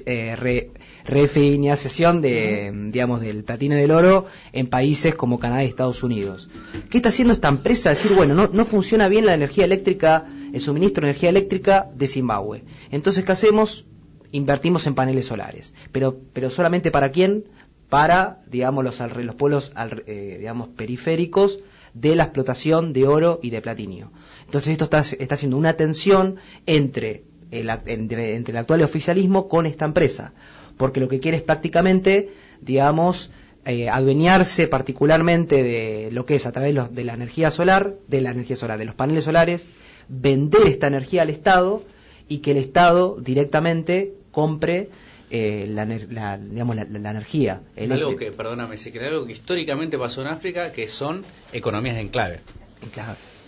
Speaker 4: eh, re- refinanciación de, digamos, del platino y del oro en países como Canadá y Estados Unidos. ¿Qué está haciendo esta empresa? Decir, bueno, no, no funciona bien la energía eléctrica, el suministro de energía eléctrica de Zimbabue. Entonces, ¿qué hacemos? invertimos en paneles solares. Pero, pero solamente para quién? Para, digamos, los, los pueblos, eh, digamos, periféricos de la explotación de oro y de platinio. Entonces esto está, haciendo una tensión entre el, entre, entre el actual oficialismo con esta empresa. Porque lo que quiere es prácticamente, digamos, eh, adueñarse particularmente de lo que es a través los- de la energía solar, de la energía solar, de los paneles solares, vender esta energía al Estado y que el Estado directamente compre eh, la, la- digamos, la, la energía
Speaker 3: Algo
Speaker 4: eléctrica.
Speaker 3: que, perdóname, si querés, algo que históricamente pasó en África, que son economías de enclave.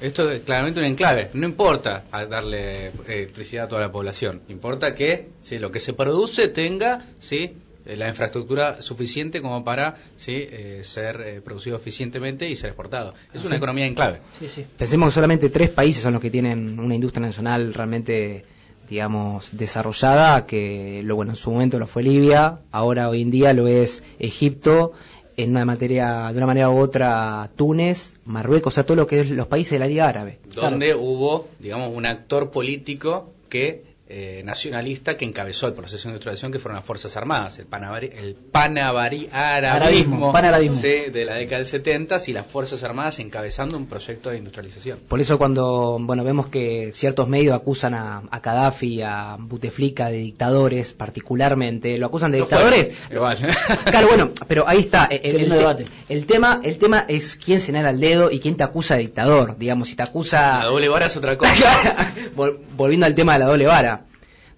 Speaker 3: Esto es claramente un enclave. No importa darle eh, electricidad a toda la población. Importa que si lo que se produce tenga sí eh, la infraestructura suficiente como para ¿sí? eh, ser eh, producido eficientemente y ser exportado. Es una
Speaker 4: Sí.
Speaker 3: economía en clave.
Speaker 4: Pensemos que solamente tres países son los que tienen una industria nacional realmente, digamos, desarrollada, que lo bueno en su momento lo fue Libia, ahora hoy en día lo es Egipto, en una materia, de una manera u otra Túnez, Marruecos, o sea, todo lo que es los países de la Liga Árabe.
Speaker 3: donde hubo, digamos, un actor político que eh, nacionalista que encabezó el proceso de industrialización, que fueron las Fuerzas Armadas, el, panavari, el panavari- arabismo,
Speaker 2: Arabismo, panarabismo.
Speaker 3: sí, de la década del 70 y las Fuerzas Armadas encabezando un proyecto de industrialización.
Speaker 4: Por eso cuando bueno vemos que ciertos medios acusan a, a Gaddafi, a Buteflika de dictadores particularmente, lo acusan de
Speaker 3: No fue,
Speaker 4: dictadores.
Speaker 3: igual.
Speaker 4: Claro, bueno, pero ahí está. El,
Speaker 2: debate.
Speaker 4: el tema, el tema es quién señala el dedo y quién te acusa de dictador. Digamos, si te acusa.
Speaker 3: La doble vara es otra cosa.
Speaker 4: Vol- volviendo al tema de la doble vara,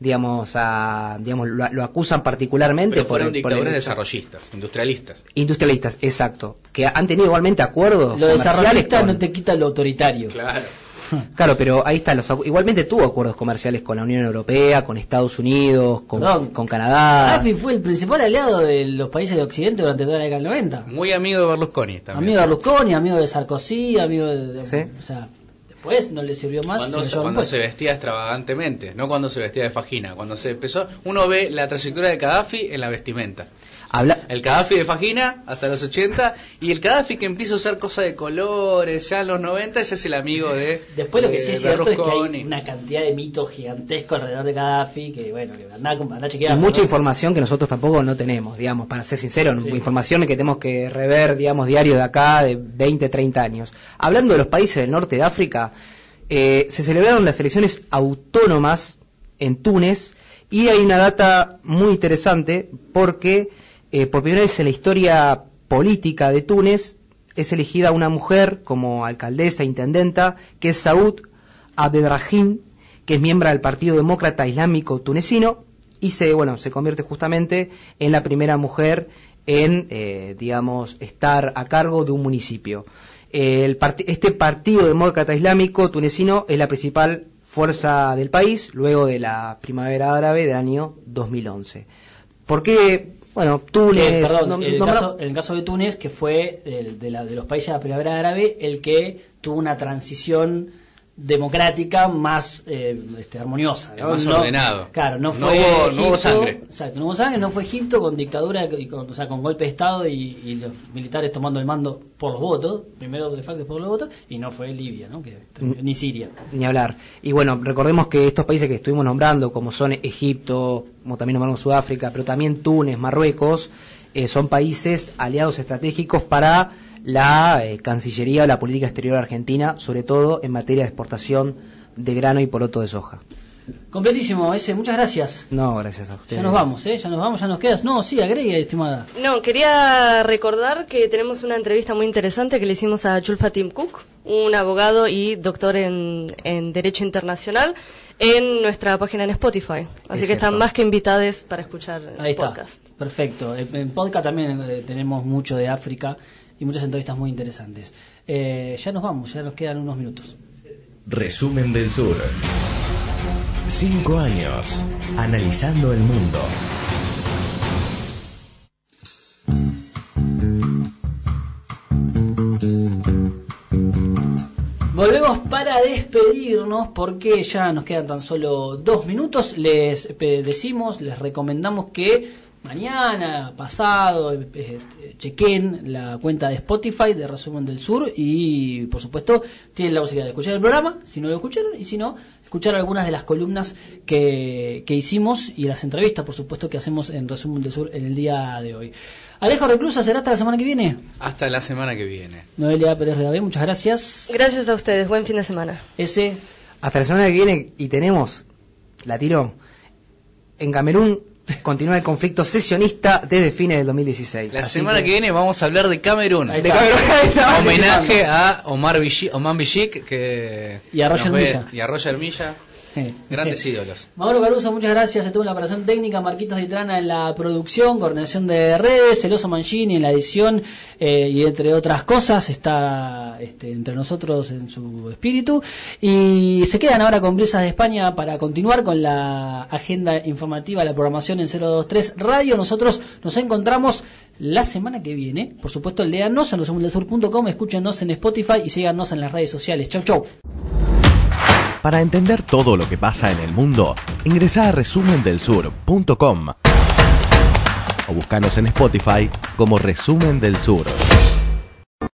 Speaker 4: digamos, a, digamos lo, lo acusan particularmente
Speaker 3: Pero
Speaker 4: por, por el
Speaker 3: dictadores
Speaker 4: hecho-
Speaker 3: desarrollistas, industrialistas.
Speaker 4: industrialistas, exacto, que han tenido igualmente acuerdos
Speaker 2: Lo desarrollista
Speaker 4: con-
Speaker 2: no te quita lo autoritario.
Speaker 3: Claro.
Speaker 4: Claro, pero ahí está, los, igualmente tuvo acuerdos comerciales con la Unión Europea, con Estados Unidos, con,
Speaker 2: Perdón.
Speaker 4: con Canadá.
Speaker 2: Gaddafi fue el principal aliado de los países de Occidente durante toda la década del 90.
Speaker 3: Muy amigo de Berlusconi también.
Speaker 2: Amigo de Berlusconi, amigo de Sarkozy, amigo de... de-
Speaker 4: Sí.
Speaker 2: O sea, después no le sirvió más.
Speaker 3: Cuando,
Speaker 2: se
Speaker 3: cuando se vestía extravagantemente, no cuando se vestía de fajina, cuando se empezó, uno ve la trayectoria de Gaddafi en la vestimenta.
Speaker 4: Habla,
Speaker 3: El Gaddafi de fajina hasta los 80 y el Gaddafi que empieza a usar cosas de colores ya en los 90 ya es el amigo de
Speaker 2: Después lo que
Speaker 3: de
Speaker 2: sí es cierto es que hay una cantidad de mitos gigantescos alrededor de Gaddafi que, bueno, que andá, andá
Speaker 4: y mucha
Speaker 2: ¿no?
Speaker 4: información que nosotros tampoco no tenemos, digamos, para ser sincero,
Speaker 2: Sí.
Speaker 4: información que tenemos que rever, digamos, diario de acá, de 20, 30 años. Hablando de los países del norte de África, eh, se celebraron las elecciones autónomas en Túnez y hay una data muy interesante porque eh, por primera vez en la historia política de Túnez es elegida una mujer como alcaldesa, intendenta, que es Saud Abdelrahim, que es miembro del Partido Demócrata Islámico Tunecino y se, bueno, se convierte justamente en la primera mujer en, eh, digamos, estar a cargo de un municipio. Este Partido Demócrata Islámico Tunecino es la principal fuerza del país luego de la primavera árabe del año 2011. ¿Por qué? Bueno, Túnez...
Speaker 2: Eh, perdón,
Speaker 4: nom-
Speaker 2: el,
Speaker 4: nombra-
Speaker 2: caso, el caso de Túnez, que fue el de, la- de los países de la primavera árabe, el que tuvo una transición democrática más eh, este, armoniosa. ¿no?
Speaker 3: Más
Speaker 2: No-
Speaker 3: ordenado.
Speaker 2: Claro, no
Speaker 3: No
Speaker 2: fue
Speaker 3: hubo- no hubo
Speaker 2: Egipto,
Speaker 3: sangre.
Speaker 2: Exacto, no hubo sangre, no fue Egipto con dictadura, y con, o sea, con golpe de Estado y, y los militares tomando el mando por los votos, primero de facto y por los votos, y no fue Libia, ¿no? Que, ni Siria.
Speaker 4: Ni hablar. Y bueno, recordemos que estos países que estuvimos nombrando, como son Egipto, como también nombramos Sudáfrica, pero también Túnez, Marruecos, eh, son países aliados estratégicos para la eh, Cancillería o la política exterior argentina, sobre todo en materia de exportación de grano y poroto de soja.
Speaker 2: Completísimo, ese, muchas gracias.
Speaker 4: No, gracias a ustedes.
Speaker 2: Ya nos vamos, ¿eh? Ya nos vamos, ya nos quedas. No, sí, agregue, estimada.
Speaker 12: No, quería recordar que tenemos una entrevista muy interesante que le hicimos a Julfa Tim Cook, un abogado y doctor en, en Derecho Internacional, en nuestra página en Spotify. Así
Speaker 2: Es
Speaker 12: que están más que invitados para escuchar el
Speaker 2: Ahí está.
Speaker 12: podcast.
Speaker 2: Perfecto. En en podcast también eh, tenemos mucho de África y muchas entrevistas muy interesantes. Eh, ya nos vamos, ya nos quedan unos minutos.
Speaker 10: Resumen del Sur. Cinco años analizando el mundo.
Speaker 2: Volvemos para despedirnos porque ya nos quedan tan solo dos minutos. Les decimos, les recomendamos que mañana, pasado, eh, eh, chequen la cuenta de Spotify de Resumen del Sur y por supuesto tienen la posibilidad de escuchar el programa, si no lo escucharon, y si no, escuchar algunas de las columnas que, que hicimos y las entrevistas, por supuesto, que hacemos en Resumen del Sur en el día de hoy. Alejo Reclusa, ¿será hasta la semana que viene?
Speaker 3: Hasta la semana que viene.
Speaker 2: Noelia Pérez Regavé, muchas gracias.
Speaker 12: Gracias a ustedes, buen fin de semana.
Speaker 2: Ese
Speaker 4: Hasta la semana que viene y tenemos, la tiró, en Camerún continúa el conflicto sesionista desde fines del 2016.
Speaker 3: La
Speaker 4: Así
Speaker 3: semana que... viene vamos a hablar de Camerún.
Speaker 4: De.
Speaker 3: Homenaje a Omar Bishi- Omar Bishik que
Speaker 2: Y a Roger
Speaker 3: nos ve-
Speaker 2: Milla.
Speaker 3: Y a Roger Milla. Grandes ídolos.
Speaker 2: Mauro Caruso, muchas gracias. Estuvo en la operación técnica, Marquitos Ditrana en la producción, coordinación de redes, Celoso Mangini en la edición eh, y entre otras cosas está este, entre nosotros en su espíritu. Y se quedan ahora con Brisas de España para continuar con la agenda informativa, la programación en 023 Radio. Nosotros nos encontramos la semana que viene. Por supuesto, léanos en losomundelsur.com, escúchenos en Spotify y síganos en las redes sociales. Chau, chau.
Speaker 1: Para entender todo lo que pasa en el mundo, ingresa a resumendelsur.com o buscanos en Spotify como Resumen del Sur.